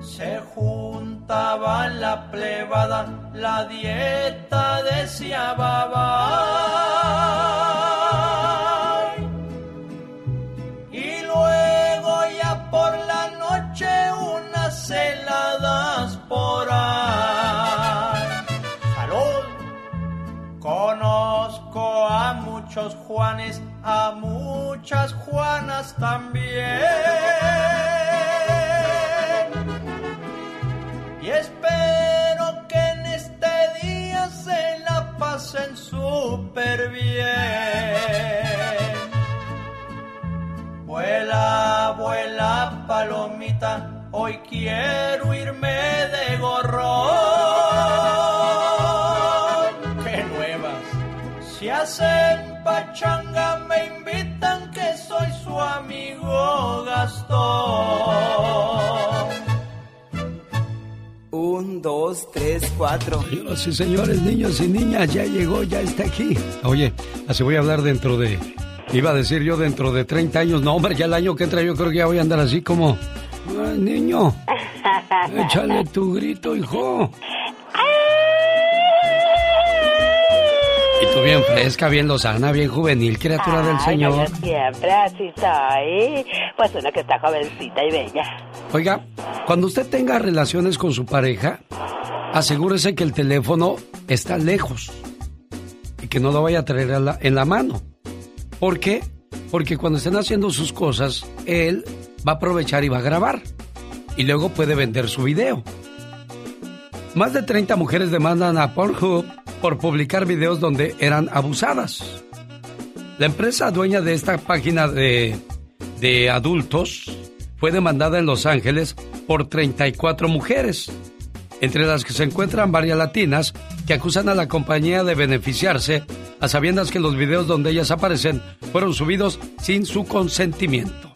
se juntaba la plebada, la dieta decía baba. heladas por ahí. Muchos Juanes, a muchas Juanas también. Y espero que en este día se la pasen súper bien. Vuela, vuela, palomita Hoy quiero irme de gorrón. Hacen pachanga me invitan que soy su amigo Gastón. Un, dos, tres, cuatro. Señoras y señores, niños y niñas, ya llegó, ya está aquí. Oye, así voy a hablar dentro de... Iba a decir yo dentro de 30 años. No, hombre, ya el año que entra yo creo que ya voy a andar así como Ay, niño, échale tu grito, hijo. Y tú bien fresca, bien lozana, bien juvenil, criatura del Señor. Yo siempre así soy. Pues una que está jovencita y bella. Oiga, cuando usted tenga relaciones con su pareja, asegúrese que el teléfono está lejos y que no lo vaya a traer en la mano. ¿Por qué? Porque cuando estén haciendo sus cosas, él va a aprovechar y va a grabar. Y luego puede vender su video. Más de 30 mujeres demandan a Pornhub por publicar videos donde eran abusadas. La empresa dueña de esta página de, de adultos fue demandada en Los Ángeles por 34 mujeres, entre las que se encuentran varias latinas que acusan a la compañía de beneficiarse a sabiendas que los videos donde ellas aparecen fueron subidos sin su consentimiento.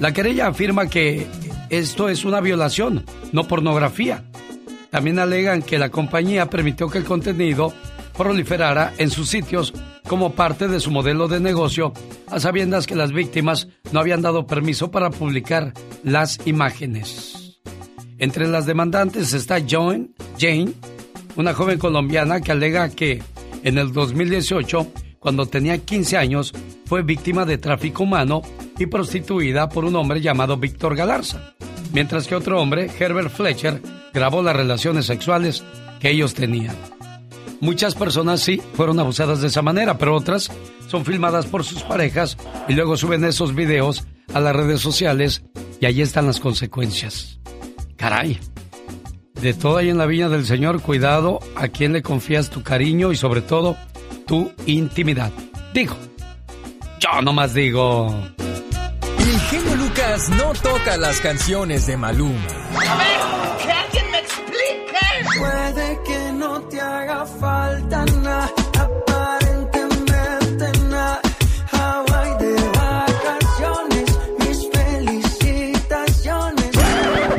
La querella afirma que esto es una violación, no pornografía. También alegan que la compañía permitió que el contenido proliferara en sus sitios como parte de su modelo de negocio, a sabiendas que las víctimas no habían dado permiso para publicar las imágenes. Entre las demandantes está Jane, una joven colombiana que alega que en el 2018, cuando tenía 15 años, fue víctima de tráfico humano y prostituida por un hombre llamado Víctor Galarza, mientras que otro hombre, Herbert Fletcher, grabó las relaciones sexuales que ellos tenían. Muchas personas sí fueron abusadas de esa manera, pero otras son filmadas por sus parejas y luego suben esos videos a las redes sociales y ahí están las consecuencias. Caray, de todo ahí en la viña del Señor, cuidado a quién le confías tu cariño y sobre todo tu intimidad. Digo, yo nomás digo. El genio Lucas no toca las canciones de Maluma. A ver,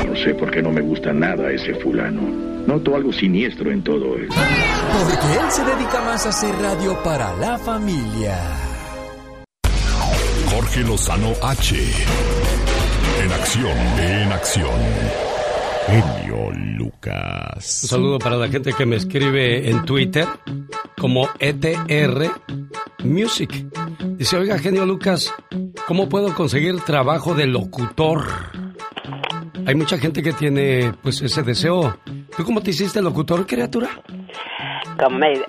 No sé por qué no me gusta nada ese fulano. Noto algo siniestro en todo eso. Porque él se dedica más a hacer radio para la familia. Jorge Lozano H. En acción, en acción. Genio Lucas. Un saludo para la gente que me escribe en Twitter como ETR Music. Dice, oiga, genio Lucas, ¿cómo puedo conseguir trabajo de locutor? Hay mucha gente que tiene pues ese deseo. ¿Tú cómo te hiciste locutor, criatura? ¿Cómo me...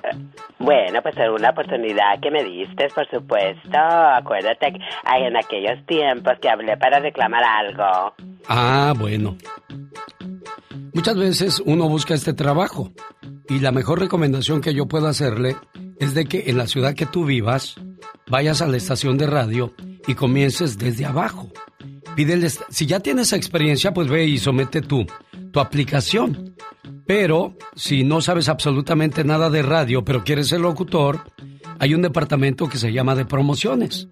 Bueno, pues es una oportunidad que me diste, por supuesto. Acuérdate que en aquellos tiempos que hablé para reclamar algo. Ah, bueno. Muchas veces uno busca este trabajo y la mejor recomendación que yo puedo hacerle es de que en la ciudad que tú vivas vayas a la estación de radio y comiences desde abajo. Pídele, si ya tienes experiencia, pues ve y somete tu, tu aplicación. Pero si no sabes absolutamente nada de radio, pero quieres ser locutor, hay un departamento que se llama de promociones.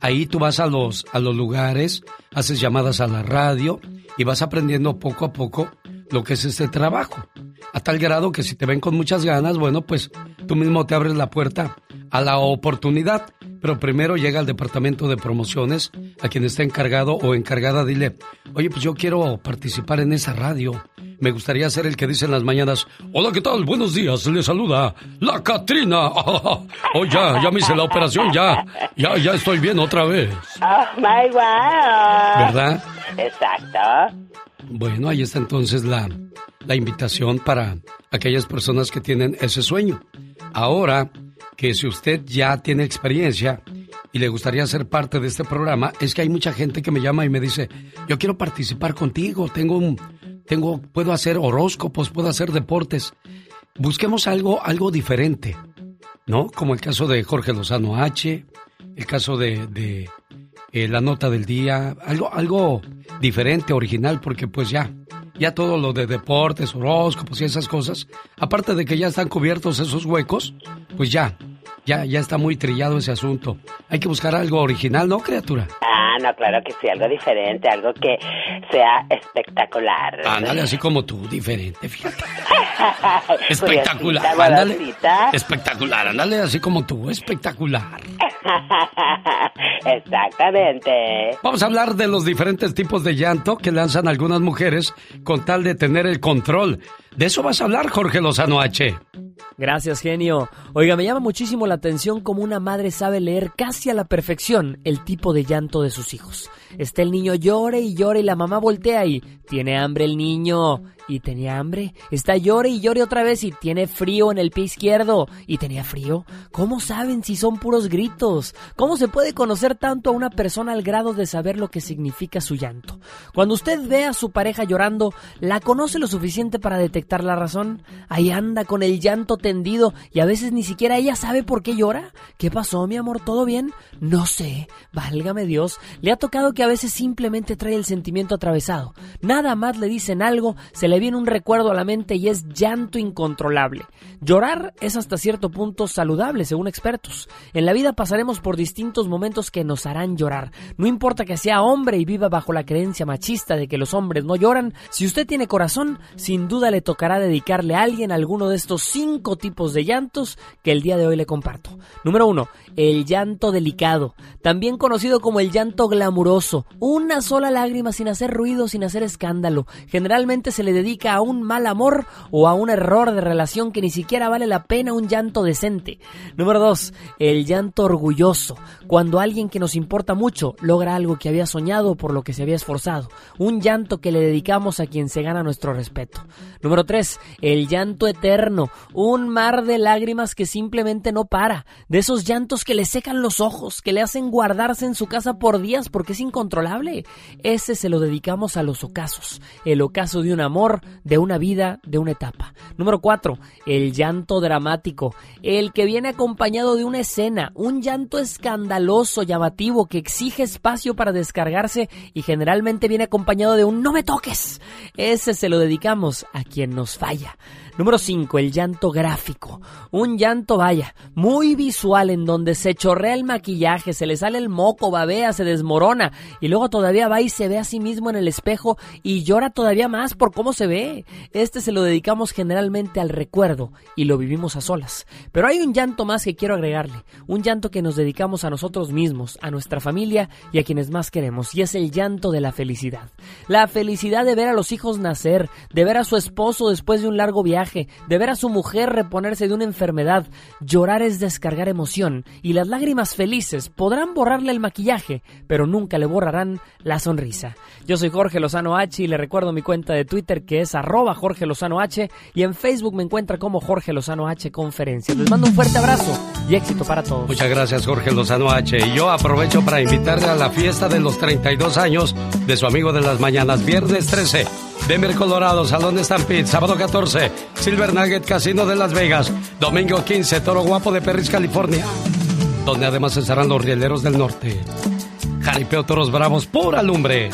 Ahí tú vas a los, a los lugares, haces llamadas a la radio y vas aprendiendo poco a poco lo que es este trabajo. A tal grado que si te ven con muchas ganas, bueno, pues tú mismo te abres la puerta a la oportunidad. Pero primero llega al departamento de promociones, a quien está encargado o encargada, dile, oye, pues yo quiero participar en esa radio. Me gustaría ser el que dice en las mañanas, hola, ¿qué tal? Buenos días, le saluda la Catrina. Oh, ya, ya me hice la operación, ya, ya, ya estoy bien otra vez. Oh, my wow. ¿Verdad? Exacto. Bueno, ahí está entonces la, la invitación para aquellas personas que tienen ese sueño. Ahora que si usted ya tiene experiencia y le gustaría ser parte de este programa, es que hay mucha gente que me llama y me dice, yo quiero participar contigo, tengo un, tengo, puedo hacer horóscopos, puedo hacer deportes. Busquemos algo, algo diferente, ¿no? Como el caso de Jorge Lozano H, el caso de, de eh, la nota del día, algo, algo diferente, original, porque pues ya, ya todo lo de deportes, horóscopos y esas cosas, aparte de que ya están cubiertos esos huecos, pues ya, ya, ya está muy trillado ese asunto. Hay que buscar algo original, ¿no, criatura? Ah, no, claro que sí, algo diferente, algo que sea espectacular. Ándale, así como tú, diferente, fíjate. espectacular, ándale. Espectacular, ándale, así como tú, espectacular. Exactamente. Vamos a hablar de los diferentes tipos de llanto que lanzan algunas mujeres con tal de tener el control. De eso vas a hablar, Jorge Lozano H. Gracias, genio. Oiga, me llama muchísimo la atención cómo una madre sabe leer casi a la perfección el tipo de llanto de sus hijos. Está el niño llore y llore y la mamá voltea y tiene hambre el niño y tenía hambre. Está llore y llore otra vez y tiene frío en el pie izquierdo y tenía frío. ¿Cómo saben si son puros gritos? ¿Cómo se puede conocer tanto a una persona al grado de saber lo que significa su llanto? Cuando usted ve a su pareja llorando, ¿la conoce lo suficiente para detectar la razón? Ahí anda con el llanto tendido y a veces ni siquiera ella sabe por qué llora. ¿Qué pasó, mi amor? ¿Todo bien? No sé. Válgame Dios. Le ha tocado que a veces simplemente trae el sentimiento atravesado. Nada más le dicen algo, se le viene un recuerdo a la mente y es llanto incontrolable. Llorar es hasta cierto punto saludable, según expertos. En la vida pasaremos por distintos momentos que nos harán llorar. No importa que sea hombre y viva bajo la creencia machista de que los hombres no lloran, si usted tiene corazón, sin duda le tocará dedicarle a alguien alguno de estos cinco tipos de llantos que el día de hoy le comparto. Número uno, el llanto delicado, también conocido como el llanto glamuroso. Una sola lágrima sin hacer ruido, sin hacer escándalo. Generalmente se le dedica a un mal amor o a un error de relación que ni siquiera vale la pena un llanto decente. Número 2. El llanto orgulloso. Cuando alguien que nos importa mucho logra algo que había soñado por lo que se había esforzado. Un llanto que le dedicamos a quien se gana nuestro respeto. Número 3. El llanto eterno. Un mar de lágrimas que simplemente no para. De esos llantos que le secan los ojos, que le hacen guardarse en su casa por días porque es incontrolable. Ese se lo dedicamos a los ocasos. El ocaso de un amor, de una vida, de una etapa. Número 4. El llanto dramático. El que viene acompañado de una escena. Un llanto escandaloso, llamativo, que exige espacio para descargarse y generalmente viene acompañado de un no me toques. Ese se lo dedicamos a quien nos falla. Número 5. El llanto gráfico. Un llanto, vaya, muy visual en donde se chorrea el maquillaje, se le sale el moco, babea, se desmorona y luego todavía va y se ve a sí mismo en el espejo y llora todavía más por cómo se ve. Este se lo dedicamos generalmente al recuerdo y lo vivimos a solas. Pero hay un llanto más que quiero agregarle. Un llanto que nos dedicamos a nosotros mismos, a nuestra familia y a quienes más queremos y es el llanto de la felicidad. La felicidad de ver a los hijos nacer, de ver a su esposo después de un largo viaje, de ver a su mujer reponerse de una enfermedad. Llorar es descargar emoción y las lágrimas felices podrán borrarle el maquillaje, pero nunca le borrarán la sonrisa. Yo soy Jorge Lozano H y le recuerdo mi cuenta de Twitter que es arroba Jorge Lozano H y en Facebook me encuentra como Jorge Lozano H Conferencias. Les mando un fuerte abrazo y éxito para todos. Muchas gracias Jorge Lozano H. Y yo aprovecho para invitarle a la fiesta de los 32 años de su amigo de las mañanas, viernes 13. Denver, Colorado, Salón de Stampede, sábado 14, Silver Nugget Casino de Las Vegas, domingo 15, Toro Guapo de Perris, California, donde además estarán los rieleros del norte. Jaripeo Toros Bravos, pura lumbre.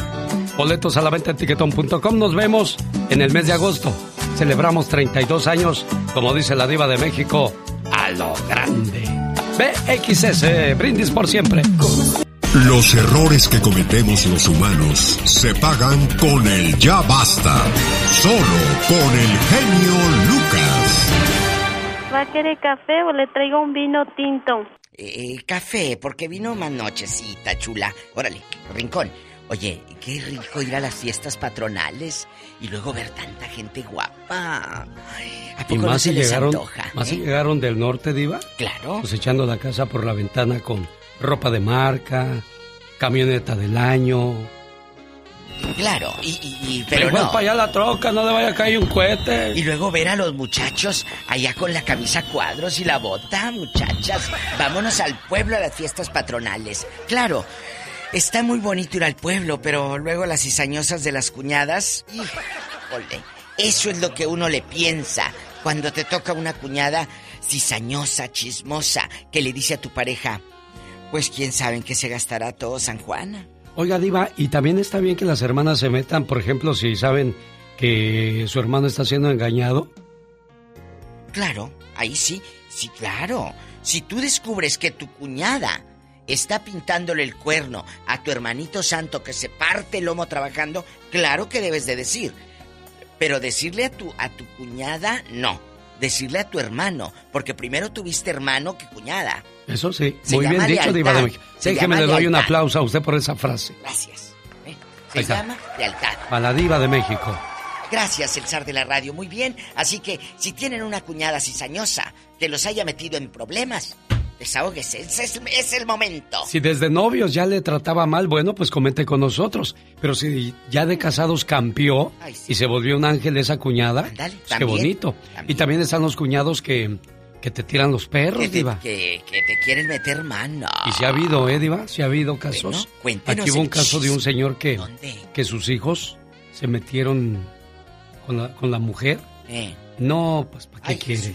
Boletos a la venta en tiquetón.com. Nos vemos en el mes de agosto. Celebramos 32 años, como dice la diva de México, a lo grande. BXS, brindis por siempre. Los errores que cometemos los humanos se pagan con el ya basta. Solo con el genio Lucas. ¿Va a querer café o le traigo un vino tinto? Eh, café, porque vino más nochecita, chula. Órale, rincón. Oye, qué rico ir a las fiestas patronales y luego ver tanta gente guapa. ¿A poco y más no si se les llegaron, antoja, más si eh? llegaron del norte, Diva. Claro. Pues echando la casa por la ventana con ropa de marca, camioneta del año. Claro, y, y- y- pero no. para allá la troca, no le vaya a caer un cohete. Y luego ver a los muchachos allá con la camisa cuadros y la bota, muchachas. Vámonos al pueblo a las fiestas patronales. Claro, está muy bonito ir al pueblo, pero luego las cizañosas de las cuñadas. Híjole, eso es lo que uno le piensa cuando te toca una cuñada cizañosa, chismosa, que le dice a tu pareja, pues quién sabe en qué se gastará todo San Juan. Oiga, Diva, y también está bien que las hermanas se metan, por ejemplo, si saben que su hermano está siendo engañado. Claro, ahí sí, sí, claro. Si tú descubres que tu cuñada está pintándole el cuerno a tu hermanito santo que se parte el lomo trabajando, claro que debes de decir. Pero decirle a tu, a tu cuñada, no. Decirle a tu hermano, porque primero tuviste hermano que cuñada. Eso sí, Se muy bien dicho, Diva de. México. Déjeme, le doy un aplauso a usted por esa frase. Gracias. ¿eh? Ahí Se está. llama lealtad. Para la Diva de México. Gracias, el zar de la radio. Muy bien. Así que si tienen una cuñada cizañosa que los haya metido en problemas, desahóguese. Ese es, es el momento. Si desde novios ya le trataba mal, bueno, pues comente con nosotros. Pero si ya de casados cambió Ay, sí. y se volvió un ángel esa cuñada, pues qué también, bonito. Y también están los cuñados que, que te tiran los perros, Que te, Diva. que, que te quieren meter mano. Y si ha habido, ¿eh, Diva? Si ha habido casos. Aquí hubo un caso de un señor que, ¿Dónde? que sus hijos se metieron con la, con la mujer. Eh, No, pues ¿para qué Ay, quiere?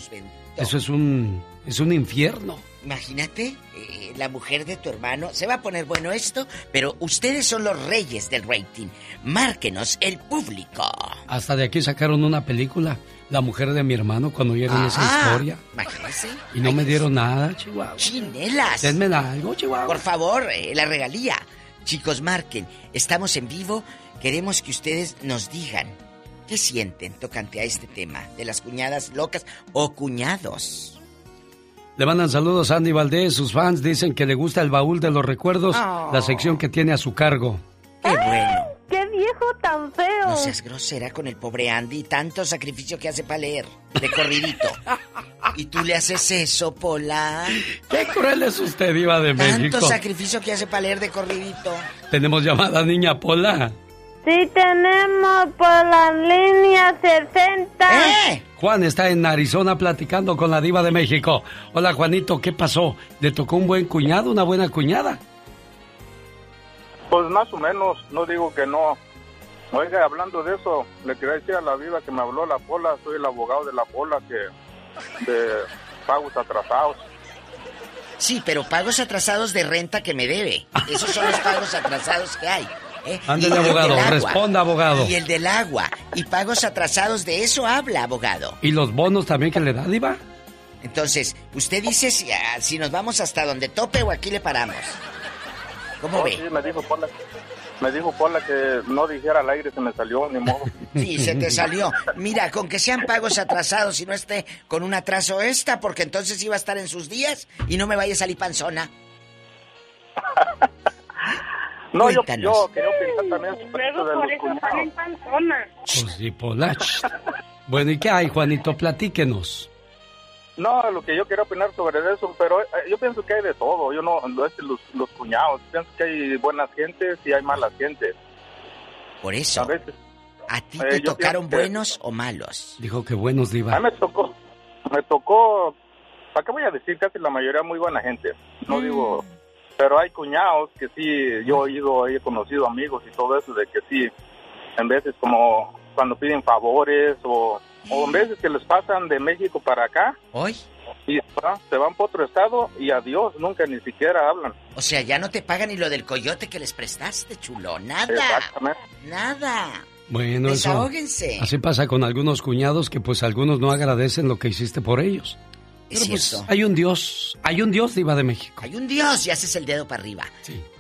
Eso es un, es un infierno. Imagínate, eh, la mujer de tu hermano. Se va a poner bueno esto, pero ustedes son los reyes del rating. Márquenos el público. Hasta de aquí sacaron una película, La mujer de mi hermano, cuando oyeron esa Ah, historia. Imagínense. Y no me dieron nada, Chihuahua. Chinelas. Denme algo, Chihuahua. Por favor, eh, la regalía. Chicos, marquen. Estamos en vivo. Queremos que ustedes nos digan qué sienten tocante a este tema de las cuñadas locas o cuñados. Le mandan saludos a Andy Valdés. Sus fans dicen que le gusta el baúl de los recuerdos, Oh. la sección que tiene a su cargo. ¡Qué bueno! ¡Qué viejo tan feo! No seas grosera con el pobre Andy. Tanto sacrificio que hace para leer. De corridito. y tú le haces eso, Pola. ¡Qué cruel es usted, Diva de Tanto México! sacrificio que hace para leer de corridito. Tenemos llamada niña Pola. Sí tenemos por la línea 60. ¡Eh! Juan está en Arizona platicando con la Diva de México. Hola, Juanito, ¿qué pasó? ¿Le tocó un buen cuñado, una buena cuñada? Pues más o menos, no digo que no. Oiga, hablando de eso, le quería decir a la viva que me habló la Pola, soy el abogado de la Pola que de pagos atrasados. Sí, pero pagos atrasados de renta que me debe. Esos son los pagos atrasados que hay. ¿Eh? Y el abogado, agua. responda, abogado. Y el del agua. Y pagos atrasados de eso habla, abogado. ¿Y los bonos también que le da, Diva? Entonces, usted dice si, ah, si nos vamos hasta donde tope o aquí le paramos. ¿Cómo Oh, ve? sí, me dijo Pola, me dijo Pola que no dijera al aire, se me salió, ni modo. Sí, se te salió. Mira, con que sean pagos atrasados y no esté con un atraso esta, porque entonces iba a estar en sus días y no me vaya a salir panzona. No, yo, Cuéntanos. yo quería pensar también sobre esto de los cuñados. Pues sí, Pola. Bueno, ¿y qué hay, Juanito? Platíquenos. No, lo que yo quería opinar sobre eso, pero eh, yo pienso que hay de todo. Yo no, no es los, los cuñados. Pienso que hay buenas gentes y hay malas gentes. Por eso. A veces. ¿A ti Eh, te tocaron que- buenos o malos? Dijo que buenos, A Diva. mí me tocó, me tocó, ¿para qué voy a decir? Casi la mayoría muy buena gente. No digo, pero hay cuñados que sí, yo he ido, he conocido amigos y todo eso, de que sí, en veces como cuando piden favores o, o en veces que les pasan de México para acá. ¿Hoy? Y ah, se van para otro estado y adiós, nunca ni siquiera hablan. O sea, ya no te pagan ni lo del coyote que les prestaste, chulo. Nada. Exactamente. Nada. Bueno, eso. Desahóguense. Así pasa con algunos cuñados que pues algunos no agradecen lo que hiciste por ellos. Es Pero, pues, cierto. hay un Dios, hay un Dios Diva de México. Hay un Dios y haces el dedo para arriba.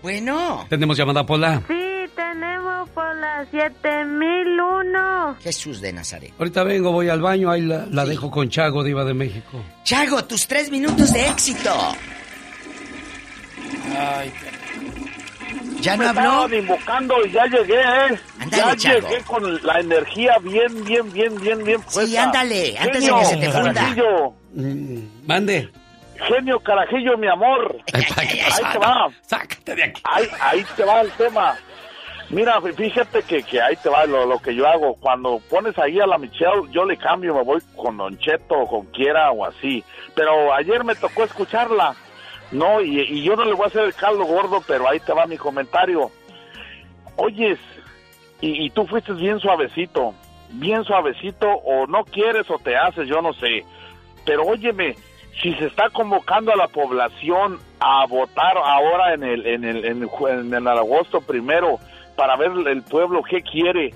Bueno. Tenemos llamada Pola. Sí, tenemos por las 7001. Jesús de Nazaret. Ahorita vengo, voy al baño, ahí la, la dejo con Chago, Diva de México. Chago, tus tres minutos de éxito. Ay, ¿Ya no me habló? estaban invocando y ya llegué, ¿eh? Ándale, ya Chago. llegué con la energía bien, bien, bien, bien, bien puesta. ándale, antes de que se te funda. Carajillo, Mande. genio Carajillo, mi amor. ahí te va. Sácate de aquí. Ahí, ahí te va el tema. Mira, fíjate que, que ahí te va lo, lo que yo hago. Cuando pones ahí a la Michelle, yo le cambio, me voy con Don Cheto o con quiera o así. Pero ayer me tocó escucharla. No, y, y yo no le voy a hacer el caldo gordo, pero ahí te va mi comentario. Oyes, y, y tú fuiste bien suavecito, bien suavecito, o no quieres o te haces, yo no sé. Pero óyeme, si se está convocando a la población a votar ahora en el en el en, el en el agosto primero para ver el pueblo qué quiere,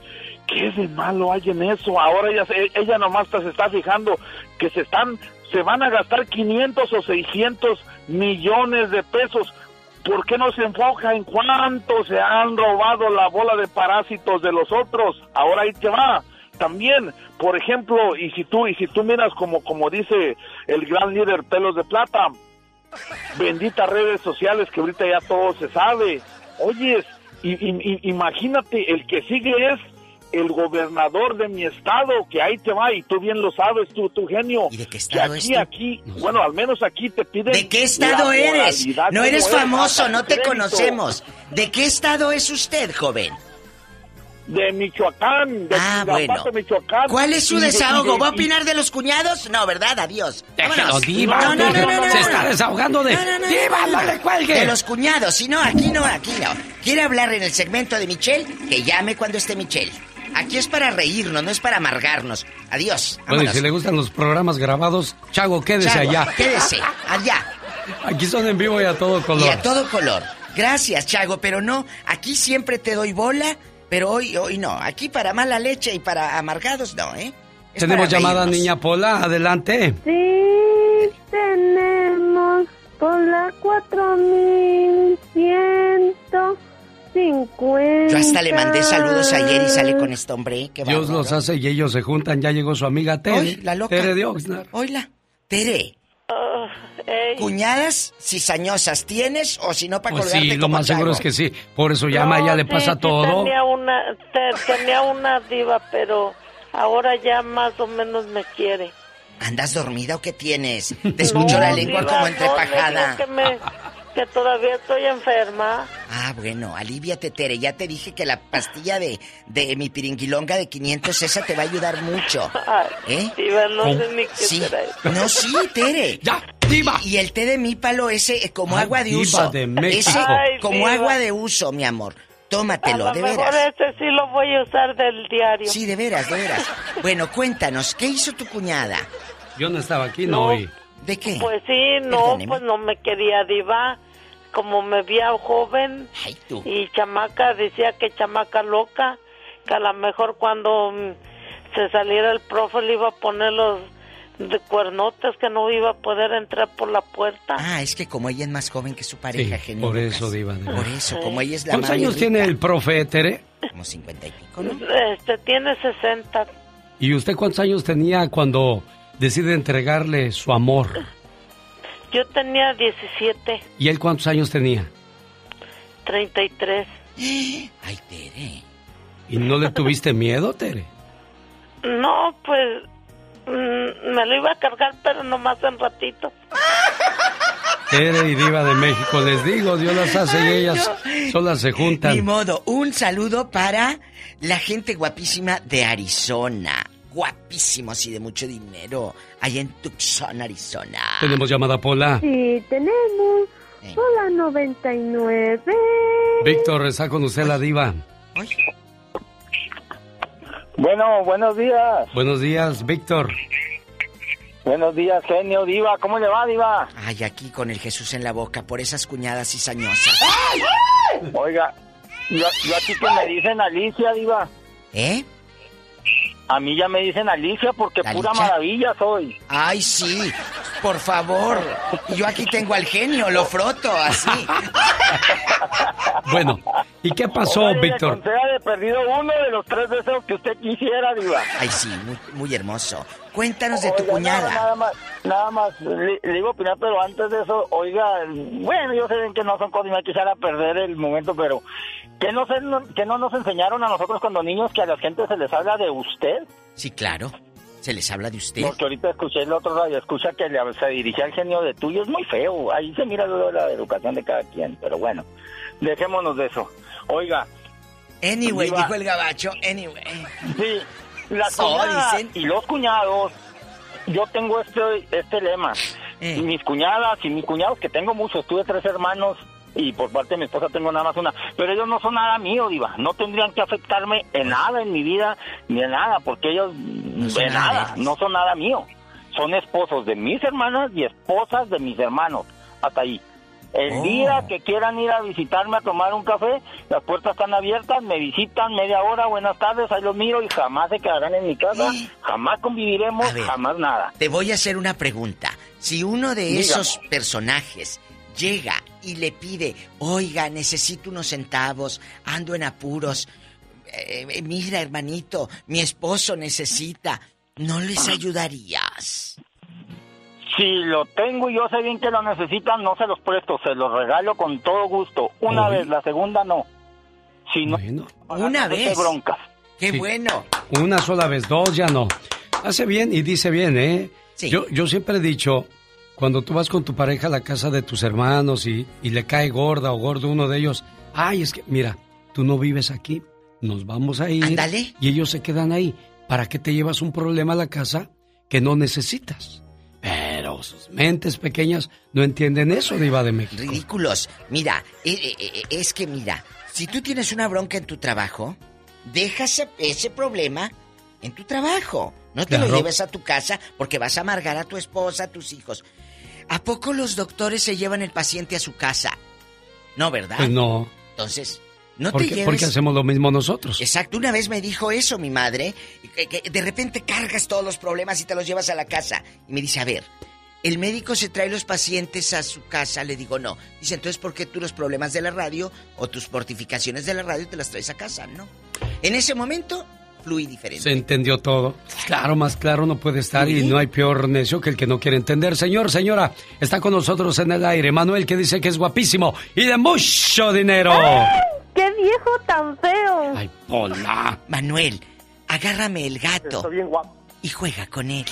¿qué de malo hay en eso? Ahora ella se- ella nomás se está fijando que se están se van a gastar 500 o 600 millones de pesos. ¿Por qué no se enfoca en cuánto se han robado la bola de parásitos de los otros? Ahora ahí te va. También, por ejemplo, y si tú y si tú miras como como dice el gran líder Pelos de Plata, benditas redes sociales que ahorita ya todo se sabe. Oyes, y, imagínate, el que sigue es el gobernador de mi estado, que ahí te va, y tú bien lo sabes, tú, tu genio. ¿Y de qué estado que es aquí, aquí, bueno, al menos aquí te piden... ¿De qué estado eres? No ¿cómo eres famoso, no te crédito. conocemos. ¿De qué estado es usted, joven? De Michoacán, de Ah, bueno. Michoacán. ¿Cuál es su desahogo? ¿Va a opinar de los cuñados? No, ¿verdad? Adiós. Vámonos. Diva, No, no, no, no, no, se está desahogando de... No, no, no, ¡Diva, no le cuelgue! De los cuñados, si no, aquí no, aquí no. ¿Quiere hablar en el segmento de Michelle? Que llame cuando esté Michelle. Aquí es para reírnos, no es para amargarnos. Adiós. Bueno, y si le gustan los programas grabados, Chago, quédese Chago, allá. Quédese, allá. Aquí son en vivo y a todo color. Y a todo color. Gracias, Chago, pero no, aquí siempre te doy bola, pero hoy, hoy no. Aquí para mala leche y para amargados no, ¿eh? Es Tenemos llamada niña Pola, adelante. Sí, tenemos por la 4150. Yo hasta le mandé saludos ayer y sale con este hombre. Qué Dios bárbaro. los hace y ellos se juntan. Ya llegó su amiga Tere. La loca. Tere de Oxnard. Oila, Tere. ¿Cuñadas cizañosas tienes o si no para Pues colgarte sí, lo como más seguro es que sí. Por eso llama, No, ella le sí, pasa sí todo. Tenía una, te- tenía una diva, pero ahora ya más o menos me quiere. ¿Andas dormida o qué tienes? Te escucho la lengua diva, como no, entrepajada. que, me- que todavía estoy enferma. Ah, bueno, aliviate, Tere. Ya te dije que la pastilla de, de mi piringuilonga de 500, esa te va a ayudar mucho. ¿Eh? Diva, no sé ni qué Sí. No, sí, Tere. ¡Ya, diva! Y el té de mípalo, ese eh, como Ay, agua de diva uso. de México. Ese Ay, como diva. agua de uso, mi amor. A Tómatelo, lo de mejor veras. este sí lo voy a usar del diario. Sí, de veras, de veras. Bueno, cuéntanos, ¿qué hizo tu cuñada? Yo no estaba aquí, no No. oí. ¿De qué? Pues sí, no, Perdóneme. pues no me quería diva. Como me veía joven tú. y chamaca, decía que chamaca loca, que a lo mejor cuando mm, se saliera el profe le iba a poner los de cuernotes que no iba a poder entrar por la puerta. Ah, es que como ella es más joven que su pareja, Sí, por eso, diva. de Por eso, como ella es la ¿Cuántos años rica, tiene el profe, Tere? Como 50 y pico, ¿no? Este tiene 60. ¿Y usted cuántos años tenía cuando decide entregarle su amor? Yo tenía 17, ¿Y él cuántos años tenía? 33. Ay, Tere. ¿Y no le tuviste miedo, Tere? No, pues mm, me lo iba a cargar, pero nomás en ratito. Tere y Diva de México, les digo, Dios las hace y ellas solas se Ni juntan. modo, un saludo para la gente guapísima de Arizona. Guapísimos y de mucho dinero. Allá en Tucson, Arizona. Tenemos llamada Pola. Sí, tenemos. Hola, 99. Víctor, está con usted la Diva. Bueno, buenos días. Buenos días, Víctor. Buenos días, genio, diva. ¿Cómo le va, diva? Ay, aquí con el Jesús en la boca por esas cuñadas cizañosas. Oiga, yo, yo aquí que me dicen Alicia, diva. ¿Eh? A mí ya me dicen Alicia porque ¿La pura Licha? maravilla soy. Ay, sí. Por favor. Y yo aquí tengo al genio, lo froto así. Bueno, ¿y qué pasó, Oiga, Víctor? le de perdido uno de los tres deseos que usted quisiera, Diva. Ay, sí, muy, muy hermoso. Cuéntanos de tu Oiga, cuñada. Nada, nada más, nada más le, a opinar, pero antes de eso, oiga, bueno, yo sé que no son cosas, no quisiera perder el momento, pero ¿qué no, se- que no nos enseñaron a nosotros cuando niños que a la gente se les habla de usted? Sí, claro. Se les habla de usted. Porque ahorita escuché el otro radio, escucha que le, se dirigía al genio de tuyo, es muy feo, ahí se mira luego la educación de cada quien, pero bueno, dejémonos de eso. Oiga. Anyway, Diva, dijo el gabacho, anyway. Sí, la So, cuñada dicen. y los cuñados, yo tengo este, este lema. Eh. Y mis cuñadas y mis cuñados, que tengo muchos, tuve tres hermanos y por parte de mi esposa tengo nada más una, pero ellos no son nada mío, Diva. No tendrían que afectarme en nada en mi vida, ni en nada, porque ellos, de nada no son nada mío. Son esposos de mis hermanas y esposas de mis hermanos. Hasta ahí. El Oh. día que quieran ir a visitarme a tomar un café, las puertas están abiertas, me visitan media hora, buenas tardes, ahí los miro y jamás se quedarán en mi casa, jamás conviviremos, ver. jamás nada. Te voy a hacer una pregunta. Si uno de Dígame. esos personajes llega y le pide, oiga, necesito unos centavos, ando en apuros, eh, eh, mira hermanito, mi esposo necesita, ¿no les ayudarías? Si lo tengo y yo sé bien que lo necesitan, no se los presto, se los regalo con todo gusto. Una Oye. vez, la segunda no. Si no, Una no te vez. broncas. ¡Qué Sí. bueno! Una sola vez, dos ya no. Hace bien y dice bien, ¿eh? Sí. Yo, yo siempre he dicho, cuando tú vas con tu pareja a la casa de tus hermanos y, y le cae gorda o gordo uno de ellos, ay, es que, mira, tú no vives aquí, nos vamos a ir. Ándale. Y ellos se quedan ahí. ¿Para qué te llevas un problema a la casa que no necesitas? Pero sus mentes pequeñas no entienden eso, Diva de México. Ridículos. Mira, eh, eh, eh, es que mira, si tú tienes una bronca en tu trabajo, deja ese, problema en tu trabajo. No te lo lleves a tu casa porque vas a amargar a tu esposa, a tus hijos. ¿A poco los doctores se llevan el paciente a su casa? No, ¿verdad? Pues no. Entonces, no ¿Por te lleves... por qué hacemos lo mismo nosotros? Exacto, una vez me dijo eso mi madre, que, que de repente cargas todos los problemas y te los llevas a la casa. Y me dice, a ver, el médico se trae los pacientes a su casa, le digo, no. Dice, entonces, ¿por qué tú los problemas de la radio o tus mortificaciones de la radio te las traes a casa? No. En ese momento, fluí diferente. Se entendió todo. Claro, más claro no puede estar y no hay peor necio que el que no quiere entender. Señor, señora, está con nosotros en el aire Manuel que dice que es guapísimo y de mucho dinero. ¡Qué viejo tan feo! Ay, hola. Manuel, agárrame el gato Estoy bien guapo. y juega con él.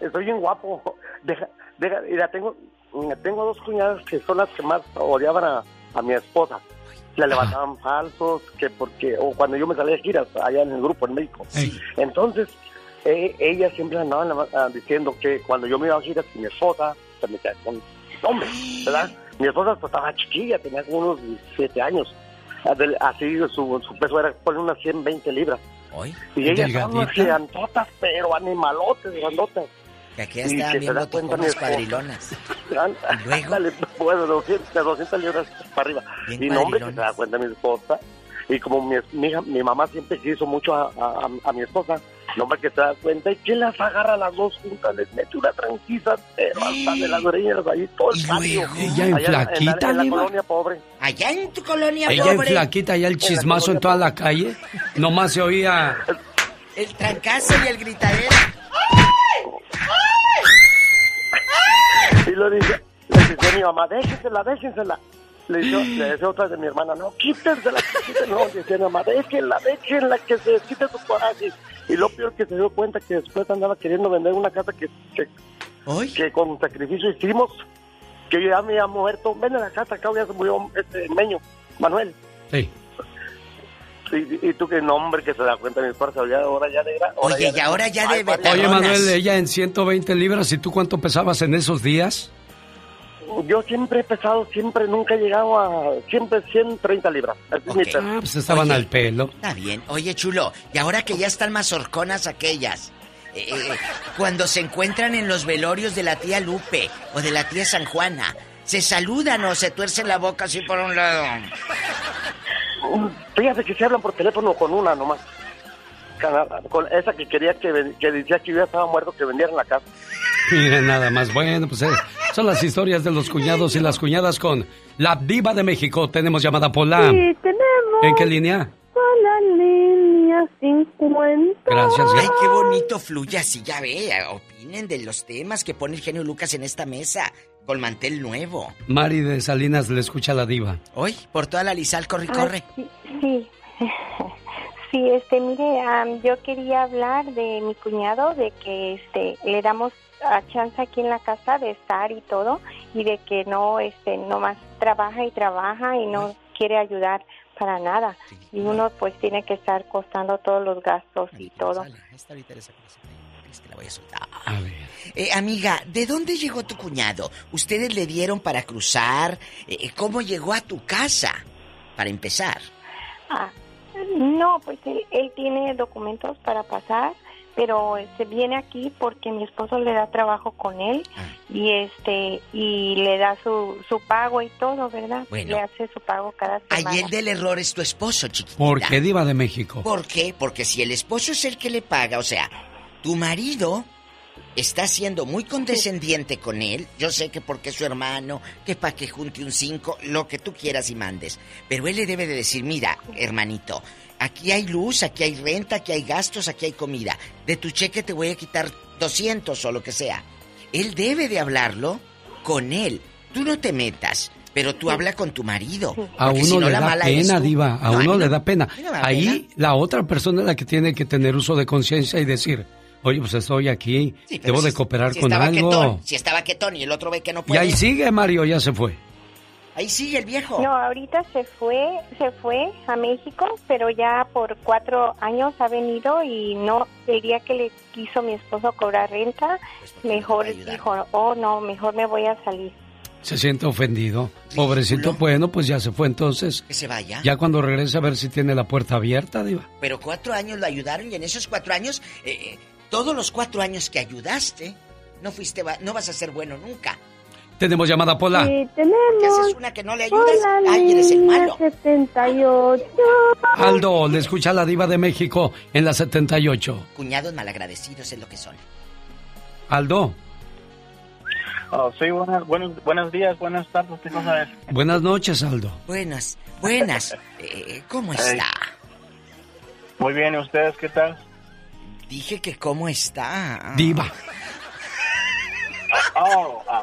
Estoy bien guapo. Deja, deja, mira, tengo, tengo dos cuñadas que son las que más odiaban a, a mi esposa. Le levantaban falsos, que porque, o cuando yo me salía de giras allá en el grupo en México. Entonces, eh, ellas siempre andaban ah, diciendo que cuando yo me iba a giras mi esposa, se metía con hombres, ¿verdad? Mi esposa pues, estaba chiquilla, tenía como unos 17 años. Adel- Así su, su peso era por unas 120 libras. Y unas Delgadita. gigantotas, pero animalotes, grandotas. Que aquí Y estaban que bien se da cuenta mi botojonas esposa. cuadrilonas. Ándale, bueno, de 200, de 200 libras para arriba. Bien y no, hombre, que se da cuenta mi esposa. Y como mi, mi, hija- mi mamá siempre quiso mucho a, a, a mi esposa, no, hombre, que se da cuenta. ¿Y quién las agarra a las dos juntas? Les mete una tranquiza, pero hasta de las orejas ahí todo el patio. Ella en Allá la- flaquita, en la, Diva. colonia pobre. Allá en tu colonia Ella en pobre. flaquita, ya el chismazo en toda la calle. Nomás se oía. El trancazo y el gritadero. Y lo dice, le dice a mi mamá, déjensela, déjensela. Le dice, le dice otra de mi hermana, no, quítensela, quítensela. No, dice mi mamá, déjenla, déjenla, que se quite su coraje. Y lo peor que se dio cuenta que después andaba queriendo vender una casa que, que, que con sacrificio hicimos, que yo ya me había muerto. Vende la casa, acá ya se murió este meño, Manuel. Sí. Y, y tú qué nombre que se da cuenta mi esposa, ya, ahora ya de ahora Oye, y ahora ya de Ay, Oye, Manuel, ella en 120 libras, ¿y tú cuánto pesabas en esos días? Yo siempre he pesado, siempre, nunca he llegado a, siempre 130 libras. Ah, pues estaban al pelo. Está bien. Oye, chulo, y ahora que ya están más horconas aquellas, eh, eh, cuando se encuentran en los velorios de la tía Lupe o de la tía San Juana, ¿se saludan o se tuercen la boca así por un lado? Fíjate que se hablan por teléfono con una nomás. Con- esa que quería que, que decía que yo ya estaba muerto, que vendieran la casa. Miren nada más. Bueno, pues eh, son las historias de los cuñados y las cuñadas con la diva de México. Tenemos llamada Pola. Sí, tenemos. ¿En qué línea? la línea 50. Gracias. Ay, qué bonito fluye así, ya ve. Opinen de los temas que pone el genio Lucas en esta mesa. Con mantel nuevo. Mari de Salinas le escucha a la diva. Hoy, por toda la Lizal, corre, corre. sí, sí. Sí, este, mire, am, yo quería hablar de mi cuñado, de que este, le damos a chance aquí en la casa de estar y todo, y de que no, este, nomás trabaja y trabaja y no quiere ayudar para nada. Y uno pues tiene que estar costando todos los gastos y todo. Esta ahorita esa cosa, ¿crees que la voy a soltar? Eh, amiga, ¿de dónde llegó tu cuñado? ¿Ustedes le dieron para cruzar? Eh, ¿Cómo llegó a tu casa? Para empezar. Ah, no, pues él, él tiene documentos para pasar, pero se viene aquí porque mi esposo le da trabajo con él y este y le da su, su pago y todo, ¿verdad? Bueno. Le hace su pago cada semana. Ahí el del error es tu esposo, chiquitita. ¿Por qué diva de México? ¿Por qué? Porque si el esposo es el que le paga, o sea, tu marido está siendo muy condescendiente con él. Yo sé que porque es su hermano, que para que junte un 5, lo que tú quieras y mandes. Pero él le debe de decir, mira, hermanito, aquí hay luz, aquí hay renta, aquí hay gastos, aquí hay comida. De tu cheque te voy a quitar 200 o lo que sea. Él debe de hablarlo con él. Tú no te metas, pero tú habla con tu marido. A uno si no, le la da pena, diva. A No, uno le da pena. da Ahí la otra persona es la que tiene que tener uso de conciencia y decir, oye, pues estoy aquí, Sí, debo si- de cooperar si con algo. Quetón, si estaba quetón y el otro ve que no Y puede. ahí sigue Mario, ya se fue. Ahí sigue el viejo. No, ahorita se fue, se fue a México, pero ya por cuatro años ha venido y no, el día que le quiso mi esposo cobrar renta, mejor dijo, oh no, mejor me voy a salir. Se siente ofendido. Pobrecito, bueno, pues ya se fue entonces. Que se vaya. Ya cuando regrese a ver si tiene la puerta abierta, diva. Pero cuatro años lo ayudaron y en esos cuatro años, eh, eh, todos los cuatro años que ayudaste, no fuiste, no vas a ser bueno nunca. Tenemos llamada Pola. Sí, tenemos. ¿Qué haces una que no le ayudas? Hola, Ay, eres el malo. 78. Aldo, le escucha la diva de México en la 78. Cuñados malagradecidos es lo que son. Aldo, Oh, sí, buenas, buenos, buenos días, buenas tardes, ¿qué cosa es? buenas noches, Aldo. Buenas, buenas. Eh, ¿Cómo está? Muy bien, ¿y ustedes qué tal? Dije que cómo está. Diva. Oh, ah,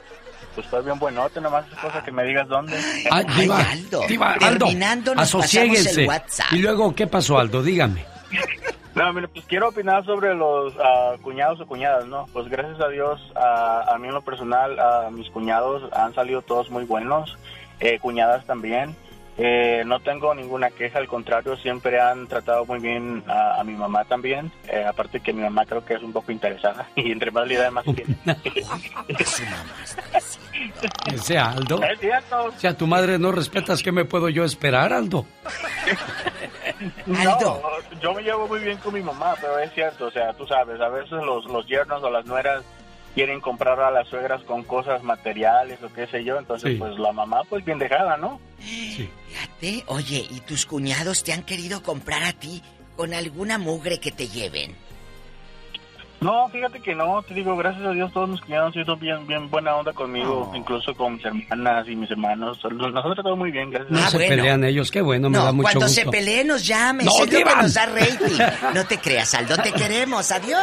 pues estoy bien buenote, nomás es cosa que me digas dónde. Ah, diva, diva, Aldo, Terminando, nos asosiéguense. pasamos el WhatsApp. Y luego, ¿qué pasó, Aldo? Dígame. No, mire, pues quiero opinar sobre los ah, cuñados o cuñadas, ¿no? Pues gracias a Dios, ah, a mí en lo personal, a mis cuñados han salido todos muy buenos, eh, cuñadas también. Eh, no tengo ninguna queja, al contrario, siempre han tratado muy bien a, a mi mamá también. Eh, aparte que mi mamá creo que es un poco interesada y entre más le da más tiene. Ese Aldo. Es cierto. Si a tu madre no respetas, ¿qué me puedo yo esperar, Aldo? No, yo me llevo muy bien con mi mamá, pero es cierto, o sea, tú sabes, a veces los, los yernos o las nueras quieren comprar a las suegras con cosas materiales o qué sé yo, entonces Sí. pues la mamá pues bien dejada, ¿no? Fíjate, oye, ¿y tus cuñados te han querido comprar a ti con alguna mugre que te lleven? No, fíjate que no, te digo, gracias a Dios todos mis cuñados han sido bien, bien buena onda conmigo, incluso con mis hermanas y mis hermanos, nos han tratado muy bien, gracias No a se Dios. pelean ellos, qué bueno, me no, da mucho cuando gusto. se peleen nos llames, No, es lo que nos da rating. No te creas, Aldo, te queremos, adiós.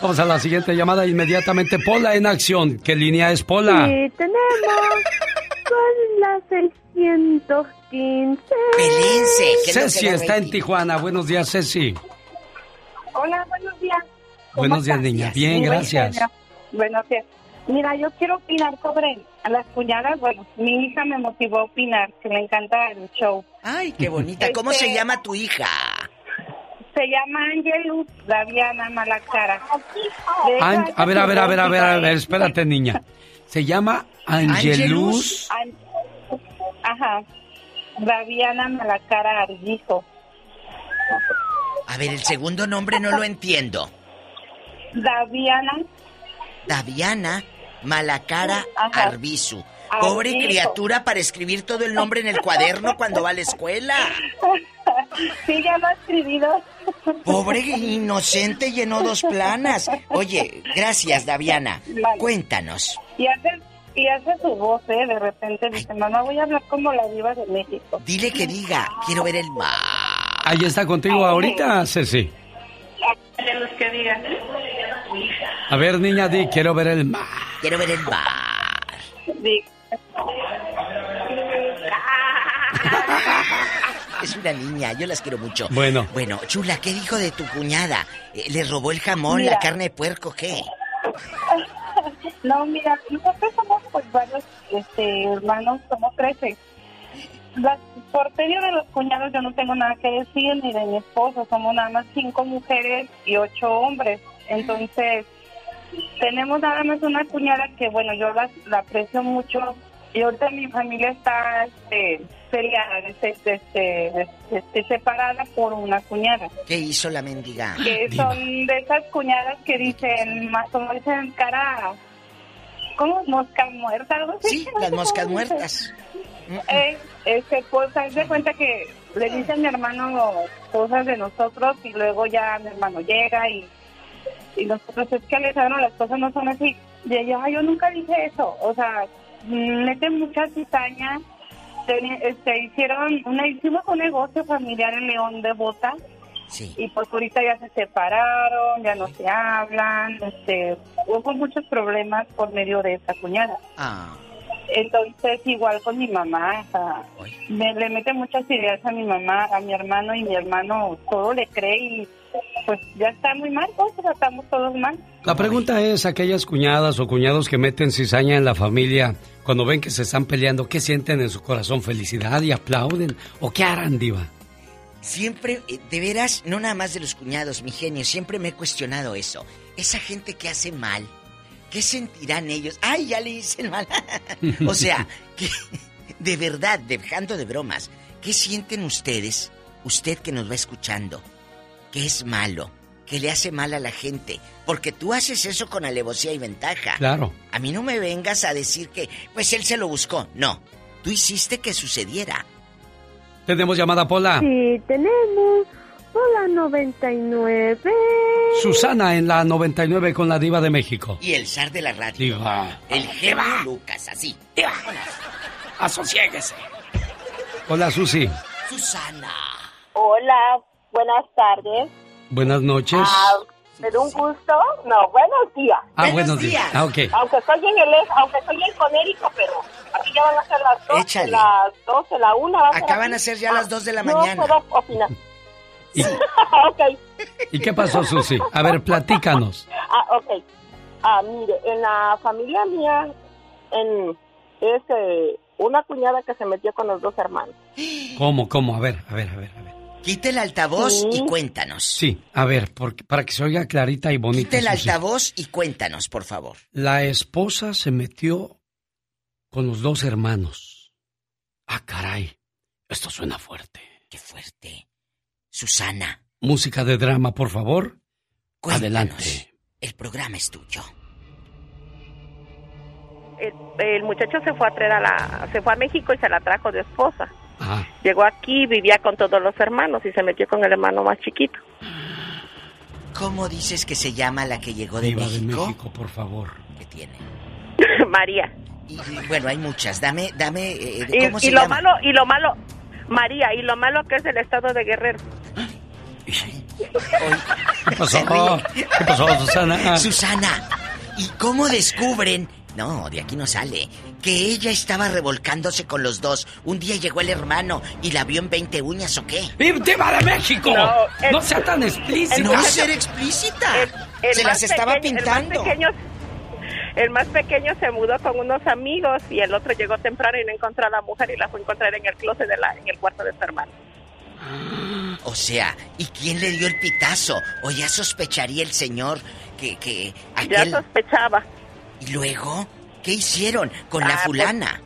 Vamos a la siguiente llamada inmediatamente. Pola en acción. ¿Qué línea es Pola? Sí, tenemos con la 615. Ceci está en Tijuana. Buenos días, Ceci. Hola, buenos días. ¿Cómo Buenos días, niña. Bien, gracias. Buenos días. Mira, yo quiero opinar sobre las cuñadas. Bueno, mi hija me motivó a opinar, que le encanta el show. Ay, qué bonita. ¿Cómo se Este, llama tu hija? Se llama Angelus Daviana Malacara. An- a ver, a ver, a ver, a ver, a ver, espérate, niña. Se llama Angelus. An- Ajá. Daviana Malacara Argizo. A ver, el segundo nombre no lo entiendo. Daviana Daviana Malacara Ajá. Arbizu. Pobre Arbizu. criatura para escribir todo el nombre en el cuaderno cuando va a la escuela. Sí, ya lo ha escribido. Pobre inocente llenó dos planas. Oye, gracias, Daviana. Cuéntanos. Y hace, y hace su voz, ¿eh? De repente dice, mamá, voy a hablar como la diva de México. Dile que diga, quiero ver el mar. Ahí está contigo ahorita, Ceci. De los que digan. A ver, niña, di, quiero ver el mar. Quiero ver el mar. Es una niña, yo las quiero mucho. Bueno. Bueno, chula, ¿qué dijo de tu cuñada? Eh, ¿Le robó el jamón, Mira. la carne de puerco, qué? No, mira, nosotros somos pues varios este, hermanos, somos 13. Las, por medio de los cuñados yo no tengo nada que decir, ni de mi esposo, somos nada más cinco mujeres y ocho hombres. Entonces, tenemos nada más una cuñada que, bueno, yo la, la aprecio mucho y ahorita mi familia está este, peleada, este, este, este, separada por una cuñada. ¿Qué hizo la mendiga? que son de esas cuñadas que dicen, ma- como dicen, cara, ¿cómo? Mosca muerta, algo así. Sí, las moscas muertas. Eh, este, pues, haz de cuenta que le dice a mi hermano cosas de nosotros y luego ya mi hermano llega y, y nosotros, es que Alejandro, las cosas no son así. Y ella, "Ay, yo nunca dije eso. O sea, mm, mete mucha cizaña. Teni- Este, hicieron una, hicimos un negocio familiar en León de Bota y pues ahorita ya se separaron, ya no se hablan, este, hubo muchos problemas por medio de esa cuñada. Ah, Entonces, igual con mi mamá, o sea, me, le mete muchas ideas a mi mamá, a mi hermano, y mi hermano todo le cree y pues ya está muy mal, pues o sea, estamos todos mal. La pregunta es, aquellas cuñadas o cuñados que meten cizaña en la familia, cuando ven que se están peleando, ¿qué sienten en su corazón? ¿Felicidad y aplauden? ¿O qué harán, diva? siempre, eh, de veras, no nada más de los cuñados, mi genio, siempre me he cuestionado eso. Esa gente que hace mal, ¿qué sentirán ellos? ¡Ay, ya le hice el mal! o sea, que, de verdad, dejando de bromas, ¿qué sienten ustedes, usted que nos va escuchando, que es malo, que le hace mal a la gente? Porque tú haces eso con alevosía y ventaja. Claro. A mí no me vengas a decir que, pues él se lo buscó. No, tú hiciste que sucediera. Tenemos llamada, Pola. Sí, tenemos. Hola 99. Susana en la 99 con la diva de México. Y el zar de la radio. Diva. El genio Lucas, así. Asociéguese. Hola, Susi. Susana. Hola, buenas tardes. Buenas noches. Ah, ¿Me da un gusto? No, buenos días. Ah, buenos días. Ah. Aunque estoy en el aunque estoy en Conérico, pero aquí ya van a ser las 12, Échale. las 12, la 1. va a ser Acaban a ser ya las 2 de la no mañana. puedo opinar. ¿Y, ok. y qué pasó, Susi? A ver, platícanos. Ah, ok. Ah, mire, en la familia mía en, es eh, una cuñada que se metió con los dos hermanos. ¿Cómo, cómo? A ver, a ver, a ver. a ver. Quita el altavoz Sí. y cuéntanos. Sí, a ver, porque, para que se oiga clarita y bonita. Quita el altavoz y cuéntanos, por favor. La esposa se metió con los dos hermanos. Ah, caray. Esto suena fuerte. Qué fuerte. Susana, Música de drama, por favor. Cuéntanos. Adelante. el programa es tuyo. El, el muchacho se fue a traer a la, se fue a México y se la trajo de esposa. Ah, Llegó aquí, vivía con todos los hermanos y se metió con el hermano más chiquito. ¿Cómo dices que se llama la que llegó de Diva de México? México, por favor. ¿Qué tiene? María. Y, y, bueno, hay muchas. Dame, dame, eh, Y, ¿cómo y se lo llama? malo, y lo malo, María, y lo malo que es del estado de Guerrero. ¿Qué pasó? ¿Qué pasó, Susana? Susana, ¿y cómo descubren? No, de aquí no sale. Que ella estaba revolcándose con los dos. Un día llegó el hermano y la vio en 20 uñas o qué. ¡Diva de México! No, el- No sea tan explícita. No ser explícita. El- el Se las estaba pequeño- pintando. El más, pequeño, el más pequeño se mudó con unos amigos y el otro llegó temprano y no encontró a la mujer y la fue a encontrar en el closet de la, en el cuarto de su hermano. O sea, ¿y quién le dio el pitazo? ¿O ya sospecharía el señor que, que Ya aquel... sospechaba. ¿Y luego? ¿Qué hicieron con la Ah, pues- fulana?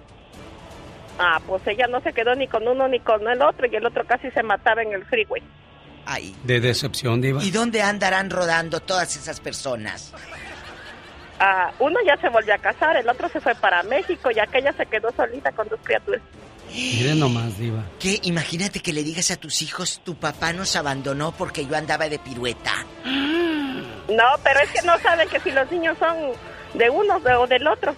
Ah, pues ella no se quedó ni con uno ni con el otro y el otro casi se mataba en el freeway. Ay. De decepción, Diva. ¿Y dónde andarán rodando todas esas personas? Ah, uno ya se volvió a casar, el otro se fue para México y aquella se quedó solita con dos criaturas. Miren nomás, Diva. ¿Qué? Imagínate que le digas a tus hijos, tu papá nos abandonó porque yo andaba de pirueta. No, pero es que no saben que si los niños son de uno o del otro.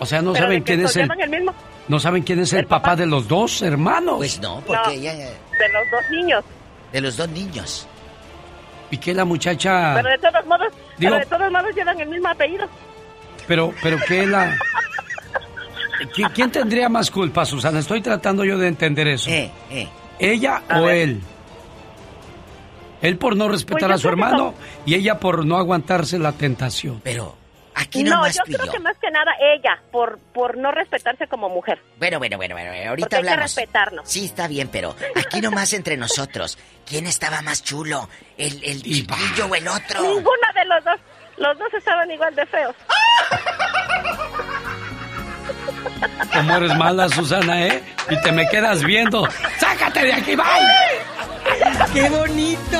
O sea, no Pero saben quién es el, llevan el mismo. no saben quién es el, papá, de los dos hermanos. Pues no, porque No, ella... De los dos niños. De los dos niños. Y que la muchacha, Pero de todos modos. Digo- pero de todos modos llevan el mismo apellido. pero, pero que la, ¿Qui- ¿quién tendría más culpa, Susana? Estoy tratando yo de entender eso. Eh, ¿Ella o él? Él por no respetar Pues a su hermano y ella por no aguantarse la tentación. Pero aquí no, yo creo yo. que más que nada ella, por, por no respetarse como mujer. Bueno, bueno, bueno, bueno, ahorita Porque hay que hablamos. respetarnos. Sí, está bien, pero aquí nomás entre nosotros. ¿Quién estaba más chulo? ¿El, el chiquillo o el otro? Ninguno de los dos. Los dos estaban igual de feos. Como eres mala, Susana, ¿eh? Y te me quedas viendo. ¡Sácate de aquí, bye! ¡Qué bonito!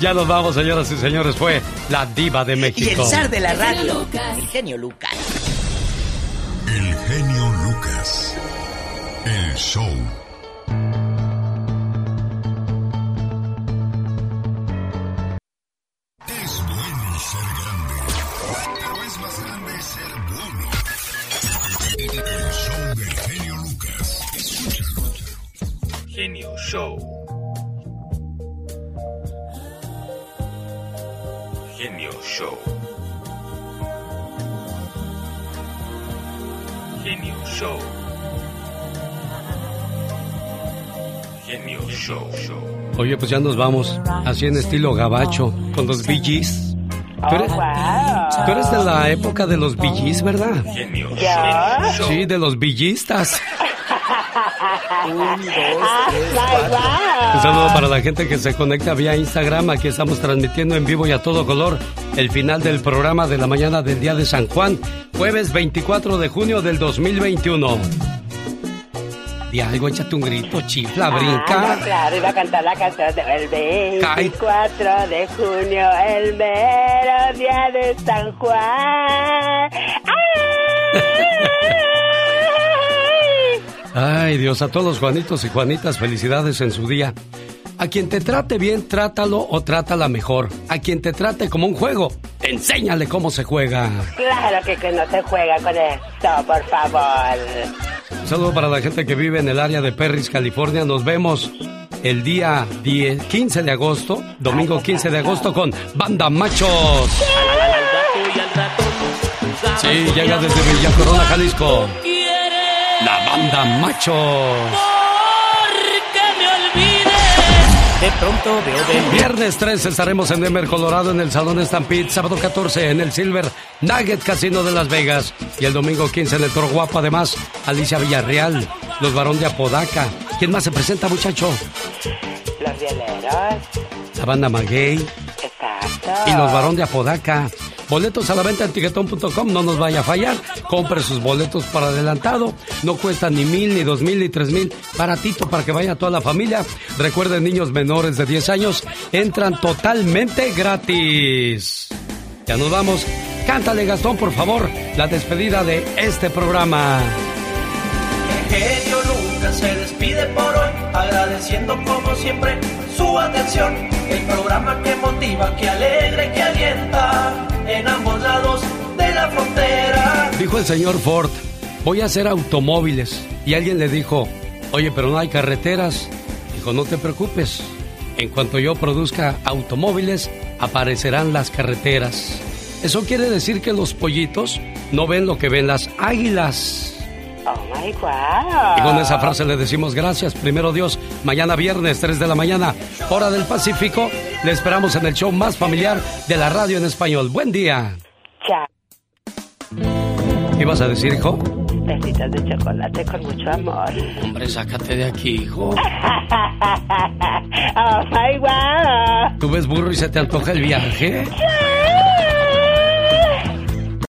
Ya nos vamos, señoras y señores. Fue la diva de Y México. el zar de la radio. El genio Lucas. El genio Lucas. El show. Es bueno ser grande, pero es más grande ser bueno. El show del genio Lucas. Escúchalo. Genio Show. Genio Show. Genio Show. Genio Show. Oye, pues ya nos vamos. Así en estilo gabacho, con los Gees. ¿Tú eres, tú eres de la época de los Gees, ¿verdad? Genio ¿Yo? Sí, de los villistas. Un saludo para la gente que se conecta vía Instagram. Aquí estamos transmitiendo en vivo y a todo color el final del programa de la mañana del día de San Juan, jueves 24 de junio del 2021. Di algo, échate un grito, chifla, Ah, brinca. no, claro, iba a cantar la canción del 24 de junio, el mero día de San Juan. Ay, Dios, a todos los Juanitos y Juanitas, felicidades en su día. A quien te trate bien, trátalo o trátala mejor. A quien te trate como un juego, enséñale cómo se juega. Claro que, que no se juega con esto, por favor. Un saludo para la gente que vive en el área de Perris, California. Nos vemos el día 10, 15 de agosto, domingo 15 de agosto con Banda Machos. Sí, llega desde Villa Corona, Jalisco. Banda Machos. De pronto veo de Viernes 13 estaremos en Denver, Colorado, en el Salón Stampede. Sábado 14 en el Silver Nugget Casino de Las Vegas. Y el domingo 15 en el Toro Guapo. Además, Alicia Villarreal, los varón de Apodaca. ¿Quién más se presenta, muchacho? Los vieleros. La banda Maguey Exacto. y los varón de Apodaca. Boletos a la venta en tiquetón.com, no nos vaya a fallar. Compre sus boletos para adelantado. No cuesta ni mil, ni dos mil, ni tres mil. Baratito para que vaya toda la familia. Recuerden, niños menores de 10 años entran totalmente gratis. Ya nos vamos. Cántale, Gastón, por favor, la despedida de este programa. El genio Lucas se despide por hoy, agradeciendo como siempre su atención. El programa que motiva, que alegra y que alienta en ambos lados de la frontera. Dijo el señor Ford, voy a hacer automóviles. Y alguien le dijo, oye, pero no hay carreteras. Dijo, no te preocupes. En cuanto yo produzca automóviles, aparecerán las carreteras. Eso quiere decir que los pollitos no ven lo que ven las águilas. Oh my God. Y con esa frase le decimos gracias, primero Dios. Mañana viernes, 3 de la mañana, hora del Pacífico. Le esperamos en el show más familiar de la radio en español. Buen día. Chao. ¿Qué ibas a decir, hijo? Besitos de chocolate con mucho amor. Hombre, sácate de aquí, hijo. oh my God. ¿Tú ves burro y se te antoja el viaje?